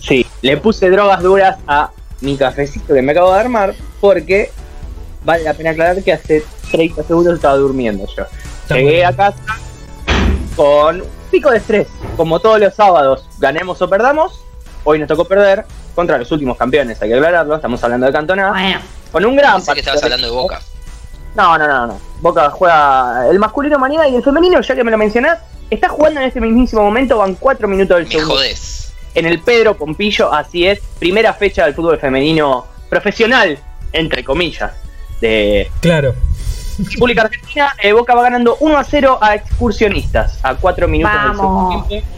Sí, le puse drogas duras a mi cafecito que me acabo de armar porque vale la pena aclarar que hace 30 segundos estaba durmiendo yo. Llegué a casa con un pico de estrés, como todos los sábados, ganemos o perdamos. Hoy nos tocó perder contra los últimos campeones, hay que aclararlo, estamos hablando de Cantona. Bueno, Con un gran Pensé que estabas hablando de Boca. No, no, no, no. Boca juega el masculino mañana y el femenino, ya que me lo mencionás, está jugando en este mismísimo momento, van 4 minutos del Me segundo. jodés. En el Pedro Pompillo, así es, primera fecha del fútbol femenino profesional, entre comillas, de Claro. República Argentina. Eh, Boca va ganando 1 a 0 a excursionistas, a 4 minutos del segundo tiempo.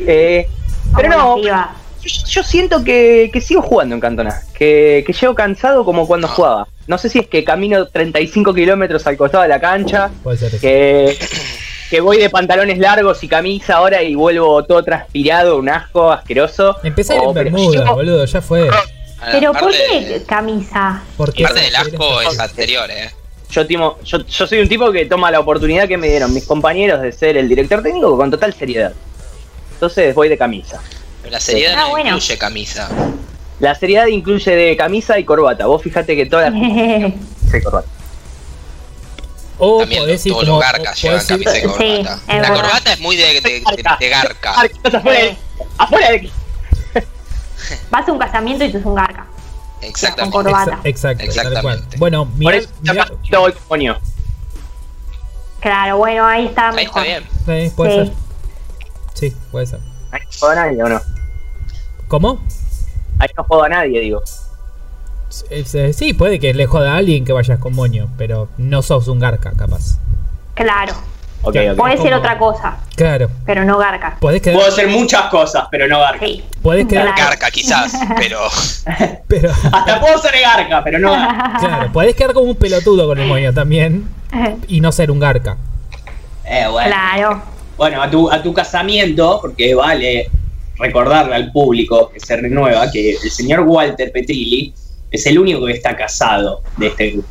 Eh, pero no, yo, yo siento que, que sigo jugando en Cantona, que, que llego cansado como cuando jugaba. No sé si es que camino 35 kilómetros al costado de la cancha, Puede ser que, que voy de pantalones largos y camisa ahora y vuelvo todo transpirado, un asco asqueroso. Ir Oh, en pero Bermuda, yo- boludo, ya fue. Pero ¿por Aparte- qué camisa? Porque Parte del asco es anterior, eh. Yo, timo- yo, yo soy un tipo que toma la oportunidad que me dieron mis compañeros de ser el director técnico con total seriedad. Entonces voy de camisa. Pero la seriedad Ah, no bueno. incluye camisa. La seriedad incluye de camisa y corbata. Vos fíjate que toda la gente dice corbata. O También podés ir todos como. los garcas llevan camisa y Sí, corbata. es la verdad. corbata es muy de, de, de- de garca. Afuera, de- afuera de aquí. Vas a un casamiento y tú sos un garca. Exactamente. Con corbata. Exa- Exacto. Exactamente. Bueno, Por mirá, eso ya mirá-. Claro, bueno, ahí está Ahí está bien. eh, puede Sí. ser. Sí, puede ser. Nadie, ¿o no? ¿Cómo? Ahí no joda a nadie, digo. Eh, Sí, puede que le joda a alguien que vayas con moño, pero no sos un garca, capaz. Claro. Ok, Claro. ok. Puede ser otra cosa, Claro. pero no garca. Podés quedar. Puedo hacer muchas cosas, pero no garca. Sí. Podés quedar. Claro. Garca quizás, pero Pero. Hasta puedo ser garca, pero no garca. Claro, podés quedar como un pelotudo con el moño también y no ser un garca. Eh, bueno. Claro. Bueno, a tu, a tu casamiento, porque vale recordarle al público que se renueva que el señor Walter Petrilli es el único que está casado de este grupo.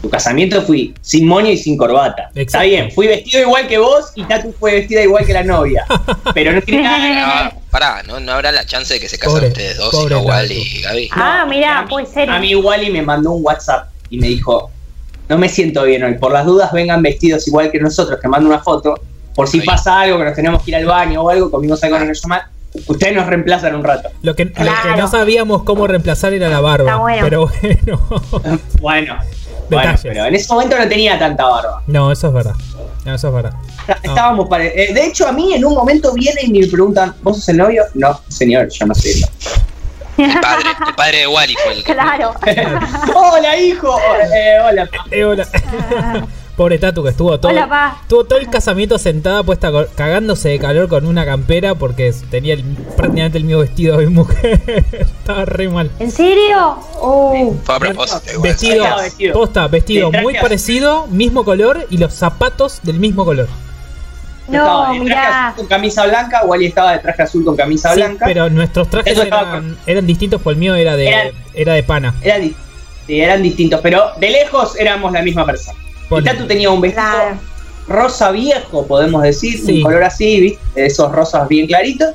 Tu casamiento fui sin moño y sin corbata. Está bien, fui vestido igual que vos y Tatu fue vestida igual que la novia. Pero no tiene nada que ver. ah, pará, ¿no, no habrá la chance de que se casen Pobre- ustedes dos, sino Wally y Gaby. Ah, No, mira, a mí- puede ser. A mí Wally me mandó un WhatsApp y me dijo, no me siento bien hoy, por las dudas vengan vestidos igual que nosotros, te mando una foto, por si Ahí. pasa algo, que nos tenemos que ir al baño o algo, comimos algo en el mal, ustedes nos reemplazan un rato. Lo que, lo que Claro. no sabíamos cómo reemplazar era la barba. Está bueno. Pero bueno. Bueno, bueno, Detalles. pero en ese momento no tenía tanta barba. No, eso es verdad. No, eso es verdad. Está- Estábamos pare- eh, de hecho, a mí en un momento vienen y me preguntan, ¿vos sos el novio? No, señor, yo no soy el novio. El padre, el padre de Wally fue el que. Claro. ¡Hola, hijo! Eh, hola. Eh, hola. Pobre Tatu que estuvo todo, Hola, pa. estuvo todo el casamiento sentada puesta cagándose de calor con una campera porque tenía el- prácticamente el mismo vestido de mujer. Estaba re mal. ¿En serio? Uh, Fue a propósito. Vestido, vestido. posta, vestido muy parecido, mismo color y los zapatos del mismo color. Estaba no, de traje mirá. azul con camisa blanca, Wally estaba de traje azul con camisa Sí, blanca. pero nuestros trajes eran, eran distintos, por el mío era de, Eran- era de pana. Di- sí, eran distintos, pero de lejos éramos la misma persona. Y Tatu tenía un vestido Claro. rosa viejo, podemos decir, Sí. un color así, ¿viste? Esos rosas bien claritos,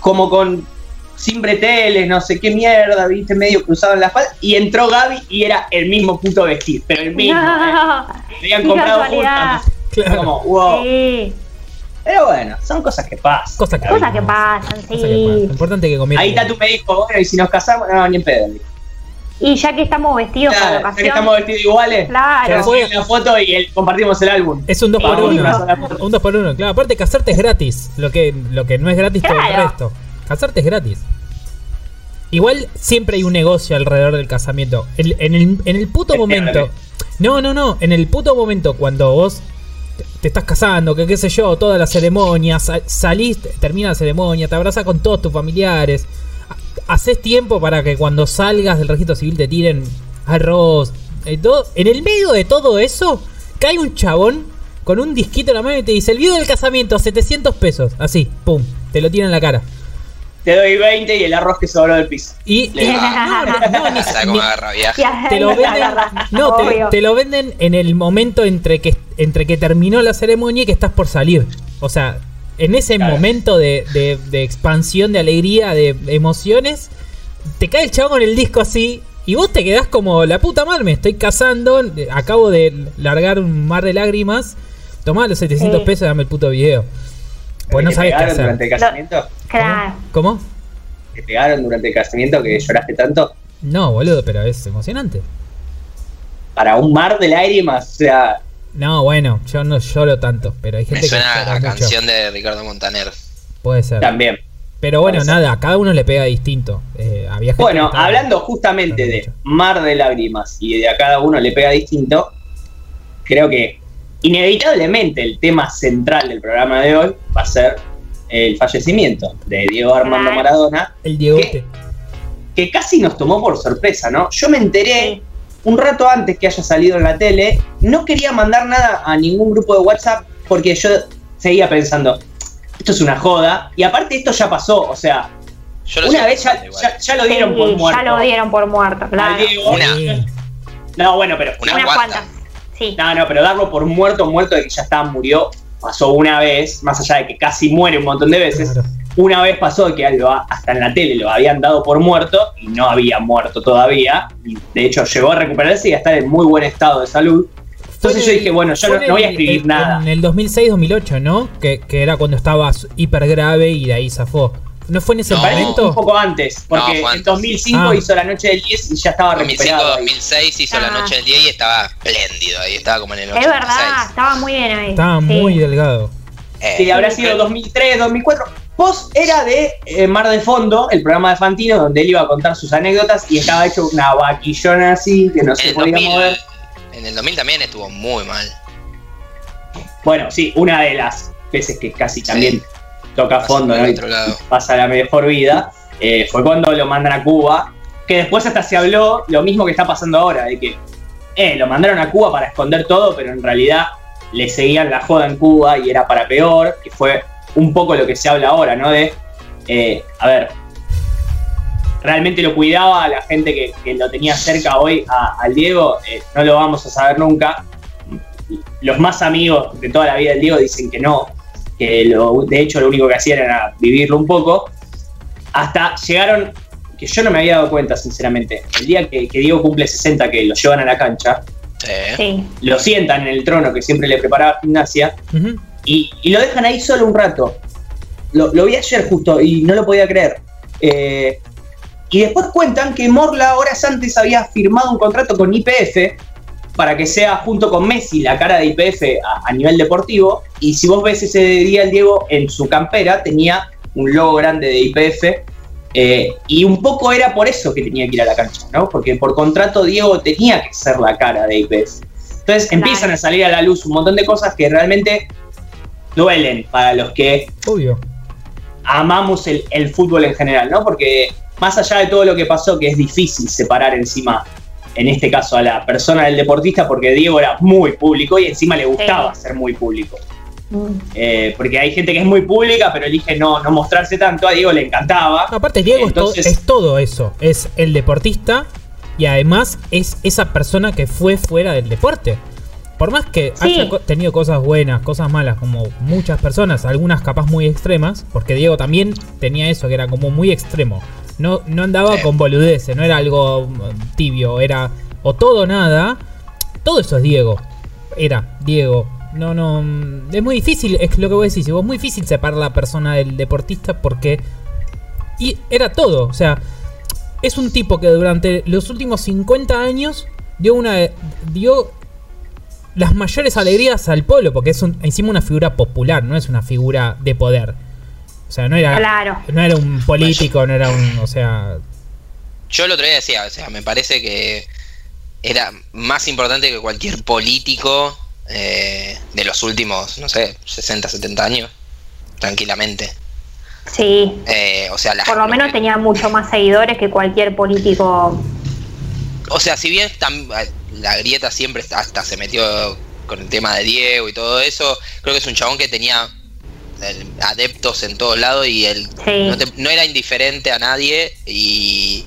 como con sin breteles, no sé qué mierda, viste, medio cruzado en la espalda, y entró Gaby y era el mismo puto vestir, pero el mismo, ¿eh? No. habían comprado juntas. Claro. Como, wow. Sí. Pero bueno, son cosas que pasan. Cosa que, Cosas que pasan, cosa que pasa. sí. Lo importante es que comiera. Ahí Tatu me dijo, bueno, y si nos casamos, no, ni en pedo. Y ya que estamos vestidos para la Claro, ya que estamos vestidos iguales, Claro. nos suben la foto y el- compartimos el álbum. Es un 2 por Vamos, 1 una sola foto. Un 2 por 1 Claro, aparte casarte es gratis. Lo que, lo que no es gratis todo el resto. Casarte es gratis. Igual siempre hay un negocio alrededor del casamiento. El- en, el, en el puto momento. No, no, no. En el puto momento cuando vos te, te estás casando, que qué sé yo, toda la ceremonia, sal- salís, termina la ceremonia, te abrazas con todos tus familiares. Ha- Haces tiempo para que cuando salgas del registro civil te tiren arroz. eh, todo. En el medio de todo eso, cae un chabón con un disquito en la mano y te dice: El video del casamiento, 700 pesos. Así, pum, te lo tira en la cara. Te doy 20 y el arroz que sobró del piso. Y. Va. no, no, te lo venden, no, te, te lo venden en el momento entre que entre que terminó la ceremonia y que estás por salir. O sea, en ese Claro. momento de, de- de expansión, de alegría, de emociones, te cae el chavo con el disco así. Y vos te quedás como la puta madre, me estoy casando, acabo de largar un mar de lágrimas. Tomá los 700 Sí. pesos y dame el puto video. Pues no ¿Te sabes qué pegaron hacer. durante el casamiento? Claro. ¿Cómo? ¿Te pegaron durante el casamiento que lloraste tanto? No, boludo, pero es emocionante. Para un mar de lágrimas, o sea, No, bueno, yo no lloro tanto, pero hay Me gente que suena llora a mucho. canción de Ricardo Montaner. Puede ser. también. Pero bueno, Puede nada, a cada uno le pega distinto. Eh, había gente que Bueno, estaba- hablando justamente de mucho. mar de lágrimas y de a cada uno le pega distinto, creo que inevitablemente el tema central del programa de hoy va a ser el fallecimiento de Diego Armando. Maradona, El Diego. ¿Qué? que casi nos tomó por sorpresa, ¿no? Yo me enteré. Un rato antes que haya salido en la tele, no quería mandar nada a ningún grupo de WhatsApp porque yo seguía pensando, esto es una joda, y aparte esto ya pasó, o sea, Yo lo una vez ya, ya- ya lo dieron Sí, por muerto. Ya lo dieron por muerto, claro. Diego. Una. No, bueno, pero Una Unas cuanta. cuantas. Sí. No, no, pero darlo por muerto, muerto de que ya está, murió, pasó una vez, más allá de que casi muere un montón de veces. Claro. Una vez pasó que hasta en la tele lo habían dado por muerto y no había muerto todavía. Y de hecho llegó a recuperarse y a estar en muy buen estado de salud. Entonces yo dije, bueno, yo no, voy a escribir nada. En el 2006-2008, ¿no? Que, que era cuando estaba hiper grave y de ahí zafó. ¿No fue en ese No. Momento? un poco antes, porque No, en antes. 2005 Ah. hizo la noche del 10 y ya estaba 2005, recuperado. ahí. 2006 hizo la noche del día y estaba espléndido. Ahí estaba como en el Es 86. verdad, estaba muy bien ahí. Estaba Sí. muy delgado. Eh, Sí, habrá sido 2003, 2004. Post era de eh, Mar de Fondo, el programa de Fantino, donde él iba a contar sus anécdotas y estaba hecho una vaquillona así que no en, se podía 2000, mover. en el 2000 también estuvo muy mal. Bueno, sí, una de las veces que casi Sí. también toca Pasó fondo ¿no? lado. pasa la mejor vida, eh, fue cuando lo mandan a Cuba, que después hasta se habló lo mismo que está pasando ahora, de que eh, lo mandaron a Cuba para esconder todo, pero en realidad le seguían la joda en Cuba y era para peor, que fue un poco lo que se habla ahora, ¿no? De, eh, a ver, realmente lo cuidaba a la gente que, que lo tenía cerca hoy a- al Diego, eh, no lo vamos a saber nunca. Los más amigos de toda la vida del Diego dicen que no, que lo- de hecho lo único que hacían era vivirlo un poco. Hasta llegaron, que yo no me había dado cuenta, sinceramente, el día que, que Diego cumple 60, que lo llevan a la cancha, Sí. Lo sientan en el trono que siempre le preparaba gimnasia. Y, y lo dejan ahí solo un rato. Lo, lo vi ayer justo y no lo podía creer. Eh, y después cuentan que Morla horas antes había firmado un contrato con IPF para que sea junto con Messi la cara de IPF a, a nivel deportivo. Y si vos ves ese día el Diego en su campera tenía un logo grande de IPF. eh, y un poco era por eso que tenía que ir a la cancha, ¿no? Porque por contrato Diego tenía que ser la cara de IPF. Entonces empiezan a salir a la luz un montón de cosas que realmente duelen para los que Obvio. amamos el, el fútbol en general, ¿no? Porque más allá de todo lo que pasó, que es difícil separar encima, en este caso, a la persona del deportista, porque Diego era muy público y encima le gustaba ser muy público. Mm. Eh, porque hay gente que es muy pública, pero elige no, no mostrarse tanto. A Diego le encantaba. Aparte, Diego es to- Entonces- es, todo eso. Es el deportista y además es esa persona que fue fuera del deporte. Por más que Sí. haya co- tenido cosas buenas, cosas malas, como muchas personas, algunas capaz muy extremas, porque Diego también tenía eso, que era como muy extremo. No, no andaba con boludeces, no era algo mm, tibio, era o todo o nada. Todo eso es Diego. Era Diego. No, no. mm, Es muy difícil, es lo que vos decís. Es muy difícil separar la persona del deportista porque. Y era todo. O sea, es un tipo que durante los últimos 50 años dio una. dio las mayores alegrías al pueblo, porque es un- encima una figura popular, no es una figura de poder. O sea, no era. Claro. No era un político, no era un. O sea. Yo el otro día decía, o sea, me parece que era más importante que cualquier político eh, de los últimos, no sé, 60, 70 años, tranquilamente. Sí. Eh, o sea, la, Por lo menos que- tenía mucho más seguidores que cualquier político. O sea, si bien tam- la grieta siempre hasta se metió con el tema de Diego y todo eso, creo que es un chabón que tenía eh, adeptos en todos lados y él Sí. no, te- no era indiferente a nadie y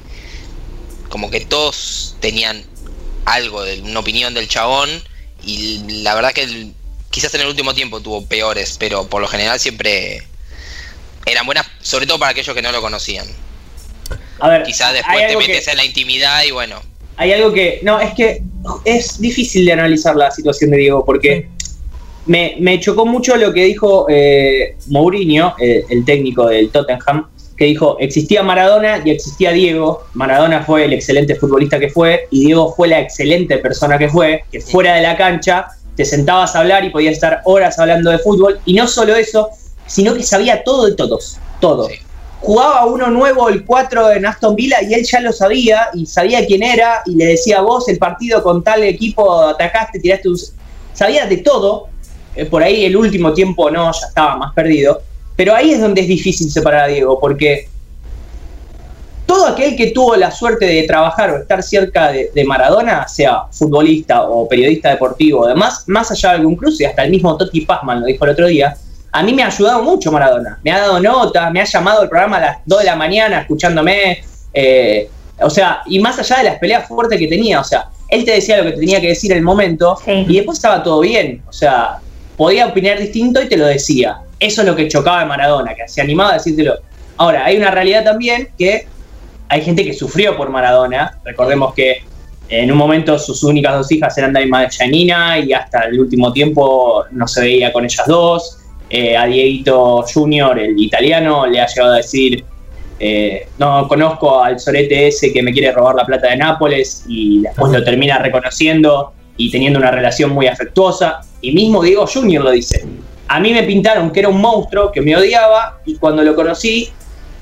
como que todos tenían algo de una opinión del chabón y la verdad que él quizás en el último tiempo tuvo peores, pero por lo general siempre eran buenas, sobre todo para aquellos que no lo conocían. A ver, Quizás después te que- metes en la intimidad y bueno, hay algo que. No, es que es difícil de analizar la situación de Diego porque me, me chocó mucho lo que dijo eh, Mourinho, eh, el técnico del Tottenham, que dijo: existía Maradona y existía Diego. Maradona fue el excelente futbolista que fue y Diego fue la excelente persona que fue, que fuera de la cancha te sentabas a hablar y podías estar horas hablando de fútbol. Y no solo eso, sino que sabía todo de todos. Todo Sí. Jugaba uno nuevo el 4 en Aston Villa y él ya lo sabía y sabía quién era y le decía vos el partido con tal equipo atacaste, tiraste un... Sabía de todo, eh, por ahí el último tiempo no, ya estaba más perdido, pero ahí es donde es difícil separar a Diego porque todo aquel que tuvo la suerte de trabajar o estar cerca de, Maradona, sea futbolista o periodista deportivo, además, más allá de algún cruce, hasta el mismo Totti Pazman lo dijo el otro día, a mí me ha ayudado mucho Maradona. Me ha dado notas, me ha llamado al programa a las 2 de la mañana escuchándome. eh, o sea, y más allá de las peleas fuertes que tenía, o sea, él te decía lo que te tenía que decir en el momento Sí. y después estaba todo bien. O sea, podía opinar distinto y te lo decía. Eso es lo que chocaba de Maradona, que se animaba a decírtelo. Ahora, hay una realidad también que hay gente que sufrió por Maradona. Recordemos que en un momento sus únicas dos hijas eran Daima y Janina y hasta el último tiempo no se veía con ellas dos. Eh, a Dieguito Junior, el italiano, le ha llegado a decir, eh, no conozco al sorete ese que me quiere robar la plata de Nápoles y después lo termina reconociendo y teniendo una relación muy afectuosa. Y mismo Diego Junior lo dice. A mí me pintaron que era un monstruo, que me odiaba y cuando lo conocí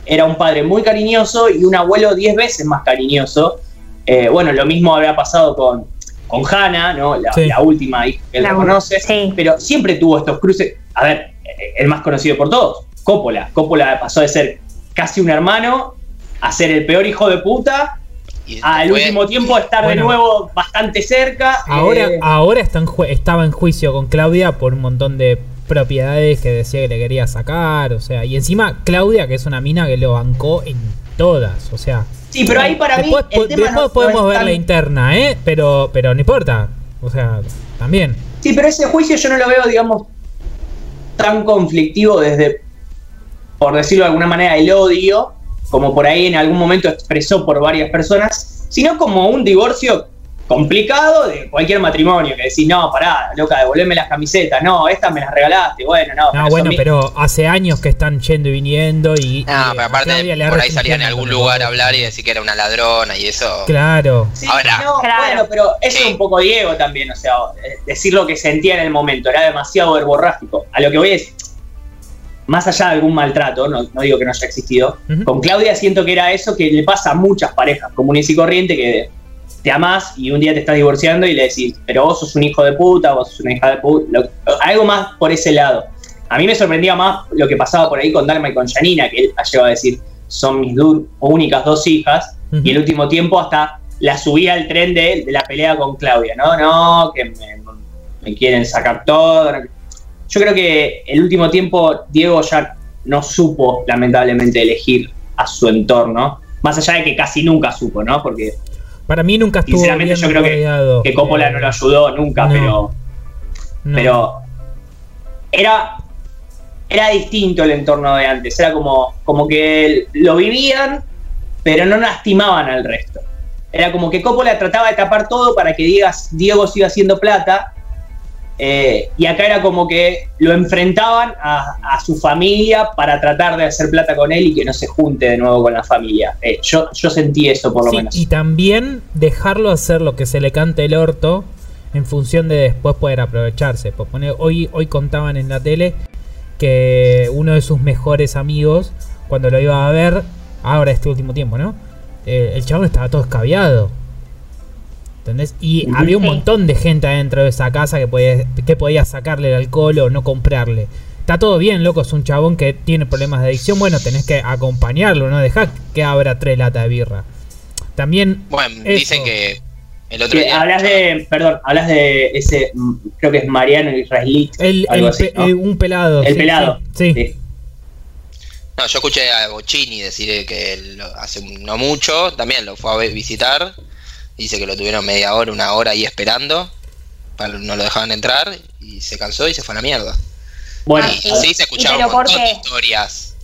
era un padre muy cariñoso y un abuelo diez veces más cariñoso. Eh, bueno, lo mismo habría pasado con, con Hannah, ¿no? la, Sí. la última hija que él La- conoce, sí. pero siempre tuvo estos cruces. A ver, el más conocido por todos, Coppola. Coppola pasó de ser casi un hermano a ser el peor hijo de puta, y al último tiempo estar Bueno. de nuevo bastante cerca. Ahora, eh, ahora está en ju- estaba en juicio con Claudia por un montón de propiedades que decía que le quería sacar, o sea, y encima Claudia, que es una mina que lo bancó en todas, o sea. sí, pero ahí para después mí el tema después no- podemos ver tan- la interna, ¿eh? Pero, pero no importa, o sea, también. Sí, pero ese juicio yo no lo veo, digamos, tan conflictivo desde, por decirlo de alguna manera, el odio, como por ahí en algún momento expresó por varias personas, sino como un divorcio complicado de cualquier matrimonio, que decís, no, pará, loca, devolveme las camisetas, no, estas me las regalaste, bueno, no. No, eso bueno, pero hace años que están yendo y viniendo y. Ah, y pero a aparte, por ahí salía en algún lugar a hablar y decir que era una ladrona y eso. Claro. Sí, Ahora- no, Claro. bueno, pero eso Sí. es un poco Diego también, o sea, eh, decir lo que sentía en el momento, era demasiado verborrágico. A lo que voy es, más allá de algún maltrato, no, no digo que no haya existido, con Claudia siento que era eso que le pasa a muchas parejas comunes y corriente que te amás y un día te estás divorciando y le decís, pero vos sos un hijo de puta, vos sos una hija de puta, lo- algo más por ese lado. A mí me sorprendía más lo que pasaba por ahí con Dalma y con Janina, que él ha llegado a decir, son mis du- únicas dos hijas, y el último tiempo hasta la subía al tren de, de la pelea con Claudia, no, no, que me, me quieren sacar todo. Yo creo que el último tiempo Diego ya no supo, lamentablemente, elegir a su entorno, más allá de que casi nunca supo, ¿no? Porque Para mí nunca estuvo Sinceramente, bien yo creo que- rodeado. que Coppola no lo ayudó nunca, no. pero no. pero era era distinto el entorno de antes era como como que lo vivían pero no lastimaban al resto era como que Coppola trataba de tapar todo para que digas Diego siga haciendo plata eh, y acá era como que lo enfrentaban a, a su familia para tratar de hacer plata con él y que no se junte de nuevo con la familia Eh, yo yo sentí eso por lo Sí, menos y también dejarlo hacer lo que se le cante el orto en función de después poder aprovecharse. Por poner, hoy, hoy contaban en la tele que uno de sus mejores amigos, cuando lo iba a ver, ahora este último tiempo, ¿no? Eh, el chabón estaba todo escabiado. ¿Entendés? Y había un Sí. montón de gente adentro de esa casa que podía, que podía sacarle el alcohol o no comprarle. Está todo bien, loco, es un chabón que tiene problemas de adicción. Bueno, tenés que acompañarlo, no dejás que abra tres latas de birra. También Bueno, Eso. dicen que el otro día. hablas de, perdón, hablas de ese, mm, creo que es Mariano Israelí. El, algo el así, pe- ¿no? eh, un pelado. El sí, pelado. Sí. sí. No, yo escuché a Bocini decir que lo- hace no mucho también lo fue a visitar. Dice que lo tuvieron media hora, una hora ahí esperando. para- no lo dejaban entrar y se cansó y se fue a la mierda. Bueno, y sí. así se ¿Y escuchaban pero un montón de historias.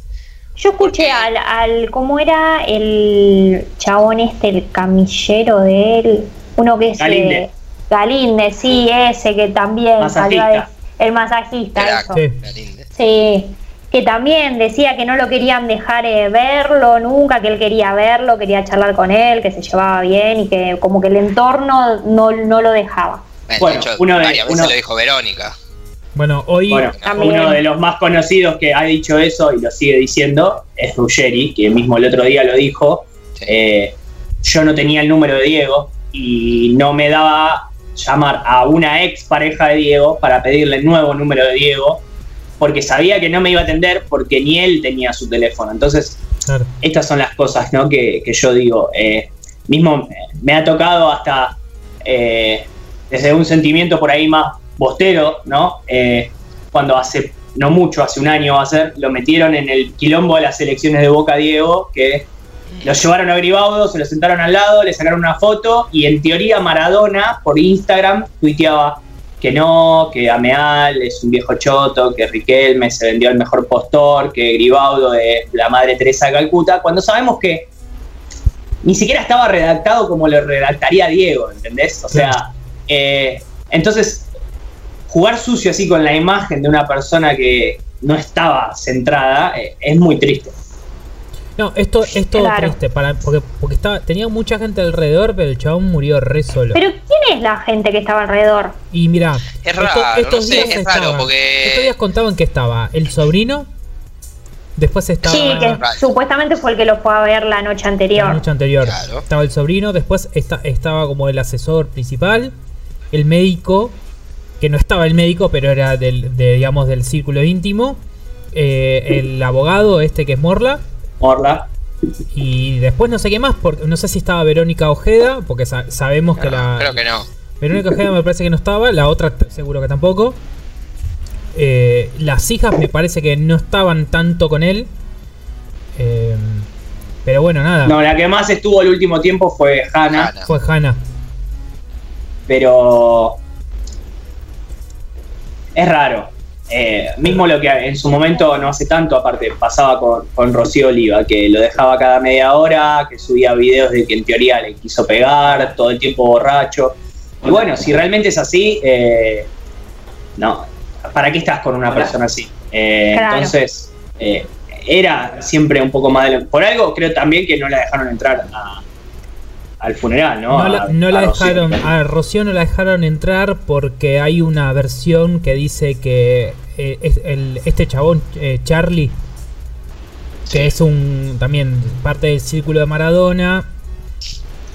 Yo escuché al, al, ¿cómo era el chabón este, el camillero de él? Uno que es... Galinde. eh, Galinde, sí, ese que también Masajista. salió de- el masajista, Era- eso. Sí. era lindo. Sí, que también decía que no lo querían dejar eh, verlo nunca, que él quería verlo, quería charlar con él, que se llevaba bien y que como que el entorno no, no lo dejaba. Bueno, de hecho, uno de- varias veces uno- lo dijo Verónica. Bueno, hoy. Bueno, uno de los más conocidos que ha dicho eso y lo sigue diciendo es Ruggeri, que mismo el otro día lo dijo. Sí. Eh, yo no tenía el número de Diego y no me daba llamar a una ex pareja de Diego para pedirle el nuevo número de Diego porque sabía que no me iba a atender porque ni él tenía su teléfono. Entonces, Claro. estas son las cosas ¿no? que, que yo digo. Eh, mismo eh, me ha tocado hasta eh, desde un sentimiento por ahí más bostero, ¿no? Eh, cuando hace, no mucho, hace un año va a ser, lo metieron en el quilombo de las elecciones de Boca Diego, que lo llevaron a Gribaudo, se lo sentaron al lado, le sacaron una foto y en teoría Maradona por Instagram tuiteaba que no, que Ameal es un viejo choto, que Riquelme se vendió el mejor postor, que Gribaudo es la madre Teresa de Calcuta, cuando sabemos que ni siquiera estaba redactado como lo redactaría Diego, ¿entendés? O sea, eh, entonces jugar sucio así con la imagen de una persona que no estaba centrada eh, es muy triste. No, esto es todo Claro. triste. Para, porque porque estaba, tenía mucha gente alrededor, pero el chabón murió re solo. Pero ¿quién es la gente que estaba alrededor? y mira, Es raro, no sé, es raro, porque- Estos días contaban que estaba el sobrino. Después estaba. Sí, que Raro. supuestamente fue el que lo fue a ver la noche La anterior. noche anterior. Claro. Estaba el sobrino, después esta- estaba como el asesor principal, el médico, que no estaba el médico, pero era del, de, digamos, del círculo íntimo, eh, el abogado este que es Morla, Morla. y después no sé qué más, porque no sé si estaba Verónica Ojeda, porque sa- sabemos que la... Creo que no. Verónica Ojeda me parece que no estaba, la otra seguro que tampoco. Eh, las hijas me parece que no estaban tanto con él. Eh, pero bueno, nada, No, la que más estuvo el último tiempo fue Hannah, Ana. fue Hannah. pero es raro. Eh, mismo lo que en su momento, no hace tanto, aparte, pasaba con, con Rocío Oliva, que lo dejaba cada media hora, que subía videos de que en teoría le quiso pegar, todo el tiempo borracho. Y bueno, si realmente es así, eh, no, ¿para qué estás con una persona así? Eh, Claro. Entonces, eh, era siempre un poco más de... lo- Por algo creo también que no la dejaron entrar a- al funeral, ¿no? No la, A- no a la Rocío. dejaron, a Rocío no la dejaron entrar porque hay una versión que dice que eh, es el- este chabón, eh, Charlie, que es un también parte del círculo de Maradona,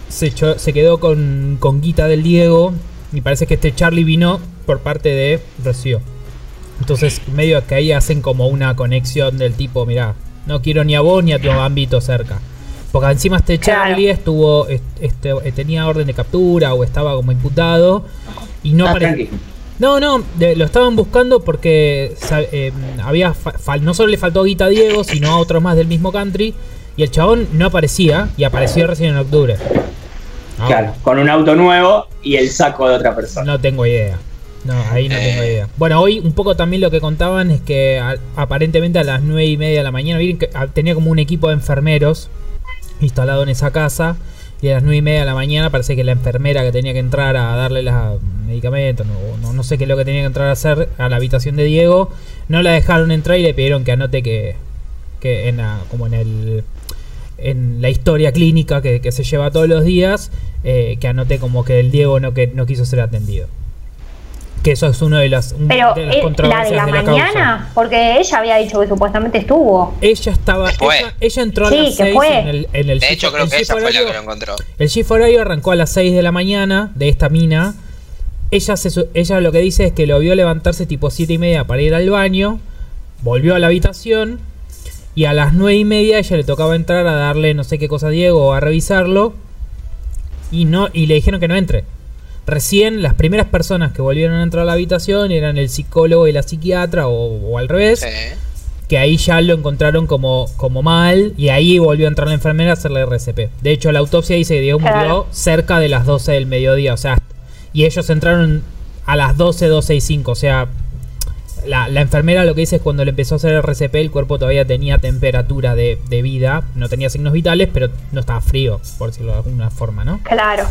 se, echó- se quedó con, con Guita del Diego y parece que este Charlie vino por parte de Rocío. Entonces medio que ahí hacen como una conexión del tipo, mirá, no quiero ni a vos ni a tu ámbito cerca. Porque encima este Claro. Charlie estuvo, est- este, eh, tenía orden de captura o estaba como imputado y no Ah, apare- tranqui. no, no, de- lo estaban buscando porque eh, había fal- no solo le faltó guita a Diego, sino a otros más del mismo country. Y el chabón no aparecía y apareció recién en octubre. Ah, Claro, con un auto nuevo y el saco de otra persona. No tengo idea. No, ahí no Eh. tengo idea. Bueno, hoy un poco también lo que contaban es que a- aparentemente a las nueve y media de la mañana, miren que ah, tenía como un equipo de enfermeros instalado en esa casa. Y a las nueve y media de la mañana parece que la enfermera que tenía que entrar a darle los medicamentos, no, no, sé qué es lo que tenía que entrar a hacer a la habitación de Diego, no la dejaron entrar y le pidieron que anote que, que en la- como en el en la historia clínica que, que se lleva todos los días, eh, que anote como que el Diego no, que, no quiso ser atendido. Que eso es uno de las, Pero de las eh, la de la de la mañana, causa. porque ella había dicho que supuestamente estuvo. Ella estaba, ella, ella entró a Sí, las que 6 fue. en el, en el De hecho, creo el que ella fue la que lo encontró. El shift horario arrancó a las 6 de la mañana de esta mina. Ella, se, su- ella lo que dice es que lo vio levantarse tipo 7 y media para ir al baño. Volvió a la habitación. Y a las 9 y media ella le tocaba entrar a darle no sé qué cosa a Diego o a revisarlo. Y, no, y le dijeron que no entre. Recién las primeras personas que volvieron a entrar a la habitación eran el psicólogo y la psiquiatra o, o al revés Sí. que ahí ya lo encontraron como, como mal y ahí volvió a entrar la enfermera a hacerle RCP. De hecho, la autopsia dice que Diego murió cerca de las 12 del mediodía, o sea, y ellos entraron a las 12, 12 y 5. O sea, la, la enfermera lo que dice es cuando le empezó a hacer el RCP, el cuerpo todavía tenía temperatura de, de vida, no tenía signos vitales, pero no estaba frío, por decirlo de alguna forma, ¿no? Claro.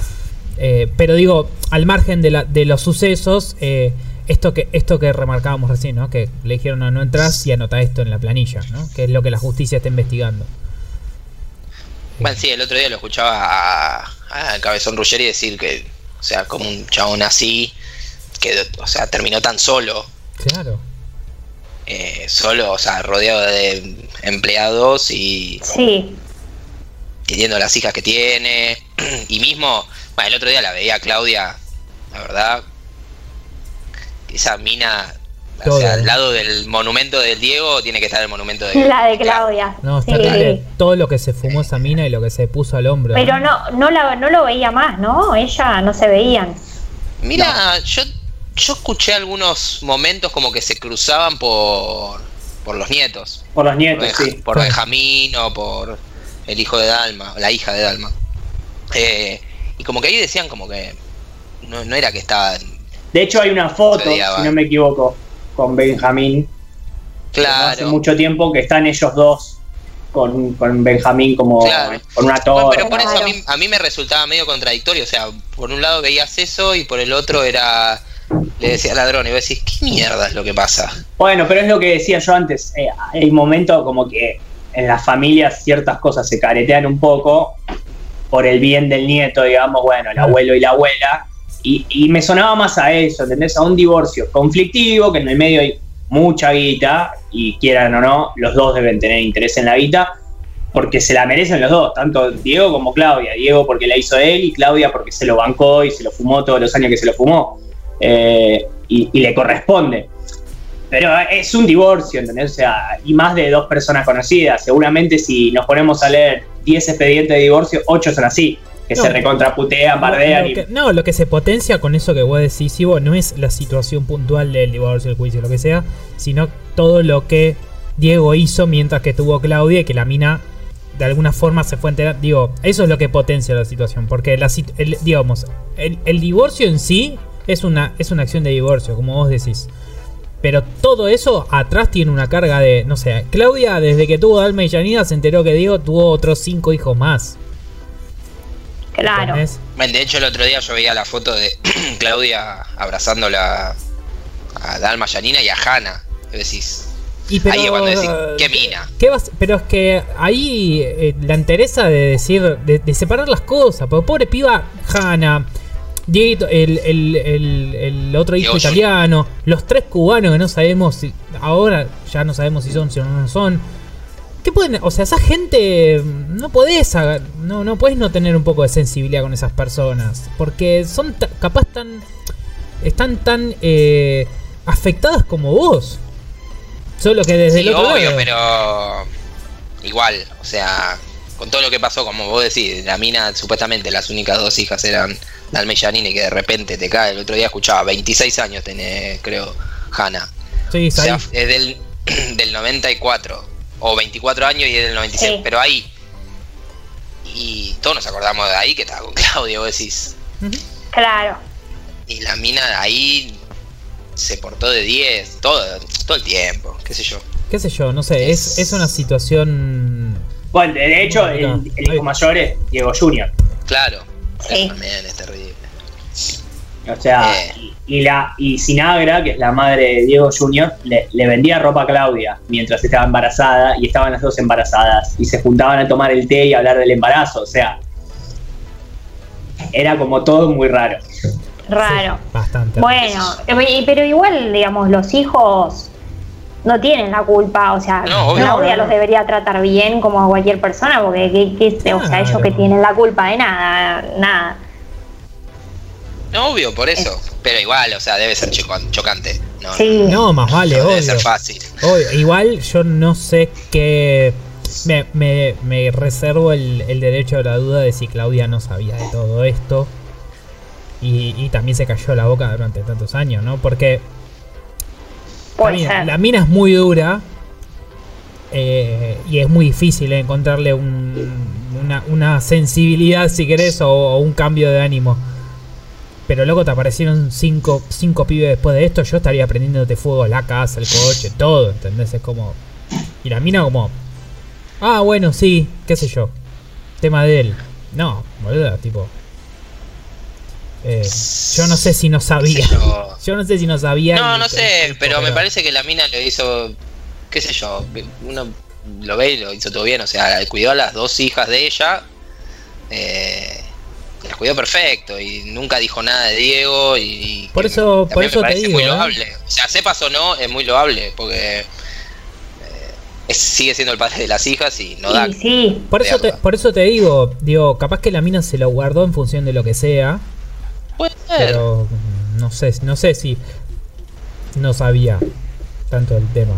Eh, pero digo, al margen de, la, de los sucesos, eh, esto que esto que remarcábamos recién, ¿no? Que le dijeron no, no entras y anota esto en la planilla, ¿no? Que es lo que la justicia está investigando. Bueno, sí, el otro día lo escuchaba a, a Cabezón Ruggeri decir que, o sea, como un chabón así, que, o sea, terminó tan solo, Claro. eh, solo, o sea, rodeado de empleados y Sí. teniendo las hijas que tiene. Y mismo, bueno, el otro día la veía a Claudia, la verdad, esa mina, o sea, al lado del monumento del Diego tiene que estar el monumento de La de Claudia. No, está Sí. claro. Todo lo que se fumó esa mina y lo que se puso al hombro. Pero no, no, la, no lo veía más, ¿no? Ella no se veían. Mira, yo, yo escuché algunos momentos como que se cruzaban por, por los nietos. Por los Por, nietos, Benja- sí. por. Benjamín o por el hijo de Dalma, la hija de Dalma. Eh, y como que ahí decían como que no, no era que estaban... De hecho, hay una foto, si no me equivoco, con Benjamín. Hace Claro. mucho tiempo que están ellos dos con, con Benjamín como Claro. con una Bueno, torre. pero por eso a mí, a mí me resultaba medio contradictorio. O sea, por un lado veías eso y por el otro era. Le decía ladrón. Y vos decís, ¿qué mierda es lo que pasa? Bueno, pero es lo que decía yo antes. eh, hay momentos como que en las familias ciertas cosas se caretean un poco por el bien del nieto, digamos, bueno, el abuelo y la abuela. Y, y me sonaba más a eso, ¿entendés? A un divorcio conflictivo, que en el medio hay mucha guita, y quieran o no, los dos deben tener interés en la guita, porque se la merecen los dos, tanto Diego como Claudia. Diego porque la hizo él y Claudia porque se lo bancó y se lo fumó todos los años que se lo fumó. Eh, y, y le corresponde. Pero es un divorcio, ¿entendés? O sea, y más de dos personas conocidas. Seguramente si nos ponemos a leer 10 expedientes de divorcio, 8 son así, que No. se recontraputean, bardean lo y... no, lo que se potencia con eso que vos decís, Ivo, no es la situación puntual del divorcio, el juicio, lo que sea, sino todo lo que Diego hizo mientras que estuvo Claudia y que la mina de alguna forma se fue a enterar. Digo, eso es lo que potencia la situación, porque la, el, digamos, el, el divorcio en sí es una, es una acción de divorcio, como vos decís. Pero todo eso atrás tiene una carga de, no sé, Claudia desde que tuvo Dalma y Janina se enteró que Diego tuvo otros cinco hijos más. Claro. Bueno, de hecho, el otro día yo veía la foto de Claudia abrazando la, a Dalma Yanina y a Hanna. Y decís, Y pero, ahí es cuando decís, ¿qué mina? ¿Qué vas- pero es que ahí eh, la entereza de decir, de, de separar las cosas. Porque pobre piba, Hanna, Dieguito, el, el, el, el otro hijo italiano, los tres cubanos que no sabemos si. Ahora ya no sabemos si son, si no son. ¿Qué pueden.? O sea, esa gente. No podés. No, no podés no tener un poco de sensibilidad con esas personas. Porque son capaz tan. Están tan eh, afectadas como vos. Solo que desde Sí, el otro obvio, lado. pero igual, o sea, con todo lo que pasó, como vos decís, la mina, supuestamente las únicas dos hijas eran Dalma y Janine, que de repente te cae. El otro día escuchaba, 26 años tiene, creo, Hanna. Sí, O sea, ahí. es del, del 94, o 24 años y es del 96, Sí. pero ahí. Y todos nos acordamos de ahí que estaba con Claudio, vos decís. Claro. Y la mina ahí se portó de 10, todo, todo el tiempo, qué sé yo. qué sé yo, no sé, es, es una situación... Bueno, de hecho, el, hijo mayor es Diego Junior. Claro, Sí. eso también es terrible. O sea, Eh. y, y la, y Sinagra, que es la madre de Diego Junior, le, le vendía ropa a Claudia mientras estaba embarazada y estaban las dos embarazadas y se juntaban a tomar el té y a hablar del embarazo. O sea, era como todo muy raro. Raro. Sí, bastante. Bueno, eh, pero igual, digamos, los hijos no tienen la culpa, o sea, No, obvio. Claudia No, no, no. los debería tratar bien como a cualquier persona, porque ¿qué- qué- o sea, ellos que tienen la culpa de nada, nada. No, obvio, por eso. Pero igual, o sea, debe ser chocante. No, Sí. No, más vale, no obvio. debe ser fácil. Obvio, Igual yo no sé qué... Me, me- me reservo el, el derecho a la duda de si Claudia no sabía de todo esto. Y, y también se cayó la boca durante tantos años, ¿no? Porque la mina, ser. la mina es muy dura. eh, y es muy difícil encontrarle un- una, una sensibilidad, si querés, o, o un cambio de ánimo. pero loco, te aparecieron cinco, cinco pibes después de esto, yo estaría aprendiéndote fútbol, la casa, el coche, todo, ¿entendés? Es como... Y la mina como... Ah, bueno, sí, qué sé yo. Tema de él. No, boludo, tipo... Eh, yo no sé si no sabía. Sé yo. No sé si no sabía. No, no sé, pero me parece que la mina lo hizo, qué sé yo, uno lo ve y lo hizo todo bien, o sea, cuidó a las dos hijas de ella, eh, las cuidó perfecto y nunca dijo nada de Diego y... Por eso- por me eso te digo, muy ¿eh? loable. O sea, sepas o no, es muy loable, porque eh, es- sigue siendo el padre de las hijas y no da... Sí, Por eso, te, por eso te digo, digo, capaz que la mina se lo guardó en función de lo que sea, Puede ser. pero no sé, no sé si no sabía tanto el tema.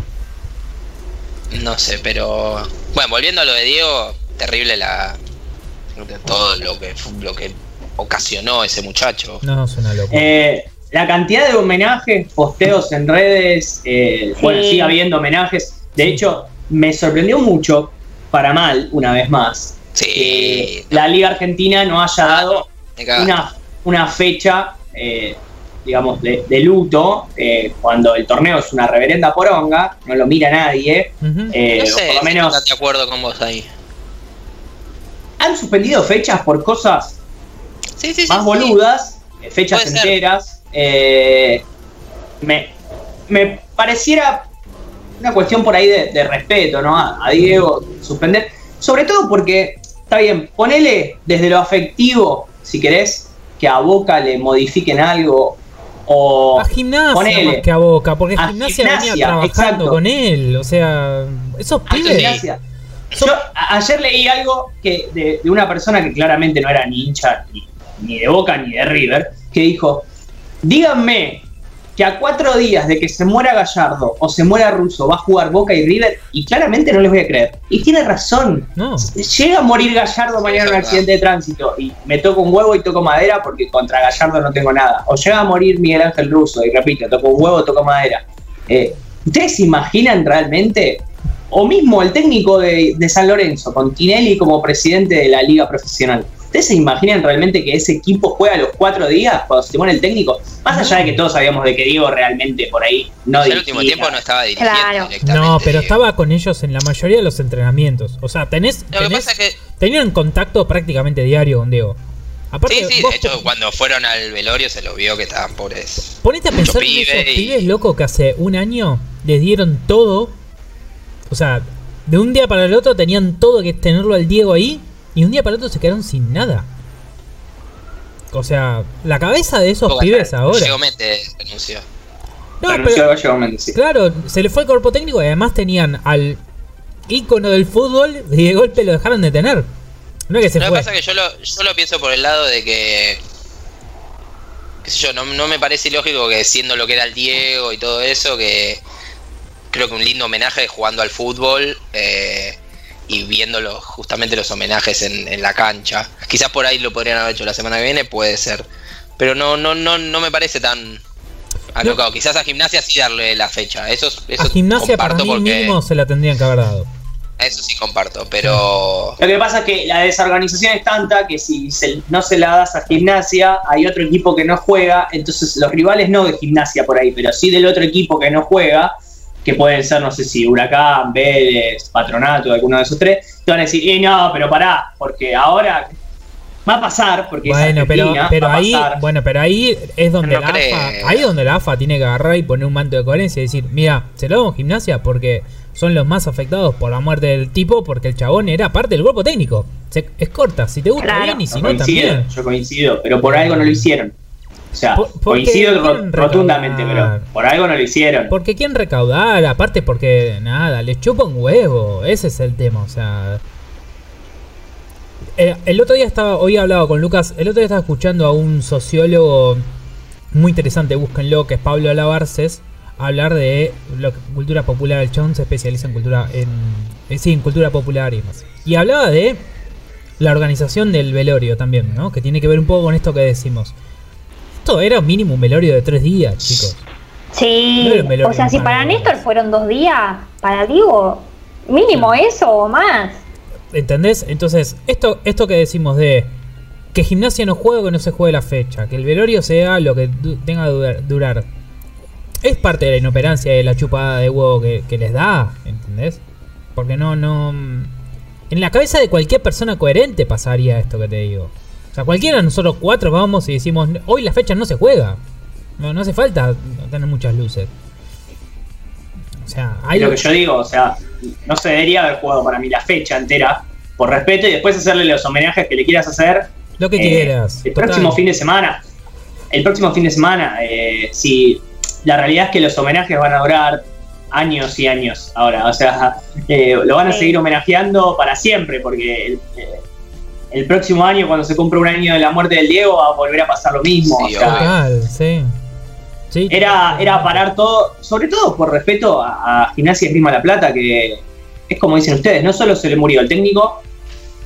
No sé, pero bueno, volviendo a lo de Diego, terrible la todo lo que lo que ocasionó ese muchacho. No, es una locura. Eh, la cantidad de homenajes, posteos en redes, eh, Sí. bueno, sigue habiendo homenajes. De hecho, me sorprendió mucho, para mal, una vez más, Sí, que la Liga Argentina no haya dado una, una fecha, eh, digamos, de, de luto, eh, cuando el torneo es una reverenda poronga, no lo mira nadie. Eh, no o sé, por lo si menos no estás de acuerdo con vos ahí. han suspendido fechas por cosas Sí, sí, sí. más sí. boludas, fechas Puede enteras. eh, me, me pareciera una cuestión por ahí de, de respeto, ¿no? A, a Diego, suspender. Sobre todo porque, está bien, ponele desde lo afectivo, si querés, que a Boca le modifiquen algo. O A gimnasia ponele. más que a Boca, porque A gimnasia, venía trabajando exacto. con él. O sea, esos pibes. Yo ayer leí algo que de, de una persona que claramente no era ni hincha ni, ni de Boca ni de River, que dijo, díganme que a cuatro días de que se muera Gallardo o se muera Russo va a jugar Boca y River y claramente no les voy a creer. Y tiene razón. No. Llega a morir Gallardo Sí, mañana en un accidente de tránsito y me toco un huevo y toco madera porque contra Gallardo no tengo nada. O llega a morir Miguel Ángel Russo y repito, toco un huevo, toco madera. Eh, ¿Ustedes se imaginan realmente? O mismo el técnico de, de San Lorenzo, con Tinelli como presidente de la liga profesional. ¿Ustedes se imaginan realmente que ese equipo juega los cuatro días cuando se pone el técnico? Más allá de que todos sabíamos de que Diego realmente por ahí no Ya el último tiempo no estaba dirigiendo Claro. directamente. No, pero Diego. estaba con ellos en la mayoría de los entrenamientos. O sea, tenés. Lo que pasa es que Tenían contacto prácticamente diario con Diego. Aparte, Sí, sí, de hecho cuando fueron al velorio se lo vio que estaban pobres. Ponete a pensar en esos y- pibes, loco, que hace un año les dieron todo. O sea, de un día para el otro tenían todo que tenerlo al Diego ahí. Y un día para el otro se quedaron sin nada. O sea, la cabeza de esos pibes ahora. Renunció. No, Renunció pero, claro, se le fue el cuerpo técnico y además tenían al ícono del fútbol y de golpe lo dejaron de tener. No es que se Lo que fue. pasa es que yo lo, yo lo pienso por el lado de que. qué sé yo, no, no me parece ilógico que siendo lo que era el Diego y todo eso, que creo que un lindo homenaje jugando al fútbol eh, y viendo los- justamente los homenajes en, en la cancha. Quizás por ahí lo podrían haber hecho la semana que viene, puede ser. Pero no, no, no, no me parece tan alocado. Quizás a gimnasia sí darle la fecha. Eso, eso a gimnasia para mí porque mínimo se la tendrían que haber dado. eso sí comparto, pero Lo que pasa es que la desorganización es tanta que si se- no se la das a gimnasia, hay otro equipo que no juega, entonces los rivales no de gimnasia por ahí, pero sí del otro equipo que no juega, que pueden ser, no sé si Huracán, Vélez, Patronato, alguno de esos tres, te van a decir, eh, no, pero pará, porque ahora va a pasar, porque es Bueno, pero, Argentina, pero va a ahí, pasar. bueno, pero ahí es donde No la creo. AFA, ahí es donde la AFA tiene que agarrar y poner un manto de coherencia y decir, mira, se lo damos gimnasia porque son los más afectados por la muerte del tipo, porque el chabón era parte del grupo técnico. Se- es corta, si te gusta Claro. bien y Yo si no coincido, también. yo coincido, pero por algo no lo hicieron. O sea, Por- coincido rotundamente, recaudar. pero por algo no lo hicieron. Porque quieren recaudar, aparte porque nada, les chupa un huevo, ese es el tema, o sea. Eh, el otro día estaba, hoy he hablado con Lucas, el otro día estaba escuchando a un sociólogo muy interesante, búsquenlo, que es Pablo Alabarces, hablar de lo que- cultura popular. El chabón se especializa en cultura, en, en- sí, en cultura popular y demás. Y hablaba de la organización del velorio también, ¿no? Que tiene que ver un poco con esto que decimos. Esto era mínimo un velorio de tres días, chicos. Sí, No velorio o sea, si para Néstor fueron dos días, para Diego, mínimo eso o más. ¿Entendés? Entonces, esto, esto que decimos de que gimnasia no juegue o que no se juegue la fecha. Que el velorio sea lo que tenga que durar- durar. Es parte de la inoperancia de la chupada de huevo que, que les da, ¿entendés? Porque no, no. En la cabeza de cualquier persona coherente pasaría esto que te digo. O sea, cualquiera de nosotros cuatro vamos y decimos, hoy la fecha no se juega. No, no hace falta tener muchas luces. O sea, hay Es lo que yo digo, o sea, no se debería haber jugado para mí la fecha entera, por respeto, y después hacerle los homenajes que le quieras hacer lo que eh, quieras. El total. próximo fin de semana. El próximo fin de semana, eh, si la realidad es que los homenajes van a durar años y años ahora, o sea, eh, lo van a seguir homenajeando para siempre, porque el, eh, próximo año, cuando se cumpla un año de la muerte del Diego, va a volver a pasar lo mismo. Sí, o sea, Total, sí. Sí, era, era parar todo, sobre todo por respeto a, a Gimnasia Esgrima La Plata, que es como dicen ustedes, no solo se le murió el técnico,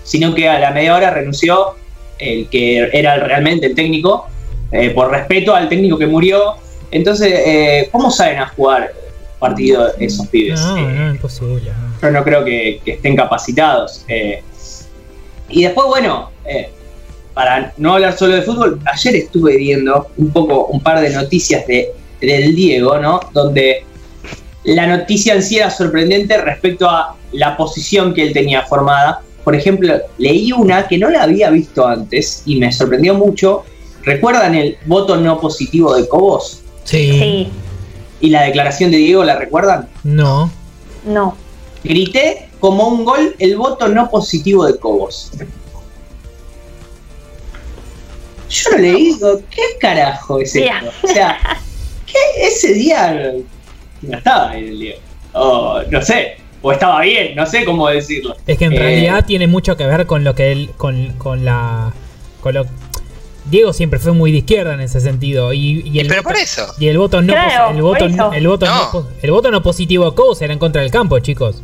sino que a la media hora renunció el que era realmente el técnico, eh, por respeto al técnico que murió. Entonces, eh, ¿cómo saben a jugar partido esos pibes? No, Eh, no, imposible. no. yo no creo que, que estén capacitados. eh. Y después, bueno, eh, para no hablar solo de fútbol, ayer estuve viendo un poco, un par de noticias de, del Diego, ¿no? Donde la noticia en sí era sorprendente respecto a la posición que él tenía formada. Por ejemplo, leí una que no la había visto antes y me sorprendió mucho. ¿Recuerdan el voto no positivo de Cobos? Sí. Sí, Y la declaración de Diego, ¿la recuerdan? No. no. Grité como un gol el voto no positivo de Cobos. Yo no le digo, ¿qué carajo es esto? O sea, ¿qué ese día no estaba en el Diego? O no sé, o estaba bien, no sé cómo decirlo. Es que en Eh, realidad tiene mucho que ver con lo que él. con, con la. con lo. Diego siempre fue muy de izquierda en ese sentido. Y, y el pero voto, por eso. Y el voto no Claro, el voto, el no. No. po- el voto no positivo de Cobos era en contra del campo, chicos.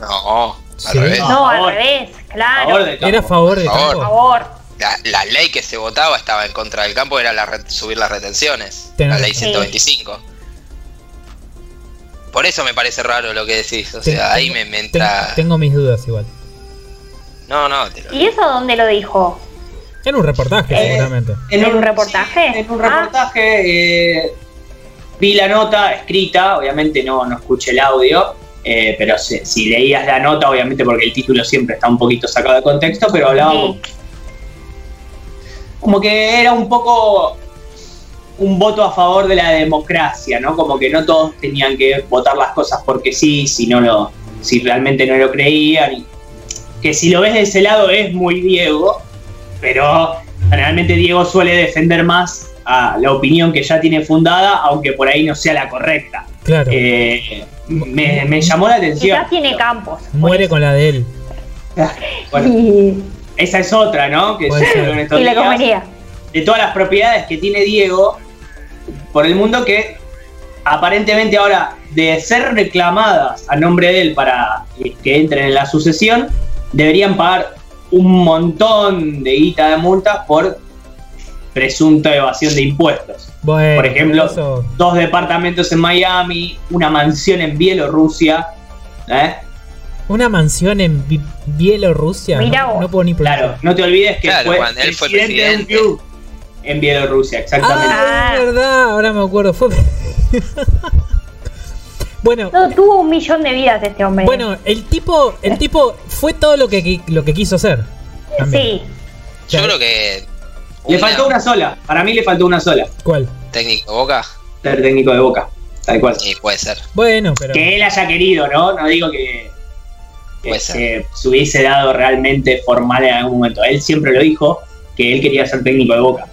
No, al Sí. revés. No. Al revés, claro. favor. Era a favor del Por favor. Por campo. favor. La, la ley que se votaba estaba en contra del campo, era la re- subir las retenciones. Tenés la ley razón. 125. Por eso me parece raro lo que decís. O Ten- sea, ahí tengo- me, me ten- entra. Tengo mis dudas igual. No, no, te lo- ¿Y eso dónde lo dijo? En un reportaje, Eh, seguramente. ¿En un reportaje? sí, en un Ah. reportaje eh, vi la nota escrita, obviamente no, no escuché el audio, eh, pero si, si leías la nota, obviamente porque el título siempre está un poquito sacado de contexto, pero hablaba Sí. como que era un poco un voto a favor de la democracia, ¿no? Como que no todos tenían que votar las cosas porque sí, si no lo, si realmente no lo creían. que si lo ves de ese lado es muy Diego, pero generalmente Diego suele defender más a la opinión que ya tiene fundada, aunque por ahí no sea la correcta. Claro. Eh, me, me llamó la atención. Quizás tiene campos. Muere eso. con la de él. Bueno, Y, esa es otra, ¿no? Que en y le convenía. de todas las propiedades que tiene Diego por el mundo que aparentemente ahora de ser reclamadas a nombre de él para que entren en la sucesión, deberían pagar un montón de guita de multas por presunta evasión de impuestos. Bueno, Por ejemplo, eso- Dos departamentos en Miami, una mansión en Bielorrusia. ¿eh? una mansión en Bi- Bielorrusia. Mirá no, puedo ni Claro, pronunciar. no te olvides que Claro, fue cuando él fue presidente de un presidente. club en Bielorrusia, exactamente. Ah, Ah. es verdad, ahora me acuerdo. Fue... bueno, No, tuvo un millón de vidas este hombre. bueno, el tipo, el tipo fue todo lo que, lo que quiso hacer. también. sí. Yo creo que. Le faltó una sola, para mí le faltó una sola, ¿Cuál? técnico Boca. ser técnico de Boca, tal cual. Sí, puede ser. Bueno, pero Que él haya querido, ¿no? No digo que, que Puede ser. se, se hubiese dado realmente formal en algún momento. Él siempre lo dijo, que él quería ser técnico de Boca.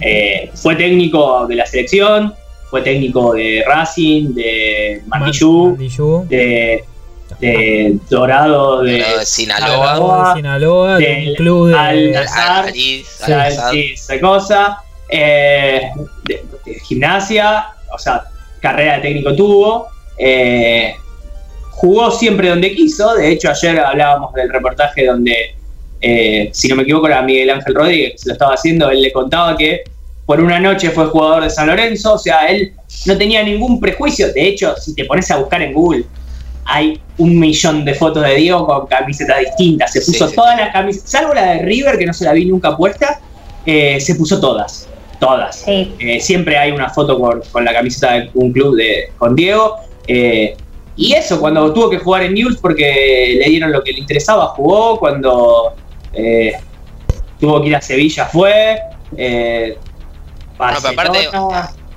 Eh, fue técnico de la selección, fue técnico de Racing, de Martillú, Mandillú, de, de Dorado, de, de Sinaloa. Sinaloa, de Sinaloa, de un del club de. Al- Al- Azar. Aliz, o sea, Al-Assad. sí, esa cosa, eh, de, de gimnasia, o sea, carrera de técnico tuvo, eh, jugó siempre donde quiso, de hecho ayer hablábamos del reportaje donde, eh, si no me equivoco, era Miguel Ángel Rodríguez, que se lo estaba haciendo, él le contaba que por una noche fue jugador de San Lorenzo, o sea, él no tenía ningún prejuicio, de hecho, si te pones a buscar en Google, hay un millón de fotos de Diego con camisetas distintas. Se puso sí. todas las camisetas, salvo la de River, que no se la vi nunca puesta. eh, se puso todas. Todas. Sí. Eh, siempre hay una foto con, con la camiseta de un club de, con Diego. eh, y eso, cuando tuvo que jugar en News porque le dieron lo que le interesaba, jugó. Cuando eh, tuvo que ir a Sevilla, fue. Eh, No, pero aparte,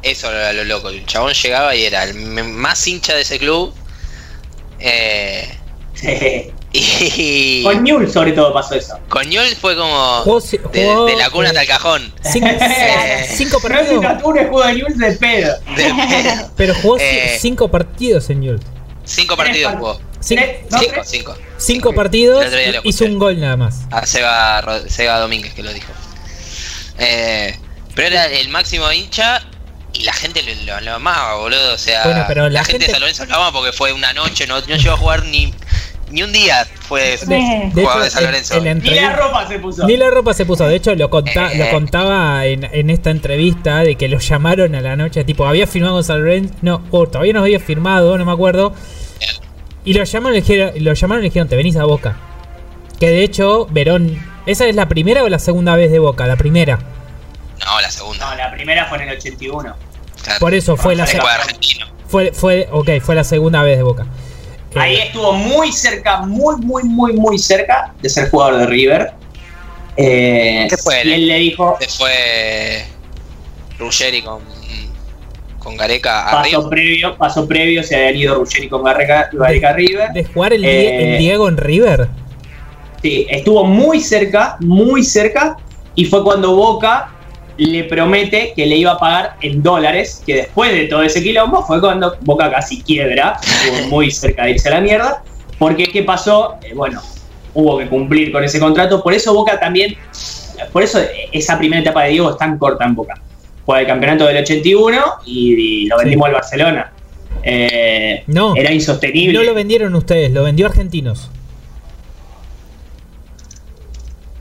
eso era lo loco. El chabón llegaba y era el más hincha de ese club. Eh, Sí. y Con News sobre todo pasó eso. con Newell's fue como de, jugó, de la cuna hasta el cajón. Cinco, Eh, cinco No es partidos. un de pedo. de pedo. Pero jugó Eh. cinco partidos en Yult. Cinco partidos par- jugó. Cinco, Tres- no, Cinco, tres. cinco. cinco partidos, hizo un gol nada más. A Seba, Ro- Seba Domínguez que lo dijo. Eh, pero era el máximo hincha y la gente lo, lo, lo amaba, boludo. O sea, Bueno, pero la gente, de gente- San Lorenzo lo ama porque fue una noche, no, no llegó a jugar ni, ni un día. Fue De, de hecho, de San en- Lorenzo. Ni la ropa se puso. Ni la ropa se puso, de hecho lo, conta- Eh. lo contaba en, en esta entrevista de que lo llamaron a la noche, tipo, había firmado con San Lorenzo, no, o todavía no había firmado, no me acuerdo, y lo llamaron, y le dijeron, lo llamaron y le dijeron, te venís a Boca. Que de hecho, Verón, ¿esa es la primera o la segunda vez de Boca? La primera. No, la segunda. No, la primera fue en el 81. Claro. Por eso fue la, Fue se- jugador argentino. fue, fue, ok, fue la segunda vez de Boca. Eh, Ahí estuvo muy cerca, muy, muy, muy, muy cerca de ser jugador de River. Eh, ¿Qué fue? Y él le dijo, Después Ruggeri con, con Gareca a paso River. previo, paso previo, se habían ido Ruggeri con Gareca, Gareca a River. de jugar el, eh, el Diego en River. Sí, estuvo muy cerca, muy cerca. Y fue cuando Boca le promete que le iba a pagar en dólares. Que después de todo ese quilombo fue cuando Boca casi quiebra. Estuvo muy cerca de irse a la mierda. Porque, ¿qué pasó? Eh, bueno, hubo que cumplir con ese contrato. Por eso Boca también. Por eso esa primera etapa de Diego es tan corta en Boca. Fue el campeonato del 81 y, y lo vendimos al Barcelona. Eh, No. Era insostenible. No lo vendieron ustedes, lo vendió Argentinos.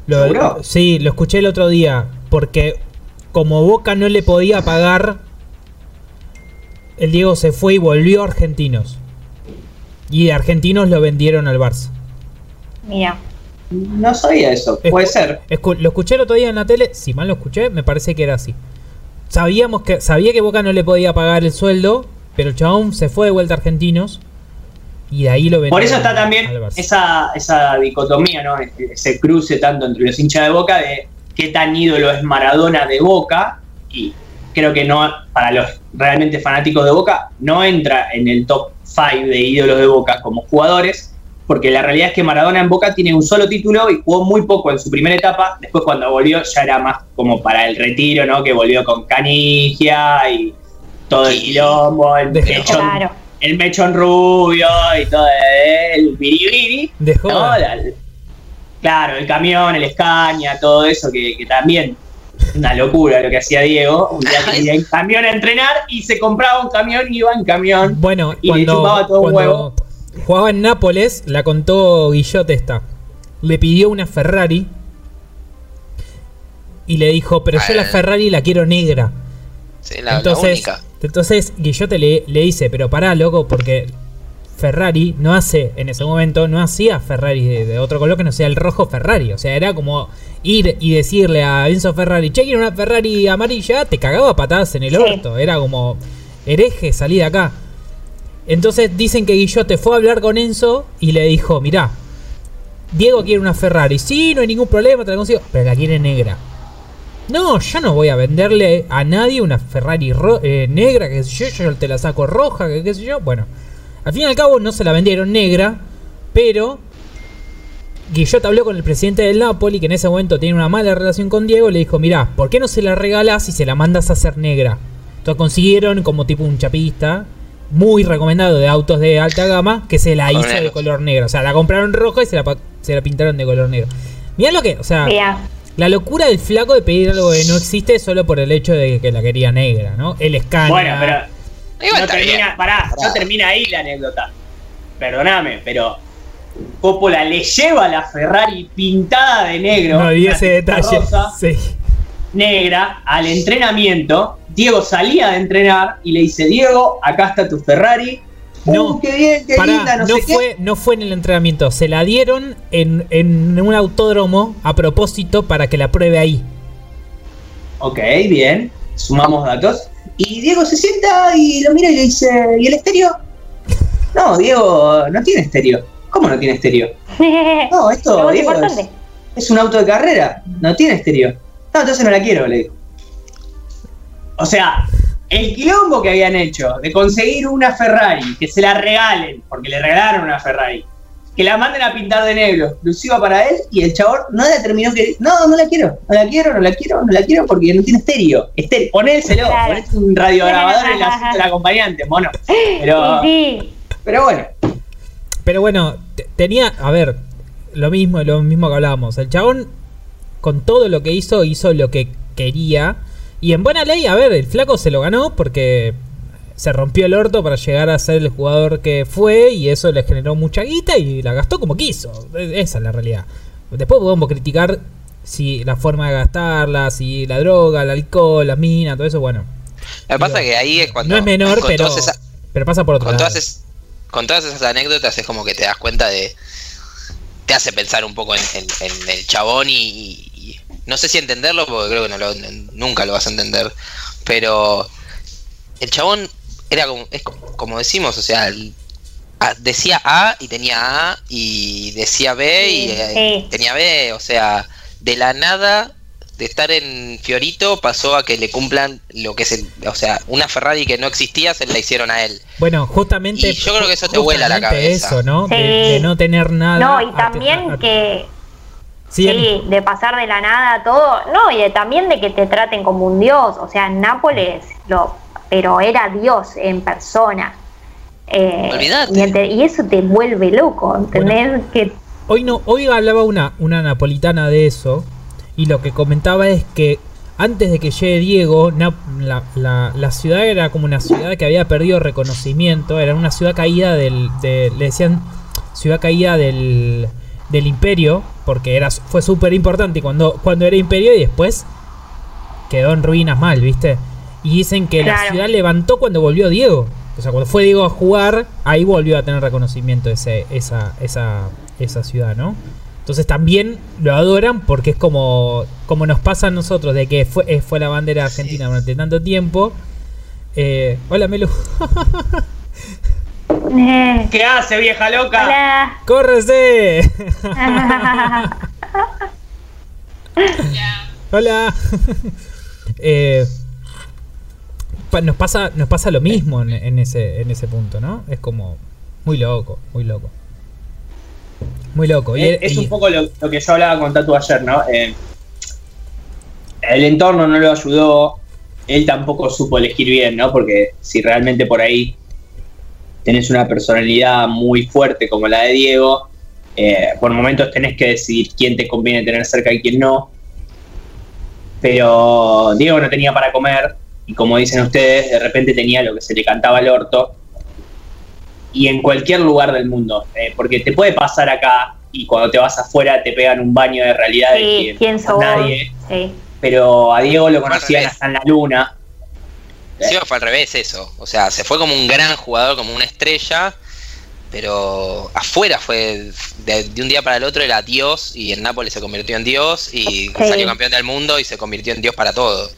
Lo- ¿Seguro? sí, lo escuché el otro día. Porque como Boca no le podía pagar, el Diego se fue y volvió a Argentinos. Y de Argentinos lo vendieron al Barça. Mira. No sabía eso. Puede Escu- ser. escu- lo escuché el otro día en la tele. Si mal lo escuché, me parece que era así. Sabíamos que sabía que Boca no le podía pagar el sueldo, pero el chabón se fue de vuelta a Argentinos y de ahí lo vendieron Por eso está también esa, esa dicotomía, ¿no? Ese cruce tanto entre los hinchas de Boca de qué tan ídolo es Maradona de Boca y creo que no, para los realmente fanáticos de Boca, no entra en el top 5 de ídolos de Boca como jugadores, porque la realidad es que Maradona en Boca tiene un solo título y jugó muy poco en su primera etapa, después cuando volvió ya era más como para el retiro, ¿no? Que volvió con Canigia y todo el quilombo, el Dejó- mechón, Claro. el mechón rubio y todo el biribiri. De ¿no? joda. La- claro, el camión, el Escaña, todo eso que, que también una locura lo que hacía Diego. Un día que iba en camión a entrenar y se compraba un camión y iba en camión. Bueno, Y le chupaba cuando, todo un cuando huevo. jugaba en Nápoles, la contó Guillot esta. Le pidió una Ferrari y le dijo, pero yo la Ah. Ferrari la quiero negra. Sí, la, la entonces, única. entonces Guillot le, le dice, pero pará, loco, porque Ferrari no hace, en ese momento, no hacía Ferrari de, de otro color que no sea el rojo Ferrari. O sea, era como ir y decirle a Enzo Ferrari, che, quiero una Ferrari amarilla, te cagaba patadas en el Sí. orto. Era como, hereje, salí de acá. Entonces dicen que Guillot fue a hablar con Enzo y le dijo, mirá, Diego quiere una Ferrari. Sí, no hay ningún problema, te la consigo. Pero la quiere negra. No, yo no voy a venderle a nadie una Ferrari eh, negra, que sé yo, yo te la saco roja, que qué sé yo. Bueno, al fin y al cabo no se la vendieron negra, pero Guillot habló con el presidente del Napoli, que en ese momento tiene una mala relación con Diego, y le dijo, mirá, ¿por qué no se la regalás y se la mandas a hacer negra? Entonces consiguieron como tipo un chapista, muy recomendado de autos de alta gama, que se la hizo de color negro. O sea, la compraron roja y se la, pa- se la pintaron de color negro. Mirá lo que, o sea... Mira. La locura del flaco de pedir algo que no existe solo por el hecho de que la quería negra, ¿no? El escáner. Bueno, pero Igual no está termina, bien. pará, no termina ahí la anécdota. Perdóname, pero Coppola le lleva la Ferrari pintada de negro. No vi ese detalle. rosa, Sí. negra al entrenamiento. Diego salía de entrenar y le dice, Diego, acá está tu Ferrari. No, Uh, qué bien, qué Pará, linda, no, no, sé qué. fue, no fue en el entrenamiento. Se la dieron en, en un autódromo a propósito para que la pruebe ahí. Ok, bien. Sumamos datos. Y Diego se sienta y lo mira y le dice, ¿y el estéreo? No, Diego no tiene estéreo. ¿Cómo no tiene estéreo? No, esto, Diego, es un auto de carrera. No tiene estéreo. No, entonces no la quiero, le digo. O sea, el quilombo que habían hecho de conseguir una Ferrari, que se la regalen, porque le regalaron una Ferrari, que la manden a pintar de negro, exclusiva para él, y el chabón no la terminó que. No, no la quiero, no la quiero, no la quiero, no la quiero porque no tiene estéreo. Estéreo, ponéselo, Claro. ponés un radiograbador en la cinta del acompañante, mono. Pero, Sí, pero bueno, Pero bueno, te- tenía, a ver, lo mismo, lo mismo que hablábamos. El chabón, con todo lo que hizo, hizo lo que quería. Y en buena ley, a ver, el flaco se lo ganó porque se rompió el orto para llegar a ser el jugador que fue y eso le generó mucha guita y la gastó como quiso. E- Esa es la realidad. Después podemos criticar si la forma de gastarla, si la droga, el alcohol, la mina, todo eso, bueno. Lo que pasa es que ahí es cuando. no es menor, pero, pasa por otro con lado. todas, es- con todas esas anécdotas es como que te das cuenta de. Te hace pensar un poco en, en- en el chabón y, y- y No sé si entenderlo, porque creo que no lo- nunca lo vas a entender. Pero. El chabón era como. Es co- como decimos, o sea. el- a- decía A y tenía A y decía B y Sí, eh, sí. tenía B. O sea, de la nada. De estar en Fiorito pasó a que le cumplan lo que es el, o sea, una Ferrari que no existía se la hicieron a él. Bueno, justamente. Y yo creo que eso te vuela la justamente cabeza. Eso, ¿no? Sí. De, de no tener nada. No, y también a- a- que Sí, Sí, de pasar de la nada a todo. No, y de- también de que te traten como un dios. O sea, Nápoles, lo, pero era Dios en persona. Eh. Y, ente- y eso te vuelve loco, ¿entendés? Que Hoy no, hoy hablaba una, una napolitana de eso. Y lo que comentaba es que antes de que llegue Diego, la, la- la ciudad era como una ciudad que había perdido reconocimiento. Era una ciudad caída del. de- le decían ciudad caída del, del imperio. Porque era, fue súper importante cuando, cuando era imperio y después quedó en ruinas mal, ¿viste? Y dicen que la ciudad levantó cuando volvió Diego. O sea, cuando fue Diego a jugar, ahí volvió a tener reconocimiento ese, esa, esa, esa ciudad, ¿no? Entonces también lo adoran porque es como, como nos pasa a nosotros, de que fue, eh, fue la bandera argentina durante tanto tiempo. Eh, hola Melu. eh, ¿Qué hace, vieja loca? hola. ¡Córrese! Hola. Eh, pa- nos pasa, nos pasa lo mismo en, en ese, en ese punto, ¿no? Es como muy loco, muy loco. Muy loco. Y- Es, es y- un poco lo, lo que yo hablaba con Tatu ayer, ¿no? Eh, el entorno no lo ayudó, él tampoco supo elegir bien, ¿no? Porque si realmente por ahí tenés una personalidad muy fuerte como la de Diego, eh, por momentos tenés que decidir quién te conviene tener cerca y quién no. Pero Diego no tenía para comer y como dicen ustedes, de repente tenía lo que se le cantaba al orto. Y en cualquier lugar del mundo, eh, porque te puede pasar acá y cuando te vas afuera te pegan un baño de realidad de Sí, que ¿quién no sos? sos nadie. Sí. Pero a Diego lo hasta en la luna. Sí, fue al revés eso. O sea, se fue como un gran jugador, como una estrella, pero afuera fue de, de un día para el otro era Dios y en Nápoles se convirtió en Dios y salió campeón del mundo y se convirtió en Dios para todo.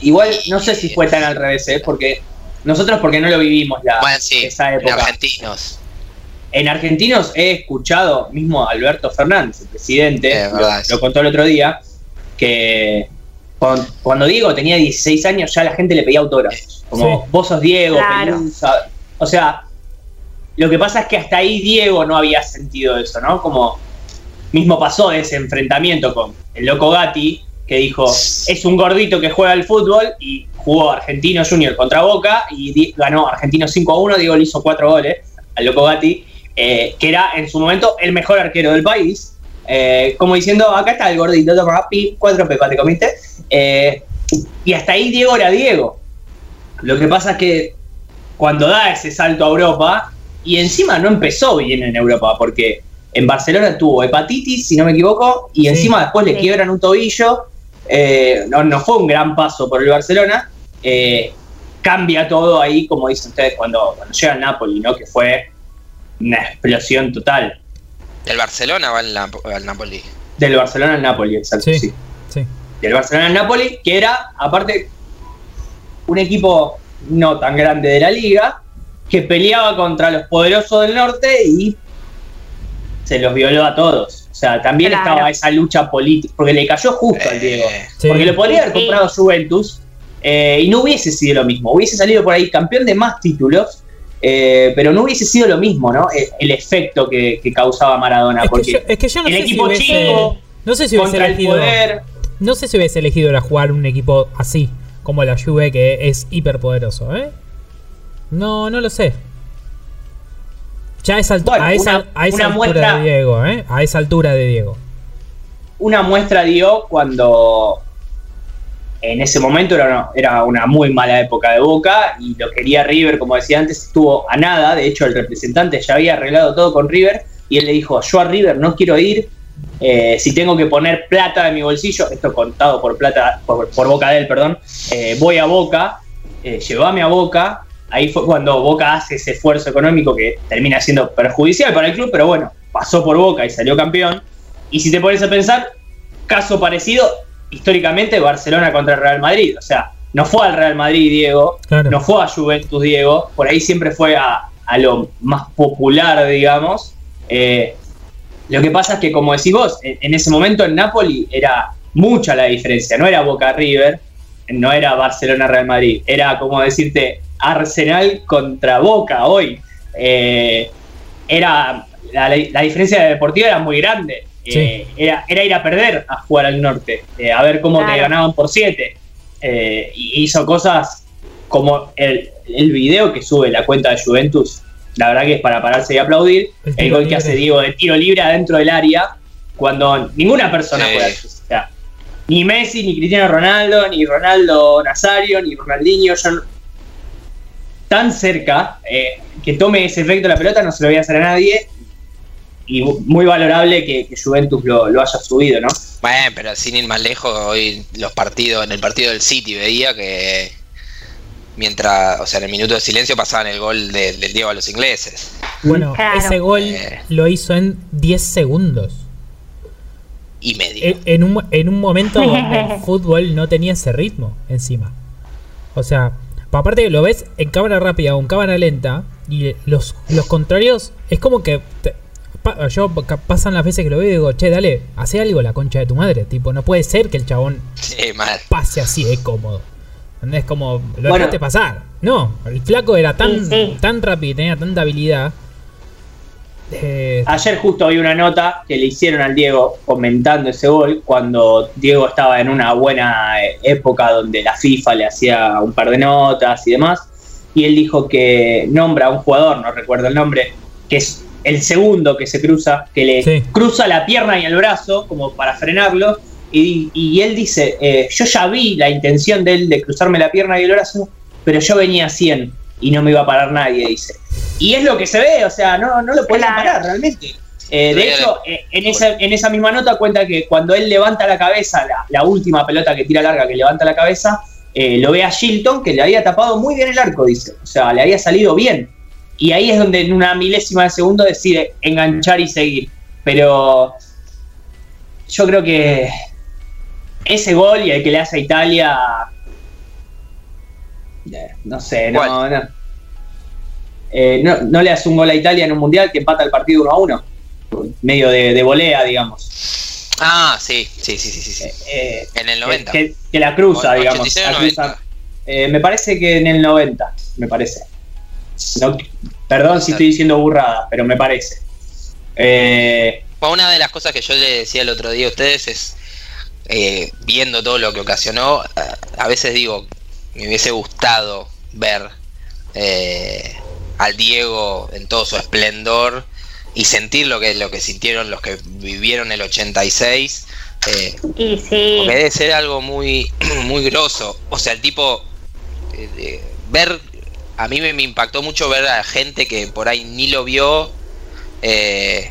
Igual no sé si fue tan al revés, ¿eh? porque nosotros porque no lo vivimos la, Bueno, sí, esa en época. argentinos. En argentinos he escuchado, mismo Alberto Fernández, el presidente, lo contó el otro día, que cuando, cuando Diego tenía 16 años ya la gente le pedía autógrafos. Como Sí. vos sos Diego, Claro. Pelusa. O sea, lo que pasa es que hasta ahí Diego no había sentido eso, ¿no? Como mismo pasó ese enfrentamiento con el loco Gatti, que dijo, es un gordito que juega al fútbol y jugó Argentino Junior contra Boca y ganó Argentino 5 a 1, Diego le hizo 4 goles al loco Gatti, eh, que era en su momento el mejor arquero del país. Eh, como diciendo, acá está el gordito, toma, pi, cuatro pepas te comiste. Eh, y hasta ahí Diego era Diego. Lo que pasa es que cuando da ese salto a Europa, y encima no empezó bien en Europa, porque en Barcelona tuvo hepatitis, si no me equivoco, y Sí. encima después le Sí. quiebran un tobillo. eh, no, no fue un gran paso por el Barcelona. eh, cambia todo ahí, como dicen ustedes, cuando, cuando llega al Napoli, ¿no? Que fue una explosión total. Del Barcelona va al, Nap- al Napoli. Del Barcelona al Napoli, exacto, Sí. sí. Sí. del Barcelona-Napoli, que era, aparte, un equipo no tan grande de la liga, que peleaba contra los poderosos del norte y se los violó a todos. O sea, también Claro. estaba esa lucha política, porque le cayó justo al Diego. Eh, Sí. Porque lo podría haber comprado Juventus eh, y no hubiese sido lo mismo. Hubiese salido por ahí campeón de más títulos, eh, pero no hubiese sido lo mismo, ¿no? El, el efecto que, que causaba Maradona. Es que, porque yo, es que yo no el sé si equipo hubiese. chico no sé si hubiese contra el elegido. poder. No sé si hubiese elegido a jugar un equipo así, como la Juve, que es hiperpoderoso, ¿eh? No, no lo sé. Ya a esa, altu- Bueno, a esa, una- a esa una altura muestra- de Diego, ¿eh? A esa altura de Diego. Una muestra dio cuando en ese momento era una, era una muy mala época de Boca y lo quería River, como decía antes, estuvo a nada. De hecho, el representante ya había arreglado todo con River y él le dijo: Yo a River no quiero ir. eh, si tengo que poner plata de mi bolsillo, esto contado por plata, por, boca de él, perdón, eh, voy a Boca, eh, llévame a Boca. Ahí fue cuando Boca hace ese esfuerzo económico que termina siendo perjudicial para el club, pero bueno, pasó por Boca y salió campeón. Y si te pones a pensar, caso parecido, históricamente Barcelona contra el Real Madrid. O sea, no fue al Real Madrid Diego, Claro. no fue a Juventus Diego, por ahí siempre fue a, a lo más popular, digamos. Eh, lo que pasa es que, como decís vos, en, en ese momento en Napoli era mucha la diferencia, no era Boca River, no era Barcelona Real Madrid, era como decirte Arsenal contra Boca hoy. Eh, era la, la diferencia deportiva era muy grande. Eh, era, era ir a perder a jugar al norte, eh, a ver cómo te Claro. ganaban por 7. y hizo cosas como el, el video que sube la cuenta de Juventus. La verdad que es para pararse y aplaudir. El gol que hace Diego de tiro libre adentro del área, cuando ninguna persona Sí. puede hacer. O sea, ni Messi, ni Cristiano Ronaldo, ni Ronaldo Nazario, ni Ronaldinho, yo no- tan cerca eh, que tome ese efecto la pelota no se lo voy a hacer a nadie. Y muy valorable que, que Juventus lo, lo haya subido, ¿no? Bueno, pero sin ir más lejos, hoy los partidos, en el partido del City veía que mientras, o sea, en el minuto de silencio pasaban el gol de- del Diego a los ingleses. Bueno, Claro. ese gol Eh. lo hizo en 10 segundos. Y medio. En, en un, en un momento donde el fútbol no tenía ese ritmo encima. O sea, pa- aparte que lo ves en cámara rápida o en cámara lenta y los, los contrarios es como que te- pa- yo pasan las veces que lo veo y digo, che, dale, hace algo la concha de tu madre. Tipo, no puede ser que el chabón Sí, mal. pase así de cómodo. Es como, lo Bueno. dejaste pasar. No, el flaco era tan, Sí, sí. tan rápido y tenía tanta habilidad. Eh, Ayer justo vi una nota que le hicieron al Diego comentando ese gol cuando Diego estaba en una buena eh, época donde la FIFA le hacía un par de notas y demás. Y él dijo que nombra a un jugador, no recuerdo el nombre, que es el segundo que se cruza, que le Sí. cruza la pierna y el brazo como para frenarlo. Y, y él dice, eh, yo ya vi la intención de él de cruzarme la pierna y el brazo, pero yo venía a 100 y no me iba a parar nadie, dice. Y es lo que se ve, o sea, no, no lo Claro. parar realmente. Eh, de hecho, eh, en, esa, en esa misma nota cuenta que cuando él levanta la cabeza, la, la última pelota que tira larga que levanta la cabeza, eh, lo ve a Shilton que le había tapado muy bien el arco, dice. O sea, le había salido bien. Y ahí es donde en una milésima de segundo decide enganchar y seguir. Pero yo creo que ese gol y el que le hace a Italia, eh, no sé, no, ¿Cuál? no. Eh, no, no le hace un gol a Italia en un mundial que empata el partido 1 a 1. Medio de, de volea, digamos. Ah, sí, sí, sí, sí, sí. sí. Eh, En el que- 90. Que, que la cruza, digamos. 86 o la cruza. 90. Eh, me parece que en el 90, me parece. No, perdón si estoy diciendo burrada, pero me parece. Eh, una de las cosas que yo le decía el otro día a ustedes es, eh, viendo todo lo que ocasionó, a, veces digo, me hubiese gustado ver eh, al Diego en todo su esplendor y sentir lo que, lo que sintieron los que vivieron el 86. eh, Y sí. porque debe ser algo muy, muy grosso. O sea, el tipo. eh, ver. A mí me, me impactó mucho ver a gente que por ahí ni lo vio. Eh,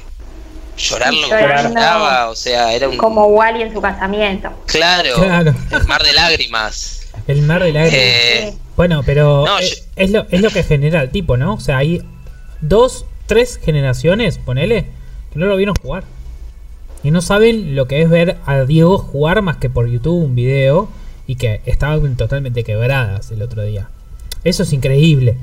llorar lo que. O sea, era un. Como Wally en su casamiento. Claro, Claro. El mar de lágrimas. el mar de lágrimas. Eh, Bueno, pero No, eh, yo- es, lo, es lo que genera el tipo, ¿no? O sea, hay dos, tres generaciones, ponele, que no lo vieron jugar. Y no saben lo que es ver a Diego jugar más que por YouTube un video y que estaban totalmente quebradas el otro día. Eso es increíble.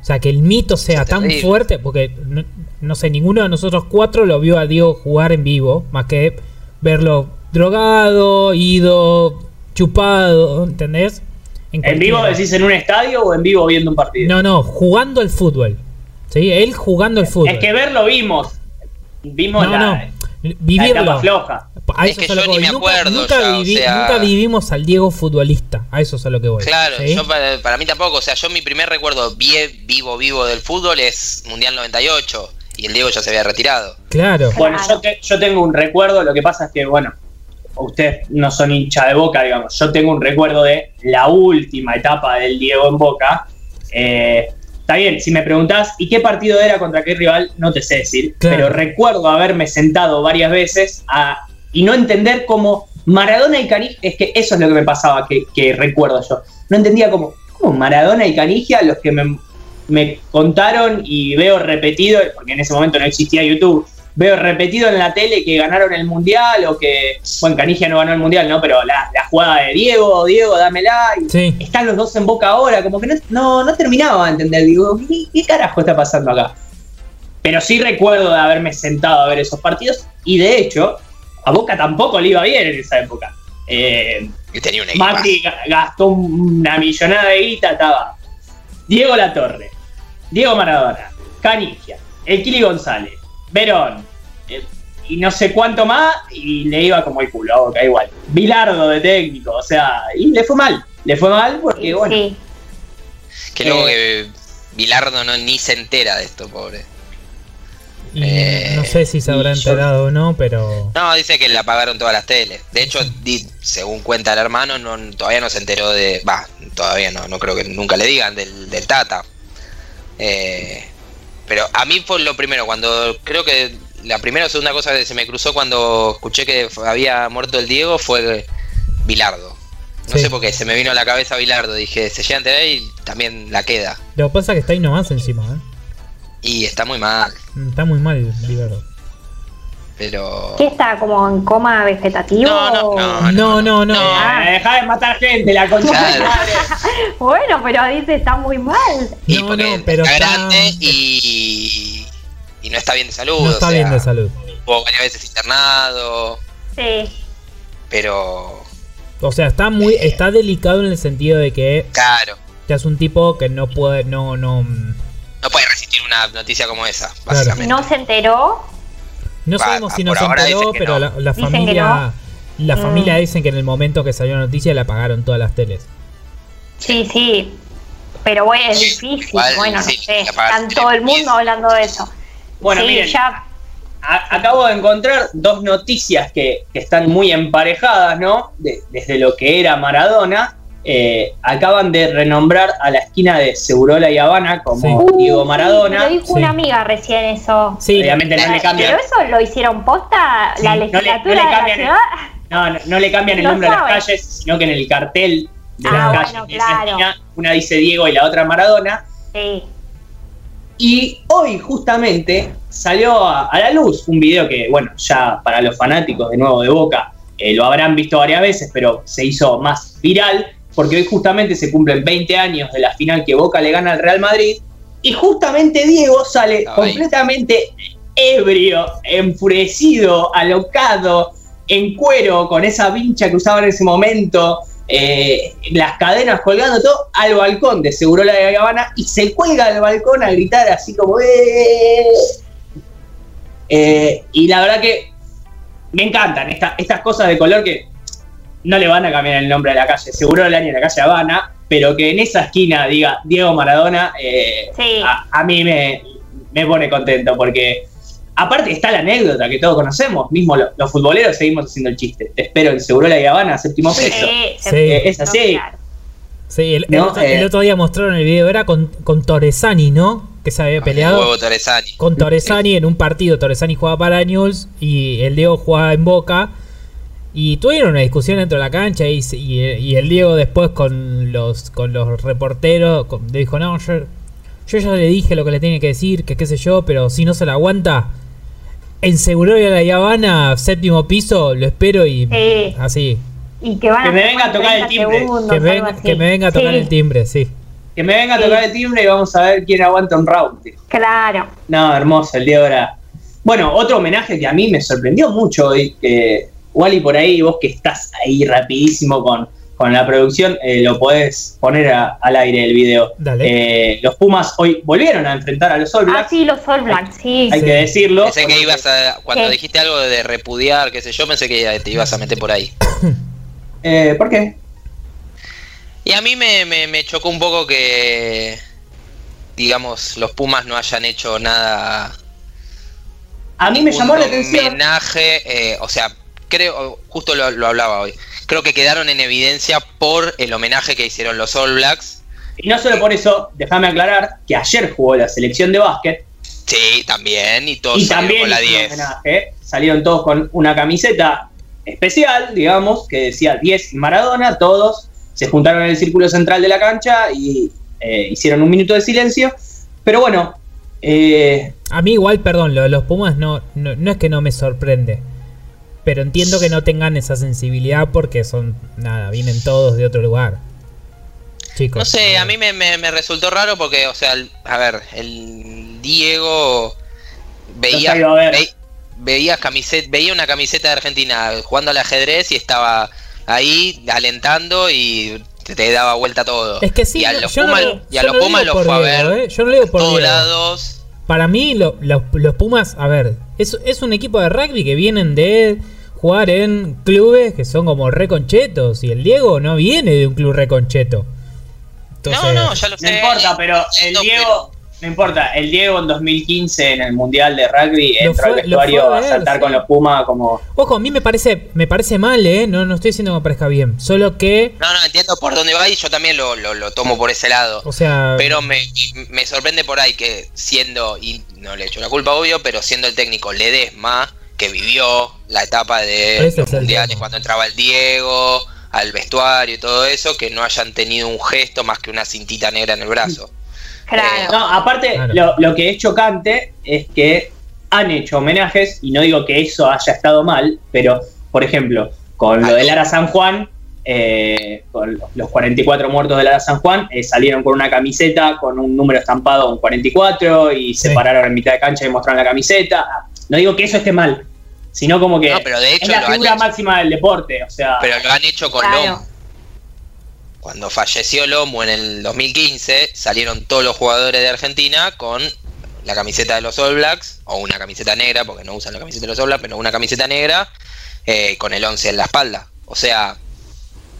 O sea, que el mito sea Es tan terrible. fuerte, porque no, no sé, ninguno de nosotros cuatro lo vio a Diego jugar en vivo, más que verlo drogado, ido, chupado, ¿entendés? ¿En vivo decís en un estadio o en vivo viendo un partido? No, no, jugando al fútbol. ¿Sí? Él jugando al fútbol. Es que verlo vimos. Vimos no, la, no, la etapa floja. A Es eso que es a lo yo que ni me acuerdo nunca ya, o viví- sea- nunca vivimos al Diego futbolista. A eso es a lo que voy. Claro, ¿sí? yo para, para mí tampoco. O sea, yo mi primer recuerdo vivo, vivo del fútbol es Mundial 98. Y el Diego ya se había retirado. Claro. Bueno, yo, te- yo tengo un recuerdo, lo que pasa es que, bueno, ustedes no son hincha de boca, digamos. Yo tengo un recuerdo de la última etapa del Diego en boca. Eh, está bien, si me preguntás, ¿y qué partido era contra qué rival? No te sé decir. Claro. Pero recuerdo haberme sentado varias veces a- y no entender cómo Maradona y Canigia, es que eso es lo que me pasaba, que, que recuerdo yo. No entendía cómo, cómo Maradona y Canigia, los que me, me contaron y veo repetido, porque en ese momento no existía YouTube, veo repetido en la tele que ganaron el mundial o que, bueno, Canigia no ganó el mundial, ¿no? Pero la, la jugada de Diego, Diego, dámela. Y Sí. Están los dos en boca ahora, como que no, no, no terminaba de entender. Digo, ¿qué, qué carajo está pasando acá? Pero sí recuerdo de haberme sentado a ver esos partidos y de hecho, a Boca tampoco le iba bien en esa época. Eh, tenía un. Macri ga- gastó una millonada de guita, estaba Diego Latorre, Diego Maradona, Canigia, Kili González, Verón, eh, y no sé cuánto más, y le iba como el culo a Boca igual. Bilardo de técnico, o sea, y le fue mal, le fue mal porque, bueno, Sí. Que luego Eh. que Bilardo no, ni se entera de esto, pobre. Eh, no sé si se habrá yo- enterado o no, pero. No, dice que le apagaron todas las teles. De hecho, di- según cuenta el hermano, no, todavía no se enteró de. Va, todavía no, no creo que nunca le digan del, del Tata. Eh, pero a mí fue lo primero, cuando creo que la primera o segunda cosa que se me cruzó cuando escuché que había muerto el Diego fue Bilardo. No Sí. sé por qué, se me vino a la cabeza Bilardo. Dije, se llega a TV y también la queda. Lo que pasa es que está ahí nomás encima, ¿eh? Y está muy mal, Está muy mal, Liberdo. pero. ¿Qué está? ¿Como en coma vegetativo? No, no, no. No, no, no. Ah. eh, dejá de matar gente, la concha de Claro. Bueno, pero dice está muy mal. Y No, porque no, pero está está- grande y, y no está bien de salud. No o está sea, bien de salud. Estuvo varias veces internado, Sí. pero O sea, está muy, está delicado en el sentido de que claro, ya es un tipo que no puede, no, no, mm, no puede resistir una noticia como esa, básicamente. ¿No se enteró? no Va, sabemos si no se enteró, pero no. la, la familia, la Mm. familia dicen que en el momento que salió la noticia le apagaron todas las teles. Sí, sí. Pero bueno, es difícil. Igual, bueno, no sé. la Están todo el mundo hablando de eso. Bueno, sí, miren, ya. A- acabo de encontrar dos noticias que, que están muy emparejadas, ¿no? De- desde lo que era Maradona. Eh, acaban de renombrar a la esquina de Segurola y Habana como Sí. Uh, Diego sí, Maradona. lo dijo Sí. una amiga recién eso. Sí, Obviamente no le cambian, Pero eso lo hicieron posta Sí, la no le- no le legislatura de la cambian el- ciudad. no, no, no le cambian el nombre a las calles, sino que en el cartel de Ah, las bueno, calles de esa claro. esquina, una dice Diego y la otra Maradona. Sí. Y hoy justamente salió a, a la luz un video que, bueno, ya para los fanáticos de nuevo de Boca eh, lo habrán visto varias veces, pero se hizo más viral porque hoy justamente se cumplen 20 años de la final que Boca le gana al Real Madrid y justamente Diego sale completamente ebrio, enfurecido, alocado, en cuero, con esa vincha que usaba en ese momento, eh, las cadenas colgando todo, al balcón de Segurola de Habana y se cuelga al balcón a gritar así como "¡Eh!". Eh, y la verdad que me encantan esta- estas cosas de color que no le van a cambiar el nombre de la calle, Segurola ni a la calle Habana, pero que en esa esquina diga Diego Maradona, eh, Sí. a, a mí me, me pone contento porque aparte está la anécdota que todos conocemos, mismo lo- los futboleros seguimos haciendo el chiste. Te espero en Segurola y Habana, séptimo Sí, peso. se- Sí. Eh, es así. Sí, el, el otro, eh. el otro día mostraron el video, era con, con Torresani, ¿no? Que se había Con el peleado huevo Torresani. con Torresani en un partido. Torresani jugaba para Newell's y el Diego jugaba en Boca. Y tuvieron una discusión dentro de la cancha y, y, y el Diego después con los, con los reporteros con- dijo, no, yo, yo ya le dije lo que le tiene que decir, que qué sé yo, pero si no se la aguanta, en Segurola La Habana, séptimo piso, lo espero y Sí. así. Y que van Que a me venga a tocar el 30 timbre. segundos, Que, así. que me venga a tocar Sí, el timbre, sí. Que me venga a Sí. tocar el timbre y vamos a ver quién aguanta un round. tío. Claro. No, hermoso, el Diego era. Bueno, otro homenaje que a mí me sorprendió mucho hoy, que Wally por ahí, vos que estás ahí rapidísimo con, con la producción, eh, lo podés poner a- al aire el video. Dale. Eh, los Pumas hoy volvieron a enfrentar a los All Ah, Blacks, sí, los All Blacks, sí. hay Sí. que decirlo. Pensé que ibas a. Cuando dijiste algo de repudiar, qué sé yo, pensé que te ibas a meter por ahí. Eh, ¿Por qué? Y a mí me, me- me chocó un poco que. Digamos, los Pumas no hayan hecho nada. A mí me llamó la atención. homenaje, eh, o sea, creo, justo lo, lo hablaba hoy. Creo que quedaron en evidencia por el homenaje que hicieron los All Blacks. Y no solo por eso, déjame aclarar que ayer jugó la selección de básquet Sí, también, y todos y salieron también con la hizo un 10. homenaje. Salieron todos con una camiseta especial, digamos, que decía 10 y Maradona, todos se juntaron en el círculo central de la cancha y eh, hicieron un minuto de silencio. Pero bueno, eh, A mí igual, perdón, lo de los Pumas no, no, no es que no me sorprende. Pero entiendo que no tengan esa sensibilidad porque son, nada, vienen todos de otro lugar. Chicos. No sé, a mí me, me- me resultó raro porque, o sea, el- a ver, el Diego veía, ve- veía, camiseta, veía una camiseta de Argentina jugando al ajedrez y estaba ahí alentando y te, daba vuelta todo. Es que sí, y a los no Pumas, lo- los lo fue a ver ¿eh? Yo no lo digo por todos lados. Para mí, lo- los, los Pumas, a ver, es, es un equipo de rugby que vienen de jugar en clubes que son como reconchetos. Y el Diego no viene de un club reconcheto. Entonces, no, no, ya lo no sé. importa, pero el No, Diego, no importa, el Diego en 2015 en el Mundial de Rugby Lo entró al fue- lo vestuario a saltar sí. con los Pumas como... Ojo, a mí me parece, me parece mal, ¿eh? No, no estoy diciendo que me parezca bien. Solo que, No, no, entiendo por dónde va y yo también lo, lo, lo tomo por ese lado. o sea... Pero me, me sorprende por ahí que siendo, y no le echo la culpa obvio, pero siendo el técnico Ledesma, que vivió la etapa de los mundiales tema. cuando entraba el Diego, al vestuario y todo eso, que no hayan tenido un gesto más que una cintita negra en el brazo. Claro. No, aparte, Claro. lo, lo que es chocante es que han hecho homenajes, y no digo que eso haya estado mal, pero, por ejemplo, con lo de Lara San Juan, eh, con los 44 muertos de Lara San Juan, eh, salieron con una camiseta con un número estampado, un 44, y se Sí. pararon en mitad de cancha y mostraron la camiseta. No digo que eso esté mal, sino como que No, pero de es hecho la lo han figura hecho, máxima del deporte, o sea... pero lo han hecho con Claro. Lomo. Cuando falleció Lomo en el 2015, salieron todos los jugadores de Argentina con la camiseta de los All Blacks, o una camiseta negra, porque no usan la camiseta de los All Blacks, pero una camiseta negra eh, con el 11 en la espalda. O sea,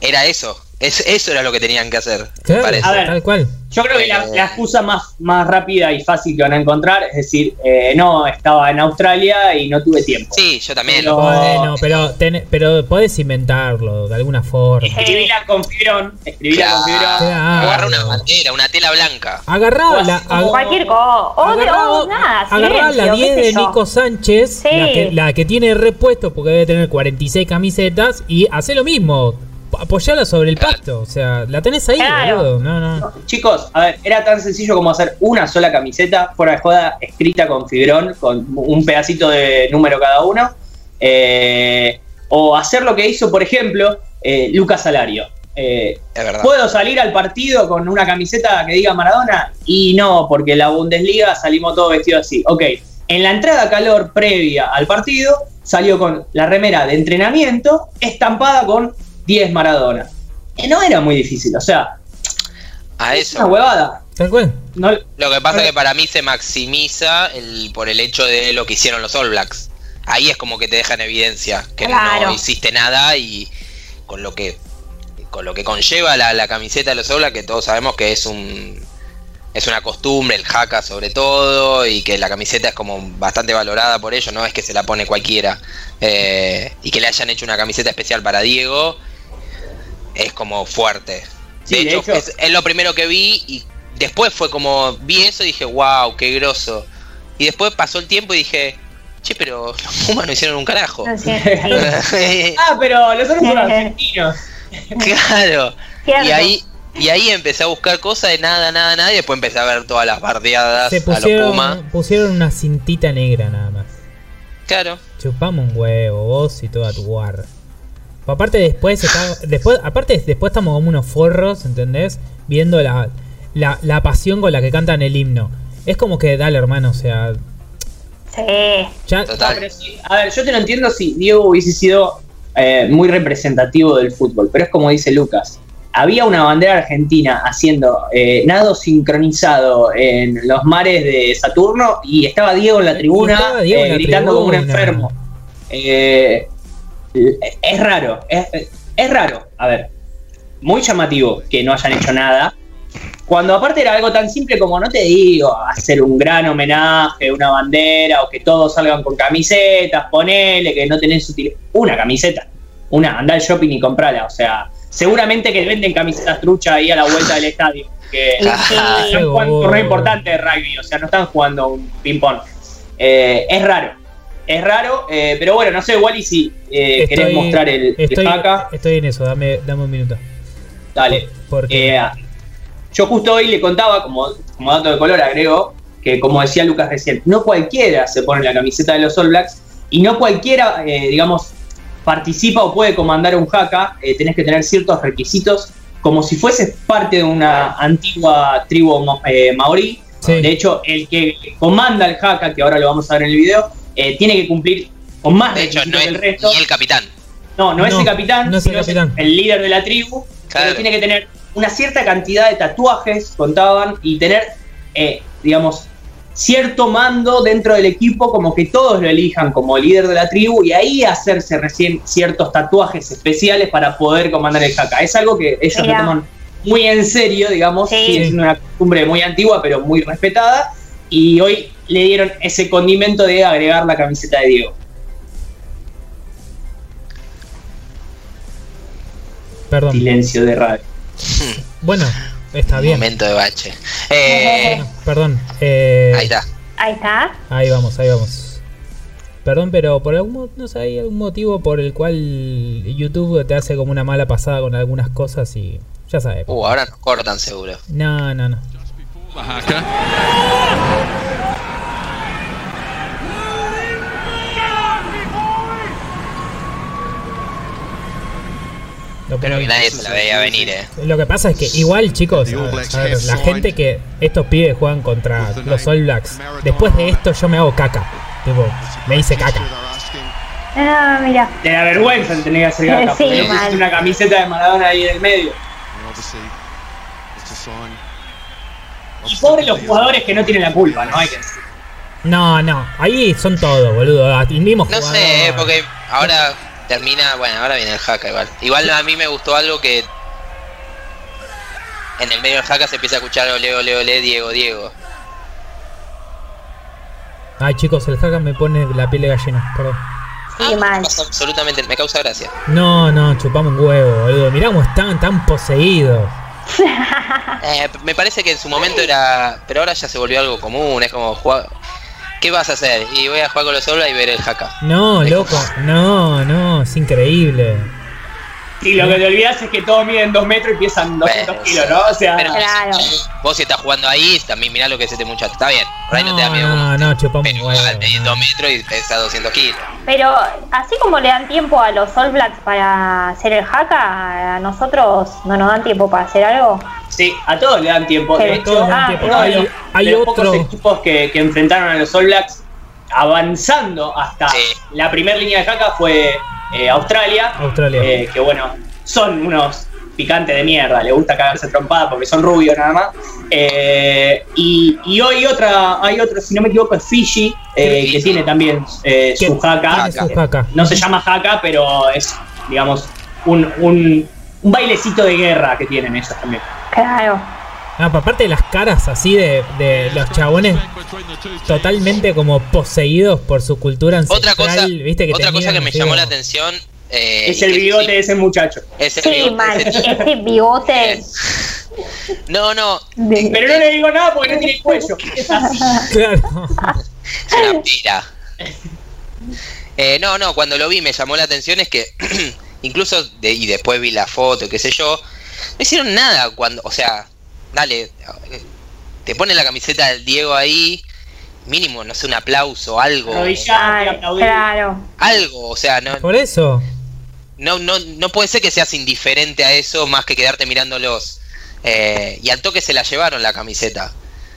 era eso. Es, eso era lo que tenían que hacer, claro, parece. A ver. tal cual. Yo creo que la, Eh. la excusa más, más rápida y fácil que van a encontrar es decir, eh, no, estaba en Australia y no tuve tiempo. Sí, yo también. Pero- lo- Bueno, pero, ten- pero podés inventarlo de alguna forma. Escribíla con fibrón, escribíla con fibrón. Claro. Agarra una bandera, una tela blanca. Agarrá la, O ag- Cualquier cosa. O, de, agarrá- la silencio, 10 qué sé de. Nico Sánchez, Sí. la, que, la que tiene repuesto porque debe tener 46 camisetas, y hace lo mismo. Apoyala sobre el pasto. O sea, la tenés ahí, Claro. boludo. No, no. Chicos, a ver, era tan sencillo como hacer una sola camiseta, fuera de joda, escrita con fibrón, con un pedacito de número cada uno. eh, o hacer lo que hizo, por ejemplo, eh, Lucas Salario. Eh. ¿Puedo salir al partido con una camiseta que diga Maradona? Y no, porque en la Bundesliga salimos todos vestidos así. Ok, en la entrada calor previa al partido salió con la remera de entrenamiento estampada con 10 Maradona. Eh, no era muy difícil, o sea, A es una huevada. Tal cual. No, Lo que pasa es que para mí se maximiza el, por el hecho de lo que hicieron los All Blacks. Ahí es como que te deja en evidencia que Claro. no hiciste nada y con lo que con lo que conlleva la, la camiseta de los All Blacks, que todos sabemos que es un es una costumbre, el jaca sobre todo, y que la camiseta es como bastante valorada por ello, no es que se la pone cualquiera. Eh, y que le hayan hecho una camiseta especial para Diego, es como fuerte. Sí, de, de hecho, es, es lo primero que vi y después fue como, vi eso y dije, wow, qué groso. Y después pasó el tiempo y dije, che, pero los Pumas no hicieron un carajo. No sé, sí. Ah, pero los otros son argentinos. claro. Cierto. Y ahí, y ahí empecé a buscar cosas de nada, nada, nada, y después empecé a ver todas las bardeadas Se a los pusieron, Pumas. pusieron una cintita negra nada más. Claro. Chupamos un huevo, vos y toda tu guarda. Aparte después está, después, aparte después estamos como unos forros, ¿entendés? Viendo la, la, la pasión con la que cantan el himno. Es como que dale hermano, o sea. Sí. Ya, No, Total. pero sí, a ver, yo te lo entiendo si Diego hubiese sido eh, muy representativo del fútbol, pero es como dice Lucas. Había una bandera argentina haciendo eh, nado sincronizado en los mares de Saturno y estaba Diego en la tribuna en eh, la gritando como un enfermo. Eh, es raro, es, es raro. A ver, muy llamativo que no hayan hecho nada. Cuando aparte era algo tan simple como, no te digo, hacer un gran homenaje, una bandera, o que todos salgan con camisetas, ponele, que no tenés utilidad. Una camiseta, una, andá al shopping y comprala. O sea, seguramente que venden camisetas trucha ahí a la vuelta del estadio. Que jugando un torneo importante de rugby, o sea, no están jugando un ping-pong. Eh, es raro, es raro, eh, pero bueno, no sé, Wally, si eh, querés mostrar el, el estoy, jaca, estoy en eso, dame, dame un minuto. dale. Porque Eh, yo justo hoy le contaba, como, como dato de color, agrego, que como decía Lucas recién, no cualquiera se pone la camiseta de los All Blacks y no cualquiera, eh, digamos, participa o puede comandar un haka, tenés que tener ciertos requisitos, como si fueses parte de una antigua tribu ma- maorí. Sí. De hecho, el que comanda el haka, que ahora lo vamos a ver en el video, eh, tiene que cumplir con más De hecho, no requisitos es que el resto. ni el capitán. No, no, es el capitán, no es el sino capitán. el líder de la tribu, Claro. pero tiene que tener una cierta cantidad de tatuajes, contaban, y tener, eh, digamos, cierto mando dentro del equipo, como que todos lo elijan como líder de la tribu, y ahí hacerse recién ciertos tatuajes especiales para poder comandar el haka. Es algo que ellos lo toman muy en serio, digamos, Sí. siendo una costumbre muy antigua, pero muy respetada, y hoy le dieron ese condimento de agregar la camiseta de Diego. Perdón. Silencio de radio. Bueno, está bien. Momento de bache. Eh, Bueno, perdón. eh, ahí está. Ahí está. Ahí vamos, ahí vamos. Perdón, pero por algún no sé, hay algún motivo por el cual YouTube te hace como una mala pasada con algunas cosas y ya sabes. Uh, ahora nos cortan seguro. No, no, no. Lo Creo que que, nadie se la veía venir, eh. lo que pasa es que igual, chicos, a a ver, la gente que estos pibes juegan contra los All Blacks, después de esto yo me hago caca. Tipo, me hice caca. Ah, mira. Te da vergüenza en tener que hacer caca, Sí, porque mal. una camiseta de Maradona ahí en el medio. Y pobres los jugadores que no tienen la culpa, ¿no? Hay que decir. No, no, ahí son todos, boludo. Y mismo No jugadores. sé, eh, porque ahora termina. Bueno, ahora viene el haka igual. Igual a mí me gustó algo que. En el medio del haka se empieza a escuchar ole, ole, ole, Diego, Diego. Ay, chicos, el jaca me pone la piel de gallina, perdón. Sí, Ah, mal. absolutamente, me causa gracia. No, no, chupamos un huevo, boludo. Mirá cómo están tan poseídos. Eh, me parece que en su momento era. Pero ahora ya se volvió algo común. Es como jugar. ¿Qué vas a hacer? Y voy a jugar con los Blacks y ver el haka. No, loco, no, no, es increíble. Sí, lo que te olvidas es que todos miden 2 metros y pesan 200 Bueno, kilos. ¿no? O sea, Pero Claro. vos si estás jugando ahí, también mirá lo que es este muchacho. Está bien, por ahí no, te da miedo. No, no, chupamos Pero igual, no. 2 metros y pesa 200 kilos. Pero así como le dan tiempo a los All Blacks para hacer el haka, a nosotros no nos dan tiempo para hacer algo. sí, a todos le dan tiempo. De hecho, Ah, tiempo. de Hay, hay los pocos equipos que, que enfrentaron a los All Blacks avanzando hasta Sí. la primera línea de jaca fue eh, Australia. Australia. Eh, que bueno, son unos picantes de mierda, le gusta cagarse trompada porque son rubios nada más. Eh, y, y hoy otra, hay otro, si no me equivoco, es Fiji, eh, que tiene también eh, ¿Qué- su jaca. su jaca? No se llama jaca, pero es, digamos, un, un, un bailecito de guerra que tienen ellos también. Claro. Pero aparte de las caras así de, de los chabones totalmente como poseídos por su cultura ancestral, Otra cosa, ¿viste? Que otra cosa que me llamó como- la atención. eh, es el bigote sí, de ese muchacho. es el Sí, bigote, mal. ese- Ese bigote. No, no, Pero no le digo nada porque no tiene cuello. Es así. Claro. es una pira. Eh, no, no, cuando lo vi me llamó la atención es que incluso de- y después vi la foto, qué sé yo, no hicieron nada cuando, o sea, dale, eh, te ponen la camiseta del Diego ahí mínimo, no sé, un aplauso, algo. Ay, aplaudir. claro. Algo, o sea, no, Por eso. no, no, no puede ser que seas indiferente a eso más que quedarte mirándolos. Eh, y al toque se la llevaron la camiseta.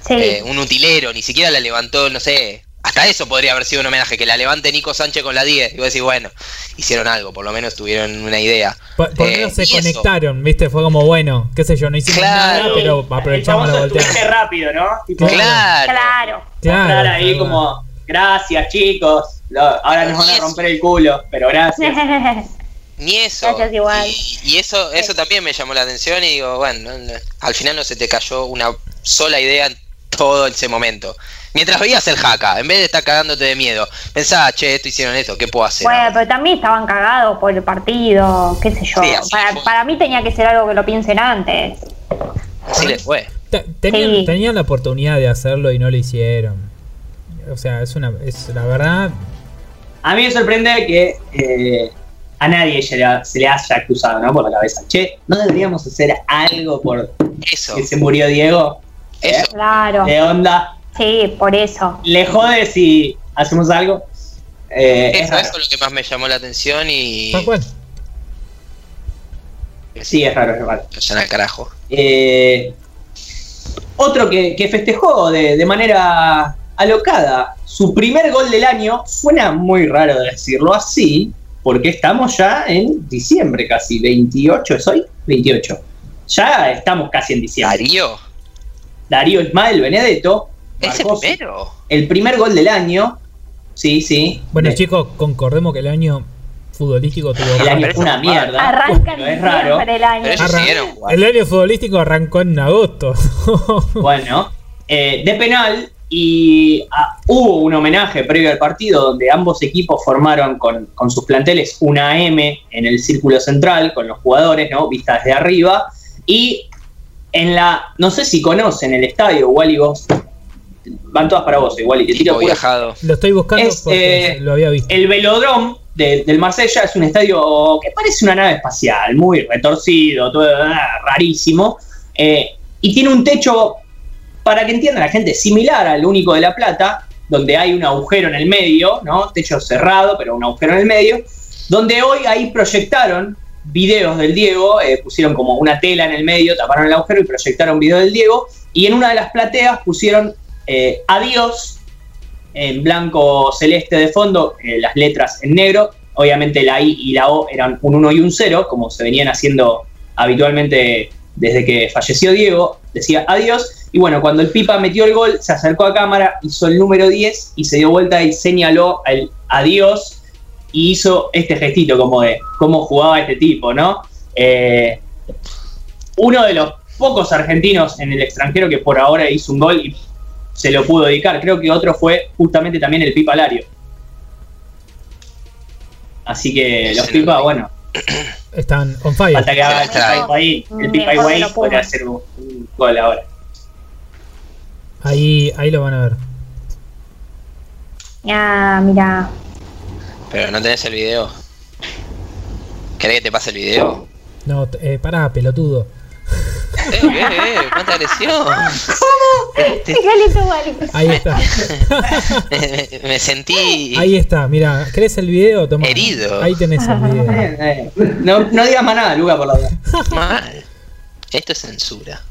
Sí. Eh, un utilero, ni siquiera la levantó, no sé. Hasta eso podría haber sido un homenaje, que la levante Nico Sánchez con la 10. Y vos decís, bueno, hicieron algo, por lo menos tuvieron una idea. Por, por lo Eh, menos se eso. conectaron, ¿viste? Fue como, bueno, qué sé yo, no hicimos Claro. nada, pero El aprovechamos la famoso volteada. rápido, ¿no? Tipo, Claro. Claro. Claro. Ahí claro. como, gracias chicos, lo- ahora nos van a romper el culo, pero gracias. Ni eso. Gracias, igual. Y, y eso, eso también me llamó la atención y digo, bueno, no- no- al final no se te cayó una sola idea en todo ese momento. Mientras veías el jaca, en vez de estar cagándote de miedo, pensaba, che, esto hicieron esto, ¿qué puedo hacer? Bueno, ahora?". pero también estaban cagados por el partido, qué sé yo. Sí, para, para mí tenía que ser algo que lo piensen antes. Así les fue. Te- Tenían, Sí. tenían la oportunidad de hacerlo y no lo hicieron. O sea, es una. Es, la verdad. A mí me sorprende que eh, a nadie se le, se le haya cruzado ¿no? por la cabeza. Che, ¿no deberíamos hacer algo por Eso, que se murió Diego? eso. Claro. ¿De onda? Sí, por eso. ¿Le jode si hacemos algo? Eh, es Eso, es lo que más me llamó la atención y Tal cual. Sí, es raro, es raro. al carajo. Eh, otro que, que festejó de, de manera alocada su primer gol del año, suena muy raro decirlo así, porque estamos ya en diciembre casi, 28 es hoy, 28. Ya estamos casi en diciembre. Darío, Darío Ismael Benedetto marcó su- primero. el primer gol del año. Sí, sí. Bueno, De- chicos, concordemos que el año futbolístico tuvo. el año fue una es mierda. Arranca en es raro. el año. El año futbolístico arrancó en agosto. Bueno, eh, de penal y ah, hubo un homenaje previo al partido donde ambos equipos formaron con, con sus planteles una M en el círculo central con los jugadores, ¿no? Vista desde arriba. Y en la, no sé si conocen el estadio, Wally, vos. Van todas para vos, igual y te viajado. lo estoy buscando Es, porque eh, lo había visto. El velodrome de- del Marsella es un estadio que parece una nave espacial, muy retorcido, todo ah, rarísimo. eh, y tiene un techo, para que entienda la gente, similar al único de La Plata, donde hay un agujero en el medio, ¿no? Techo cerrado, pero un agujero en el medio, donde hoy ahí proyectaron videos del Diego, eh, pusieron como una tela en el medio, taparon el agujero y proyectaron videos del Diego, y en una de las plateas pusieron eh, adiós en blanco celeste de fondo, eh, las letras en negro. Obviamente la I y la O eran un 1 y un 0, como se venían haciendo habitualmente desde que falleció Diego. Decía adiós. Y bueno, cuando el Pipa metió el gol, se acercó a cámara, hizo el número 10 y se dio vuelta y señaló el adiós y hizo este gestito como de cómo jugaba este tipo, ¿no? Eh, uno de los pocos argentinos en el extranjero que por ahora hizo un gol y se lo pudo dedicar. Creo que otro fue justamente también el Pipa Lario. Así que los Pipa, bueno, Están on fire. falta que haga el. Pipa ahí. El Mm, Pipa lo podría hacer un, gol ahora. Ahí, ahí lo van a ver. Ah, mira. Pero no tenés el video. ¿Querés que te pase el video? No, eh, pará, pelotudo. Eh, eh, eh, cuánta agresión. Te- Fíjate, Wally. Ahí está. me, me sentí. Ahí está, mira, ¿querés el video? Toma. Herido. Ahí tenés el video. Eh, eh, No, no digas más nada, Luca, por la duda. mal. Esto es censura.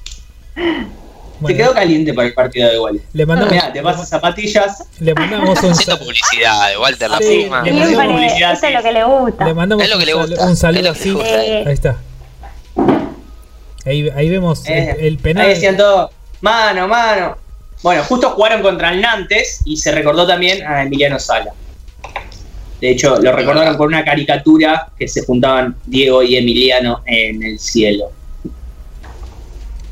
Te quedó caliente para el partido de Wally. le mandamos, Mirá, te pasas zapatillas. le mandamos un Haciendo publicidad de Walter la Sí, Puma. le mandamos publicidad, eso es lo que le gusta. le mandamos Es lo que le gusta, un es saludo lo que le gusta. Ahí está. Ahí, ahí vemos el- Eh, el, penal. Ahí decían todo, mano, mano. Bueno, justo jugaron contra el Nantes y se recordó también a Emiliano Sala. De hecho, lo recordaron por una caricatura que se juntaban Diego y Emiliano en el cielo.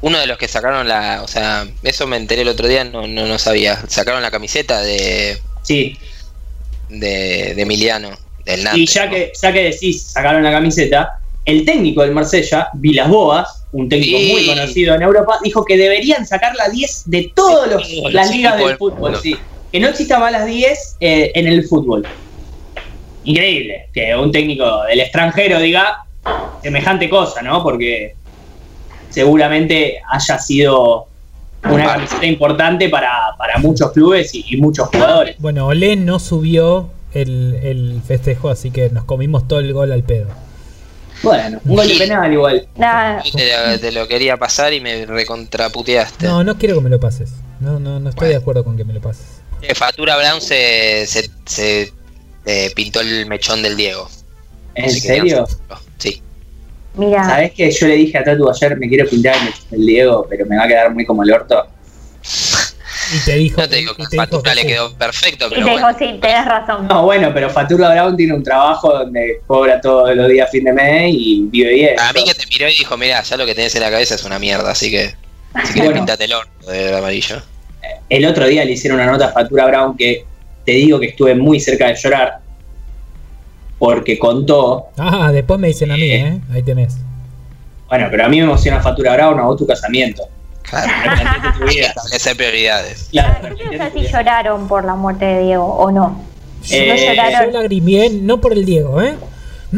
Uno de los que sacaron la. O sea, eso me enteré el otro día, no, no, no sabía. Sacaron la camiseta de, Sí, de, de Emiliano, del Nantes. y ya ¿no? que, ya que decís, sacaron la camiseta, el técnico del Marsella, Vilas Boas, un técnico Sí. muy conocido en Europa, dijo que deberían sacar la 10 de todas De todos los las ligas del fútbol. sí. Que no exista más las 10 eh, en el fútbol. Increíble que un técnico del extranjero diga semejante cosa, ¿no? Porque seguramente haya sido una camiseta importante para, para muchos clubes y, y muchos jugadores. Bueno, Olé no subió el, el festejo, así que nos comimos todo el gol al pedo. Bueno, un gol de penal igual. Nada, Te, te lo quería pasar y me recontraputeaste. No, no quiero que me lo pases. No, no, no estoy de acuerdo con que me lo pases. Eh, Fatura Brown se, se, se, eh, pintó el mechón del Diego. ¿En Así que serio? Sí. mira, ¿Sabés que yo le dije a Tatu ayer, me quiero pintar el, el Diego, pero me va a quedar muy como el orto? Y te dijo. No te digo que te Fatura le sí. quedó perfecto, y te bueno. dijo, sí, tenés razón. No, bueno, pero Fatura Brown tiene un trabajo donde cobra todos los días fin de mes y vive bien. A mí que te miró y dijo, mira, ya lo que tenés en la cabeza es una mierda, así que si querés Bueno. pintate el orto de amarillo. El otro día le hicieron una nota a Fatura Brown que te digo que estuve muy cerca de llorar porque contó, Ah, después me dicen a mí, ¿eh? Ahí tenés. bueno, pero a mí me emociona Fatura Brown, a vos tu casamiento. Claro, tu hay que vida. establecer prioridades. Claro, tu así vida. lloraron por la muerte de Diego, ¿o no? Eh, no Yo lloraron lagrimié, no por el Diego, ¿eh?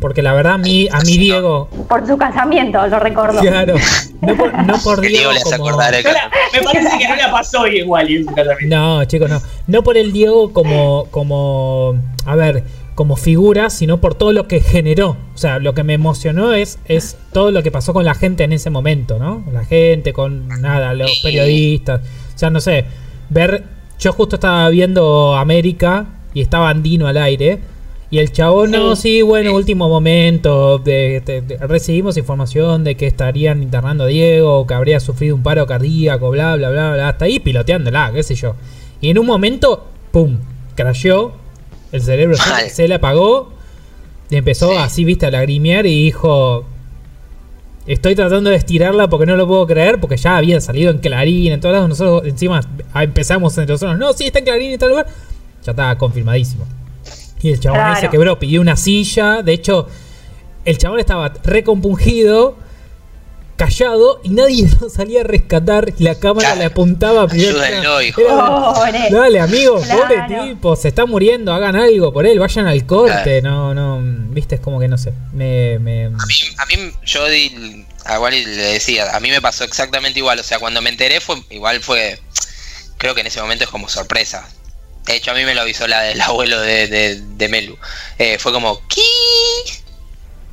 Porque la verdad, a mí, a mi Diego. por su casamiento, lo recuerdo. Claro. No por, no Diego. Diego le hace como- acordar el No la- me parece que no la pasó igual en su casamiento. No, chicos, no. No por el Diego como, como, a ver, como figura, sino por todo lo que generó. O sea, lo que me emocionó es, es todo lo que pasó con la gente en ese momento, ¿no? La gente, con nada, los periodistas. O sea, no sé, ver, yo justo estaba viendo América y estaba Andino al aire. Y el chabón, no, sí, bueno, último momento, de, de- de- recibimos información de que estarían internando a Diego, que habría sufrido un paro cardíaco, bla, bla, bla, bla, hasta ahí piloteándola, qué sé yo. Y en un momento, pum, crasheó, el cerebro se, Mal. se le apagó, y empezó Sí. así, viste, a lagrimear y dijo, estoy tratando de estirarla porque no lo puedo creer, porque ya había salido en Clarín, en todos lados, nosotros encima empezamos entre nosotros, no, sí, está en Clarín, en tal lugar, ya estaba confirmadísimo. Y el chabón ahí Claro. se quebró, pidió una silla. De hecho, el chabón estaba recompungido, callado, y nadie lo salía a rescatar. Y la cámara Claro. le apuntaba primero. Ayúdenlo, hijo. Era- Pobre. Dale, amigo, Claro. pobre tipo, se está muriendo, hagan algo por él, vayan al corte. No, no, viste, es como que no sé. Me, me- A mí, a mí yo di, a igual le decía, a mí me pasó exactamente igual, o sea, cuando me enteré fue igual fue, creo que en ese momento es como sorpresa. De hecho, a mí me lo avisó la, el abuelo de, de, de Melu. Eh, fue como, ¿qué?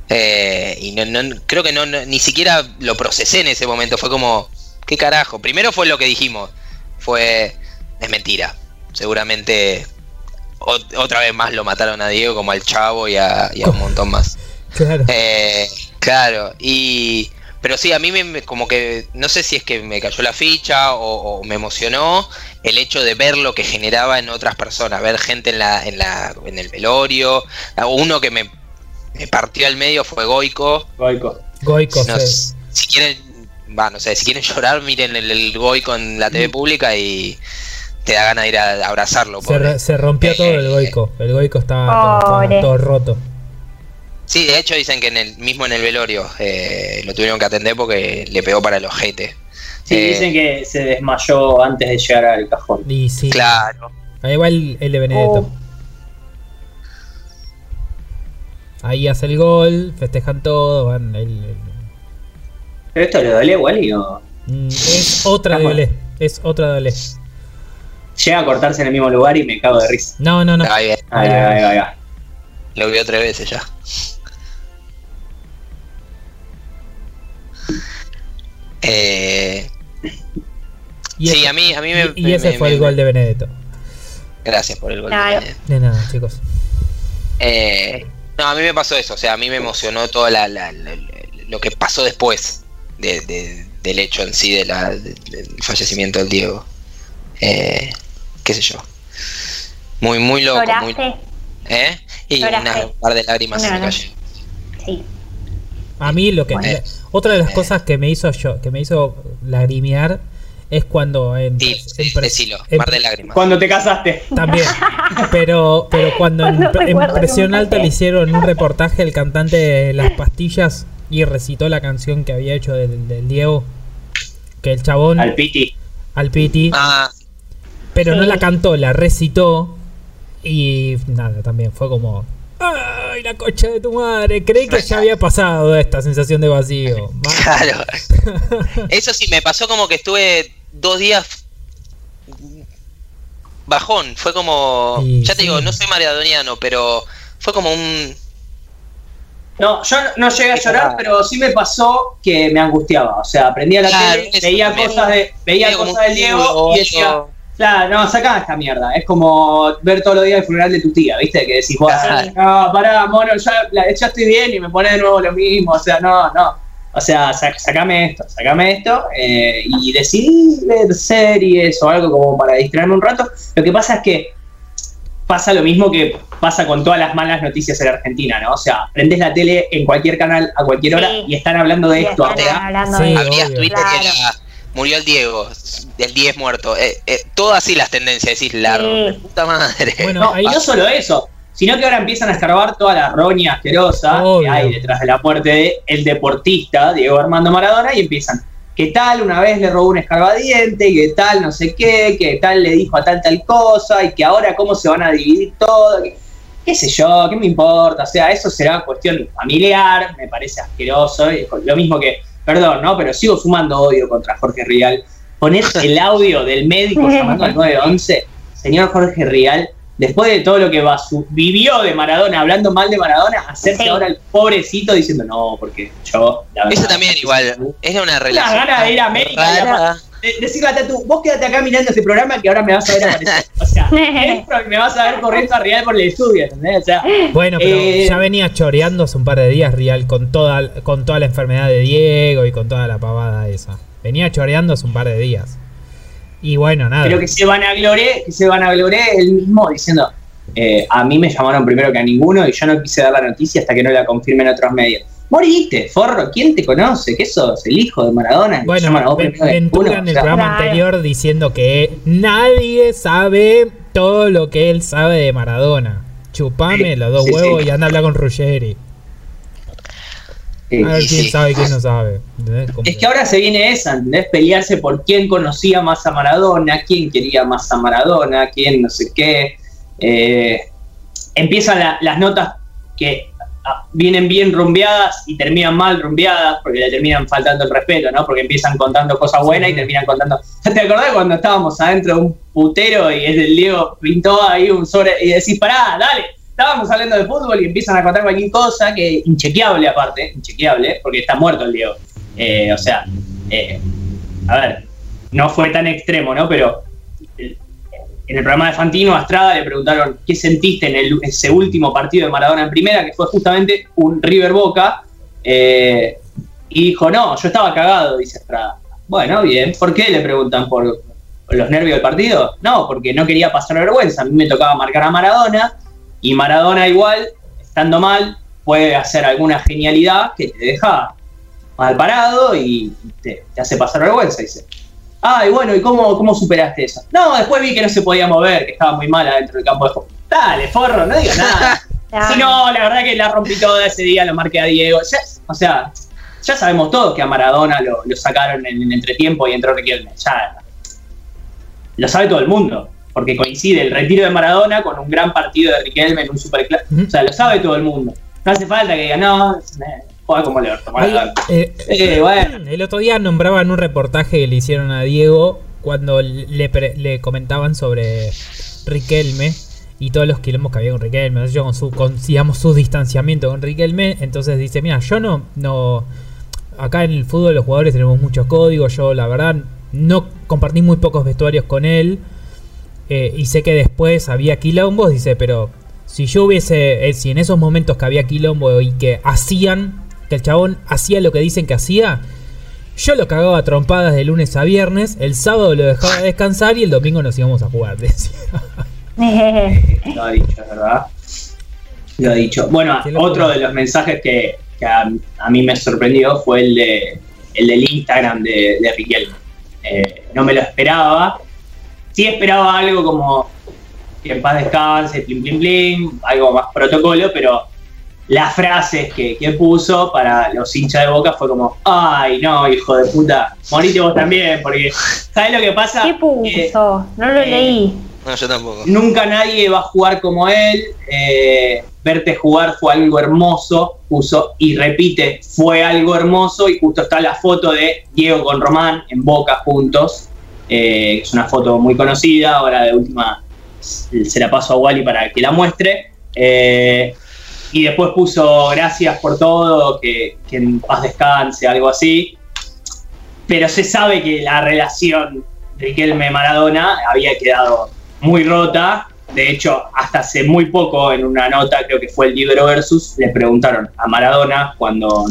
Eh, y no, no, creo que no, no- ni siquiera lo procesé en ese momento, fue como, ¿qué carajo? Primero fue lo que dijimos, fue, es mentira. Seguramente ot- otra vez más lo mataron a Diego como al chavo y a, y a un montón más. claro. Eh, claro, y. Pero sí, a mí me, me- como que. No sé si es que me cayó la ficha o, o me emocionó el hecho de ver lo que generaba en otras personas. Ver gente en, la, en, la, en el velorio. Uno que me, me partió al medio fue Goico. Goico. Goico, No sí. sé, si quieren. Va, no sé, si quieren llorar, miren el, el Goico en la TV pública y te da ganas de ir a abrazarlo. Se, pobre. re- se rompió Eh, todo el Goico. El Goico estaba, todo- Pobre. estaba todo roto. Sí, de hecho dicen que en el mismo en el velorio eh, lo tuvieron que atender porque le pegó para el ojete. Sí, Eh, dicen que se desmayó antes de llegar al cajón. Y sí. Claro. Ahí va el, el de Benedetto. Oh. Ahí hace el gol, festejan todo, van el- el- Pero esto le duele igual y no. Mm, es otra de. Olé. Es otra de Olé. Llega a cortarse en el mismo lugar y me cago de risa. No, no, no. Ahí, Ahí, va, ahí, va, ahí va. lo vio tres veces ya. Eh, Y sí, ese- a mí, a mí me. y, me- ese me- fue el me- gol de Benedetto. Gracias por el gol. Claro. De nada, chicos. Eh, no, a mí me pasó eso. O sea, a mí me emocionó todo la, la- la- lo que pasó después de- de- del hecho en sí de la, de- del fallecimiento del Diego. Eh, qué sé yo. Muy, muy loco. Muy. ¿Eh? Y ¿Lloraste? una- un par de lágrimas se Una, me no. cayeron. Sí. A mí lo que Bueno. otra de las Eh. cosas que me hizo yo, que me hizo lagrimear es cuando en, Sí, en sí, pres- decilo, en- mar de lágrimas. Cuando te casaste. también. Pero pero cuando en, presión alta le hicieron un reportaje el cantante de Las Pastillas y recitó la canción que había hecho del, del Diego que el chabón Al Piti. al Piti, Ah, pero no la cantó, la recitó y nada, también fue como ¡Ay, la cocha de tu madre! Creí que ya había pasado esta sensación de vacío. Claro. Eso sí, me pasó como que estuve dos días bajón. Fue como. Ya te sí. digo, no soy maradoniano, pero fue como un. No, yo no- llegué a llorar, pero sí me pasó que me angustiaba. O sea, prendía la Claro, tele, veía también. cosas de, veía como cosas del Diego y decía, claro, no, sacá esta mierda. Es como ver todos los días el funeral de tu tía, ¿viste? Que decís, vos, Claro. no, pará, mono, ya, la- ya estoy bien y me pone de nuevo lo mismo. O sea, no, no. O sea, sac- sacame esto, sacame esto. eh, y decidí ver series o algo como para distraerme un rato. Lo que pasa es que pasa lo mismo que pasa con todas las malas noticias en Argentina, ¿no? O sea, prendes la tele en cualquier canal a cualquier hora Sí. y están hablando de Y esto hablando Sí, Abrías. Twitter Claro. y era. Murió el Diego, el 10 muerto. Eh, eh, todo así las tendencias, decís, la Sí. puta madre. Bueno, No, ahí- y no solo eso, sino que ahora empiezan a escarbar toda la roña asquerosa Obvio. que hay detrás de la muerte de el deportista Diego Armando Maradona y empiezan. ¿Qué tal una vez le robó un escarbadiente? ¿Qué tal no sé qué? ¿Qué tal le dijo a tal tal cosa? Y que ahora cómo se van a dividir todo. ¿Qué, qué sé yo? ¿Qué me importa? O sea, eso será cuestión familiar, me parece asqueroso. y Lo mismo que, perdón, ¿no? Pero sigo sumando odio contra Jorge Rial. Poner el audio del médico llamando al 911, señor Jorge Rial, después de todo lo que vivió de Maradona, hablando mal de Maradona, hacerse Sí. ahora el pobrecito diciendo, no, porque yo... la verdad, Eso también igual, era una relación. gana de ir a América de- decirle a Tatu, vos quédate acá mirando este programa que ahora me vas a ver aparecer. O sea, es- me vas a ver corriendo a Real por el estudio, ¿entendés? O sea, Bueno, pero Eh, ya venía choreando hace un par de días Real con toda, con toda la enfermedad de Diego y con toda la pavada esa. Venía choreando hace un par de días. Y bueno, nada. pero que se van a gloré, que se van a gloré él mismo diciendo, eh, a mí me llamaron primero que a ninguno y yo no quise dar la noticia hasta que no la confirmen otros medios. Moriste, forro, ¿quién te conoce? ¿Qué sos? ¿El hijo de Maradona? Bueno, Ventura en o el sea, programa anterior diciendo que nadie sabe todo lo que él sabe de Maradona. Chupame Sí, los dos sí, huevos sí. y anda a hablar con Ruggeri. Sí. A ver Y quién sí. sabe y quién no sabe. Es que ahora se viene esa, ¿entendés? Pelearse por quién conocía más a Maradona, quién quería más a Maradona, quién no sé qué. Eh, empiezan la- las notas que ah, vienen bien rumbeadas y terminan mal rumbeadas porque le terminan faltando el respeto, ¿no? Porque empiezan contando cosas buenas y terminan contando. ¿Te acordás cuando estábamos adentro de un putero y es del Diego pintó ahí un sobre y decís, pará, dale? Estábamos hablando de fútbol y empiezan a contar cualquier cosa que inchequeable aparte, inchequeable, porque está muerto el Diego. Eh, o sea, eh, a ver, no fue tan extremo, ¿no? Pero eh, en el programa de Fantino, a Estrada le preguntaron qué sentiste en ese último partido de Maradona en primera, que fue justamente un River Boca, y dijo, no, yo estaba cagado, dice Estrada. Bueno, bien, ¿por qué le preguntan por los nervios del partido? No, porque no quería pasar vergüenza, a mí me tocaba marcar a Maradona, y Maradona igual, estando mal, puede hacer alguna genialidad que te deja mal parado y te, te hace pasar vergüenza, dice. Ah, y bueno, ¿y cómo, cómo superaste eso? No, después vi que no se podía mover, que estaba muy mal adentro del campo de juego. Dale, forro, no digas nada. Si no, la verdad que la rompí toda ese día, lo marqué a Diego. Ya- o sea, ya sabemos todos que a Maradona lo, lo sacaron en el entretiempo y entró Riquelme. Ya lo sabe todo el mundo, porque coincide el retiro de Maradona con un gran partido de Riquelme en un superclásico. O sea, lo sabe todo el mundo. No hace falta que diga, no, juega como le Ay, Maradona. eh, Eh, bueno. El otro día nombraban un reportaje que le hicieron a Diego cuando le, le comentaban sobre Riquelme y todos los quilombos que había con Riquelme, yo con su, con, digamos, su distanciamiento con Riquelme, entonces dice, mira, yo no, no, acá en el fútbol los jugadores tenemos muchos códigos, yo la verdad no compartí muy pocos vestuarios con él eh, y sé que después había quilombos, dice, pero si yo hubiese, eh, si en esos momentos que había quilombo y que hacían, que el chabón hacía lo que dicen que hacía, yo lo cagaba a trompadas de lunes a viernes, el sábado lo dejaba descansar y el domingo nos íbamos a jugar, decía. Lo ha dicho, es verdad. Lo ha dicho. Bueno, otro de los mensajes que, que a, a mí me sorprendió fue el, de, el del Instagram de, de Riquelme. Eh, no me lo esperaba. Sí esperaba algo como que en paz descanse, plim, plim, plim, algo más protocolo, pero las frases que, que puso para los hinchas de boca fue como, ay, no, hijo de puta, morite vos también, porque, ¿sabes lo que pasa? ¿Qué Que- puso? No lo eh, leí. No, yo tampoco. Nunca nadie va a jugar como él. eh, verte jugar fue algo hermoso. Puso y repite, fue algo hermoso. Y justo está la foto de Diego con Román en Boca juntos. Eh, es una foto muy conocida, ahora de última se la paso a Wally para que la muestre. Eh, y después puso gracias por todo, que, que en paz descanse, algo así. Pero se sabe que la relación Riquelme-Maradona había quedado muy rota. De hecho, hasta hace muy poco, en una nota, creo que fue el libro Versus, le preguntaron a Maradona cuando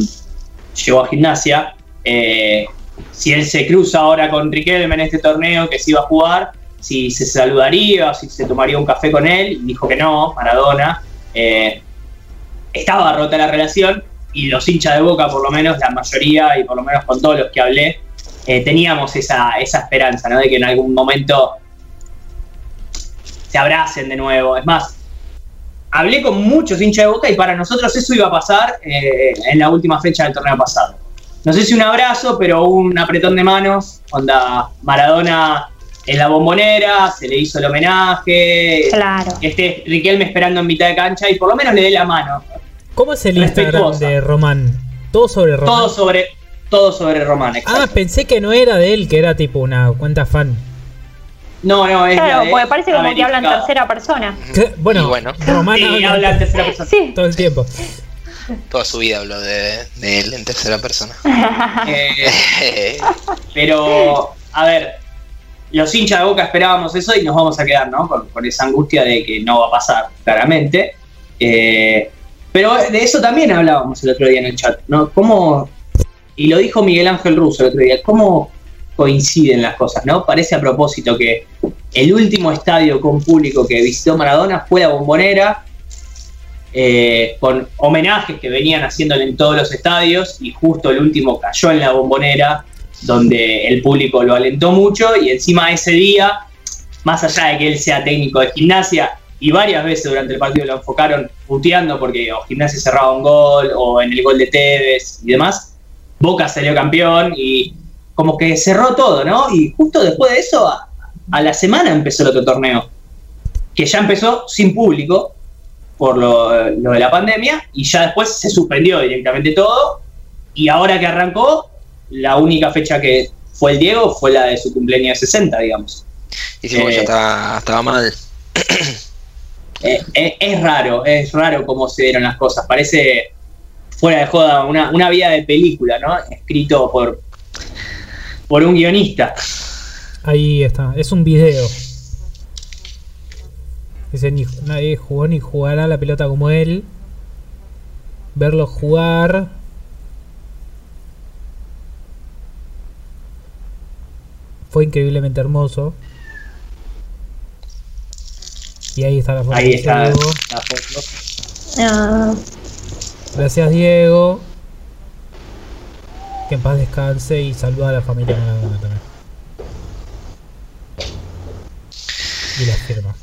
llegó a gimnasia eh, si él se cruza ahora con Riquelme en este torneo que se iba a jugar, si se saludaría si se tomaría un café con él. Y dijo que no, Maradona. Eh, estaba rota la relación y los hinchas de boca, por lo menos la mayoría y por lo menos con todos los que hablé, eh, teníamos esa, esa esperanza. De que en algún momento se abracen de nuevo. Es más, hablé con muchos hinchas de boca y para nosotros eso iba a pasar eh, en la última fecha del torneo pasado. No sé si un abrazo, pero un apretón de manos, onda Maradona en la bombonera, se le hizo el homenaje. Claro. Este Riquelme esperando en mitad de cancha y por lo menos le dé la mano. ¿Cómo es el Instagram de Román? Todo sobre Román. Todo sobre, todo sobre Román, Ah, exacto. pensé que no era de él, que era tipo una cuenta fan. no, no, es la Claro, de- porque parece como que habla en tercera persona. Bueno, Y bueno. Román Sí, habla habla en tercera persona. Sí. todo el tiempo. Toda su vida habló de, él en tercera persona. Eh, pero, a ver, los hinchas de Boca esperábamos eso y nos vamos a quedar, ¿no? Con, con esa angustia de que no va a pasar, claramente. Eh, pero de eso también hablábamos el otro día en el chat, ¿no? ¿Cómo, y lo dijo Miguel Ángel Russo el otro día, cómo coinciden las cosas, ¿no? Parece a propósito que el último estadio con público que visitó Maradona fue la Bombonera, eh, con homenajes que venían haciéndole en todos los estadios y justo el último cayó en la bombonera donde el público lo alentó mucho y encima ese día, más allá de que él sea técnico de gimnasia y varias veces durante el partido lo enfocaron puteando porque o gimnasia cerraba un gol o en el gol de Tevez y demás, Boca salió campeón y como que cerró todo, ¿no? Y justo después de eso, a, a la semana empezó el otro torneo, que ya empezó sin público, por lo, lo de la pandemia y ya después se suspendió directamente todo y ahora que arrancó la única fecha que fue el Diego fue la de su cumpleaños de 60 digamos Y sí, Eh. ya estaba, estaba mal. Eh, eh, es raro es raro cómo se dieron las cosas parece fuera de joda una, una vida de película no escrito por por un guionista Ahí está, es un video. Dice, ni, nadie jugó ni jugará la pelota como él. Verlo jugar. Fue increíblemente hermoso. Y ahí está la foto. ahí está Diego. la foto Ah, Gracias Diego. Que en paz descanse y saluda a la familia Maradona también. Y la firma.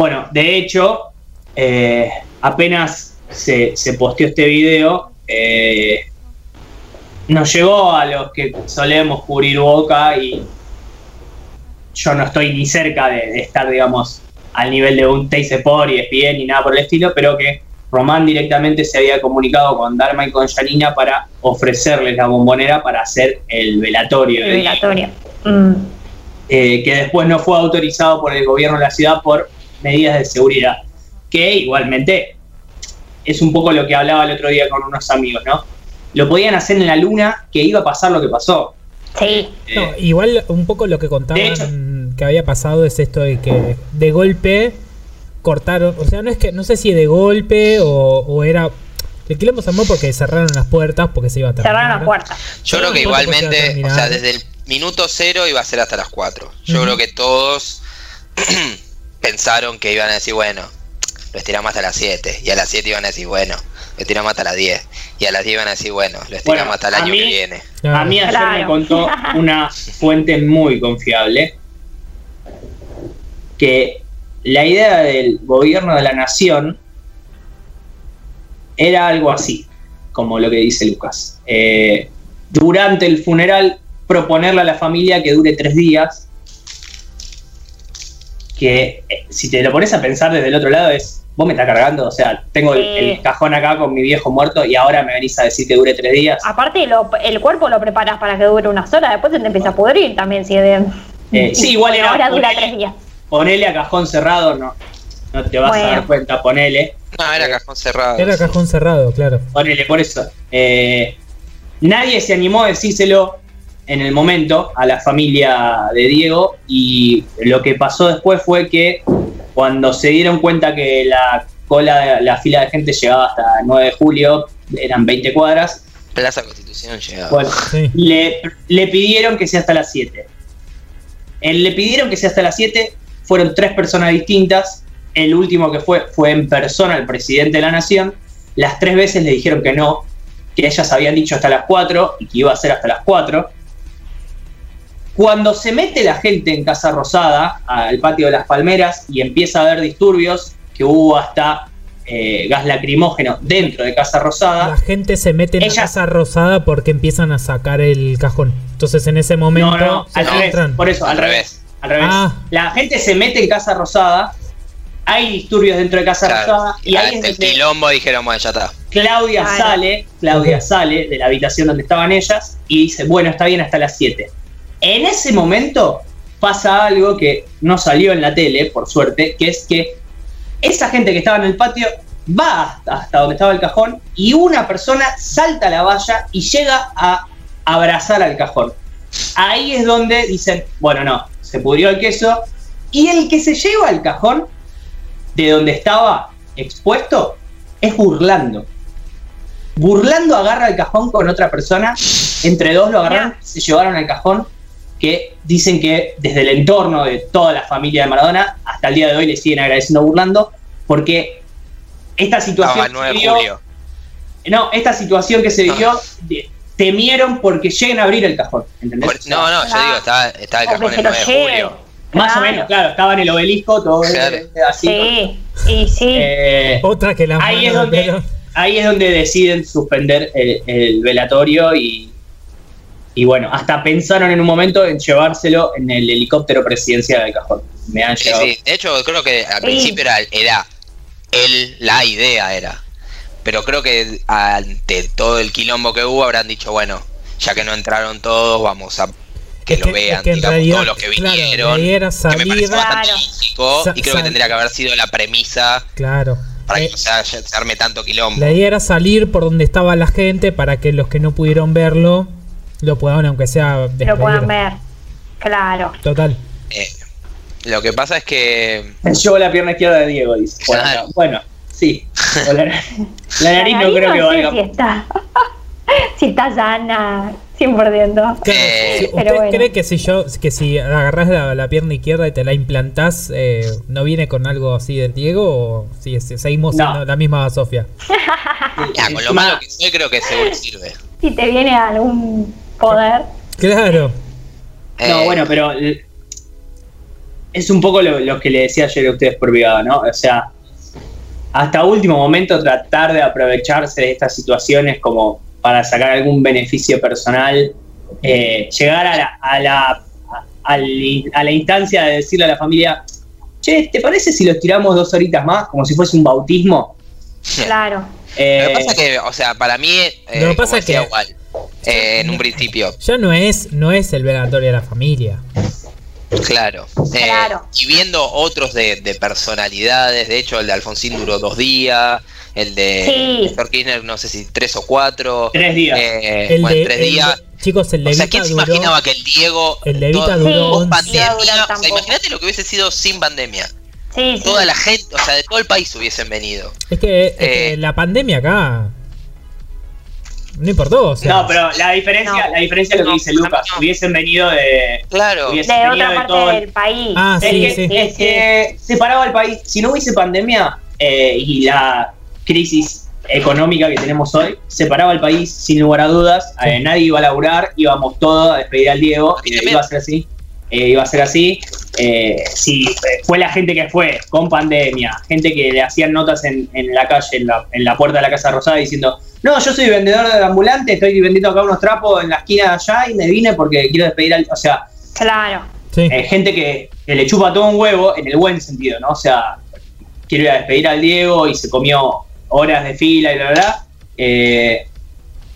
Bueno, de hecho, eh, apenas se, se posteó este video, eh, nos llegó a los que solemos cubrir Boca y yo no estoy ni cerca de, de estar, digamos, al nivel de un Teis Sport y ESPN ni nada por el estilo, pero que Román directamente se había comunicado con Darma y con Janina para ofrecerles la bombonera para hacer el velatorio. el velatorio. Mm. eh, que después no fue autorizado por el gobierno de la ciudad por medidas de seguridad, que igualmente es un poco lo que hablaba el otro día con unos amigos, ¿no? Lo podían hacer en la luna, que iba a pasar lo que pasó. Sí. No, Eh, igual un poco lo que contaban hecho- que había pasado es esto de que de golpe cortaron, o sea, no es que no sé si de golpe o, o era el quilombo se armó porque cerraron las puertas porque se iba a terminar. Cerraron la puerta. Yo creo que no igualmente, se o sea, desde el minuto cero iba a ser hasta las 4. Yo creo que todos pensaron que iban a decir, bueno, lo estiramos hasta las 7. Y a las 7 iban a decir, bueno, lo estiramos hasta las 10. Y a las 10 iban a decir, bueno, lo estiramos Bueno, hasta el año mí- que viene. A mí ayer Claro. me contó una fuente muy confiable que la idea del gobierno de la nación era algo así, como lo que dice Lucas. Eh, durante el funeral, proponerle a la familia que dure tres días, que eh, si te lo pones a pensar desde el otro lado es vos me estás cargando, o sea, tengo el, Sí. el cajón acá con mi viejo muerto y ahora me venís a decir que dure tres días. Aparte, lo- el cuerpo lo preparas para que dure unas horas, después se te empieza a pudrir también. Si de, Eh, sí, igual era- Ahora dura ponele- tres días. Ponele a cajón cerrado, no, no te vas Bueno. a dar cuenta, ponele. No, era cajón cerrado. Era cajón cerrado, claro. Ponele, por eso. Eh, nadie se animó a decírselo en el momento a la familia de Diego y lo que pasó después fue que cuando se dieron cuenta que la cola, la fila de gente llegaba hasta el 9 de julio, eran 20 cuadras, Plaza Constitución llegaba. bueno, Sí. le, le pidieron que sea hasta las 7. El, le pidieron que sea hasta las 7, fueron tres personas distintas. El último que fue fue en persona el presidente de la nación. Las tres veces le dijeron que no, que ellas habían dicho hasta las 4 y que iba a ser hasta las 4. Cuando se mete la gente en Casa Rosada, al patio de las Palmeras, y empieza a haber disturbios, que hubo hasta eh, gas lacrimógeno dentro de Casa Rosada, La gente se mete en Ella- casa rosada porque empiezan a sacar el cajón. Entonces en ese momento No, no, al revés. Por eso, al, revés. Al revés. Ah. La gente se mete en Casa Rosada, hay disturbios dentro de Casa Claro. Rosada, y ahí es Ante el donde quilombo dijeron, bueno, ya está. Claudia Claro. sale, Claudia sale de la habitación donde estaban ellas y dice, bueno, está bien hasta las 7. En ese momento pasa algo que no salió en la tele, por suerte, que es que esa gente que estaba en el patio va hasta, hasta donde estaba el cajón y una persona salta a la valla y llega a abrazar al cajón. Ahí es donde dicen, bueno, no, se pudrió el queso y el que se lleva el cajón de donde estaba expuesto es burlando. Burlando agarra el cajón con otra persona, entre dos lo agarraron, se llevaron al cajón, que dicen que desde el entorno de toda la familia de Maradona hasta el día de hoy le siguen agradeciendo a burlando, porque esta Estaba situación el 9 se de vivió- julio. no, esta situación que se vivió, de- temieron porque lleguen a abrir el cajón, ¿entendés? Por- no, no, yo Ah. digo, estaba, estaba el que cajón el lo 9 de julio. Más o Claro. menos, claro, estaba en el obelisco, todo Claro. así. Sí, y sí. Eh, Otra que la ahí es donde pero- ahí es donde deciden suspender el, el velatorio y y bueno hasta pensaron en un momento en llevárselo en el helicóptero presidencial del cajón me han Sí, llevado sí. De hecho, creo que al principio era, era él, la idea era. Pero creo que ante todo el quilombo que hubo, habrán dicho, bueno, ya que no entraron todos, vamos a que Es lo que- vean, es que en digamos, realidad, todos los que claro, vinieron. la idea era que me parece salir- bastante Claro. lógico y creo que tendría que haber sido la premisa Claro. para Eh, que no se arme tanto quilombo. La idea era salir por donde estaba la gente para que los que no pudieron verlo lo puedan, aunque sea lo puedan ver. Claro. Total. Eh, lo que pasa es que llevó la pierna izquierda de Diego dice bueno, Claro. bueno, sí la, la nariz no creo que sé valga si está, si está sana, 100%. Claro, Eh, ¿Usted bueno. cree que si yo que si agarrás la, la pierna izquierda y te la implantás, eh, no viene con algo así del Diego o si si seguimos No. siendo la misma Sofía? ya, con lo malo que soy, creo que seguro sirve. Si te viene algún poder. Claro. No, Eh, bueno, pero es un poco lo, lo que le decía ayer a ustedes por privado, ¿no? O sea, hasta último momento tratar de aprovecharse de estas situaciones como para sacar algún beneficio personal, eh, llegar a la, a, la, a, la instancia de decirle a la familia, che, ¿te parece si los tiramos dos horitas más? Como si fuese un bautismo. Claro. Eh, Lo que pasa es que, o sea, para mí, eh, Lo que pasa es que- igual, eh, en un principio, Ya no es no es el velatorio de la familia. claro. Eh, Claro. y viendo otros de, de personalidades, de hecho, el de Alfonsín duró dos días, el de Sí. Néstor Kirchner, no sé si tres o cuatro. Tres días. eh, El bueno, de, tres el de- días. chicos, el de O sea, ¿quién se imaginaba que el Diego, el de todo- duró Sí. con 11. pandemia, o sea, imagínate lo que hubiese sido sin pandemia. Sí, sí. Toda la gente, o sea, de todo el país hubiesen venido. Es que, es que la pandemia acá no importó. O sea, no, pero la diferencia, No. la diferencia es lo que dice Lucas. no. Hubiesen venido de, Claro. De otra de parte todo el- del país. Ah, Es sí, que, sí. es que separaba el país. Si no hubiese pandemia eh, y la crisis económica que tenemos hoy, separaba el país sin lugar a dudas. Sí. Eh, nadie iba a laburar, íbamos todos a despedir al Diego. Eh, también. iba a ser así. eh, iba a ser así. Eh, si eh, fue la gente que fue con pandemia, gente que le hacían notas en, en la calle, en la, en la puerta de la Casa Rosada, diciendo: No, yo soy vendedor de ambulante, estoy vendiendo acá unos trapos en la esquina de allá y me vine porque quiero despedir al. O sea, Claro. Sí. eh, gente que, que le chupa todo un huevo en el buen sentido, ¿no? O sea, quiero ir a despedir al Diego y se comió horas de fila y la verdad. Eh,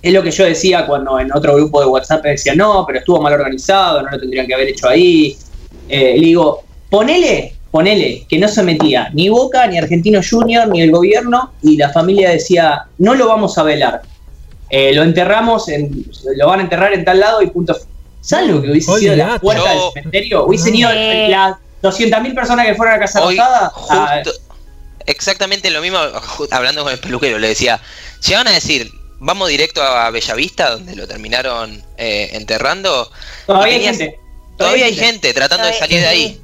es lo que yo decía cuando en otro grupo de WhatsApp decía, no, pero estuvo mal organizado, no lo tendrían que haber hecho ahí. Eh, le digo, ponele, ponele, que no se metía ni Boca, ni Argentino Junior, ni el gobierno, y la familia decía, no lo vamos a velar. Eh, lo enterramos, en, lo van a enterrar en tal lado y punto. ¿Sabes lo que hubiese sido la puerta del cementerio? Hubiese No. ido Sí. las 200.000 personas que fueron a Casa Hoy, Rosada. a- exactamente lo mismo, hablando con el peluquero, le decía, llegan a decir, vamos directo a Bellavista, donde lo terminaron eh, enterrando. todavía hay gente. Todavía hay gente tratando de salir de sí. ahí.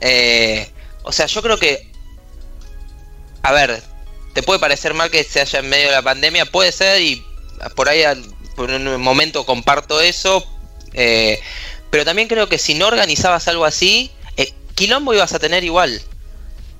Eh, o sea, yo creo que. A ver, te puede parecer mal que se haya en medio de la pandemia, puede ser, y por ahí al- por un momento comparto eso. eh, pero también creo que si no organizabas algo así, eh, quilombo ibas a tener igual.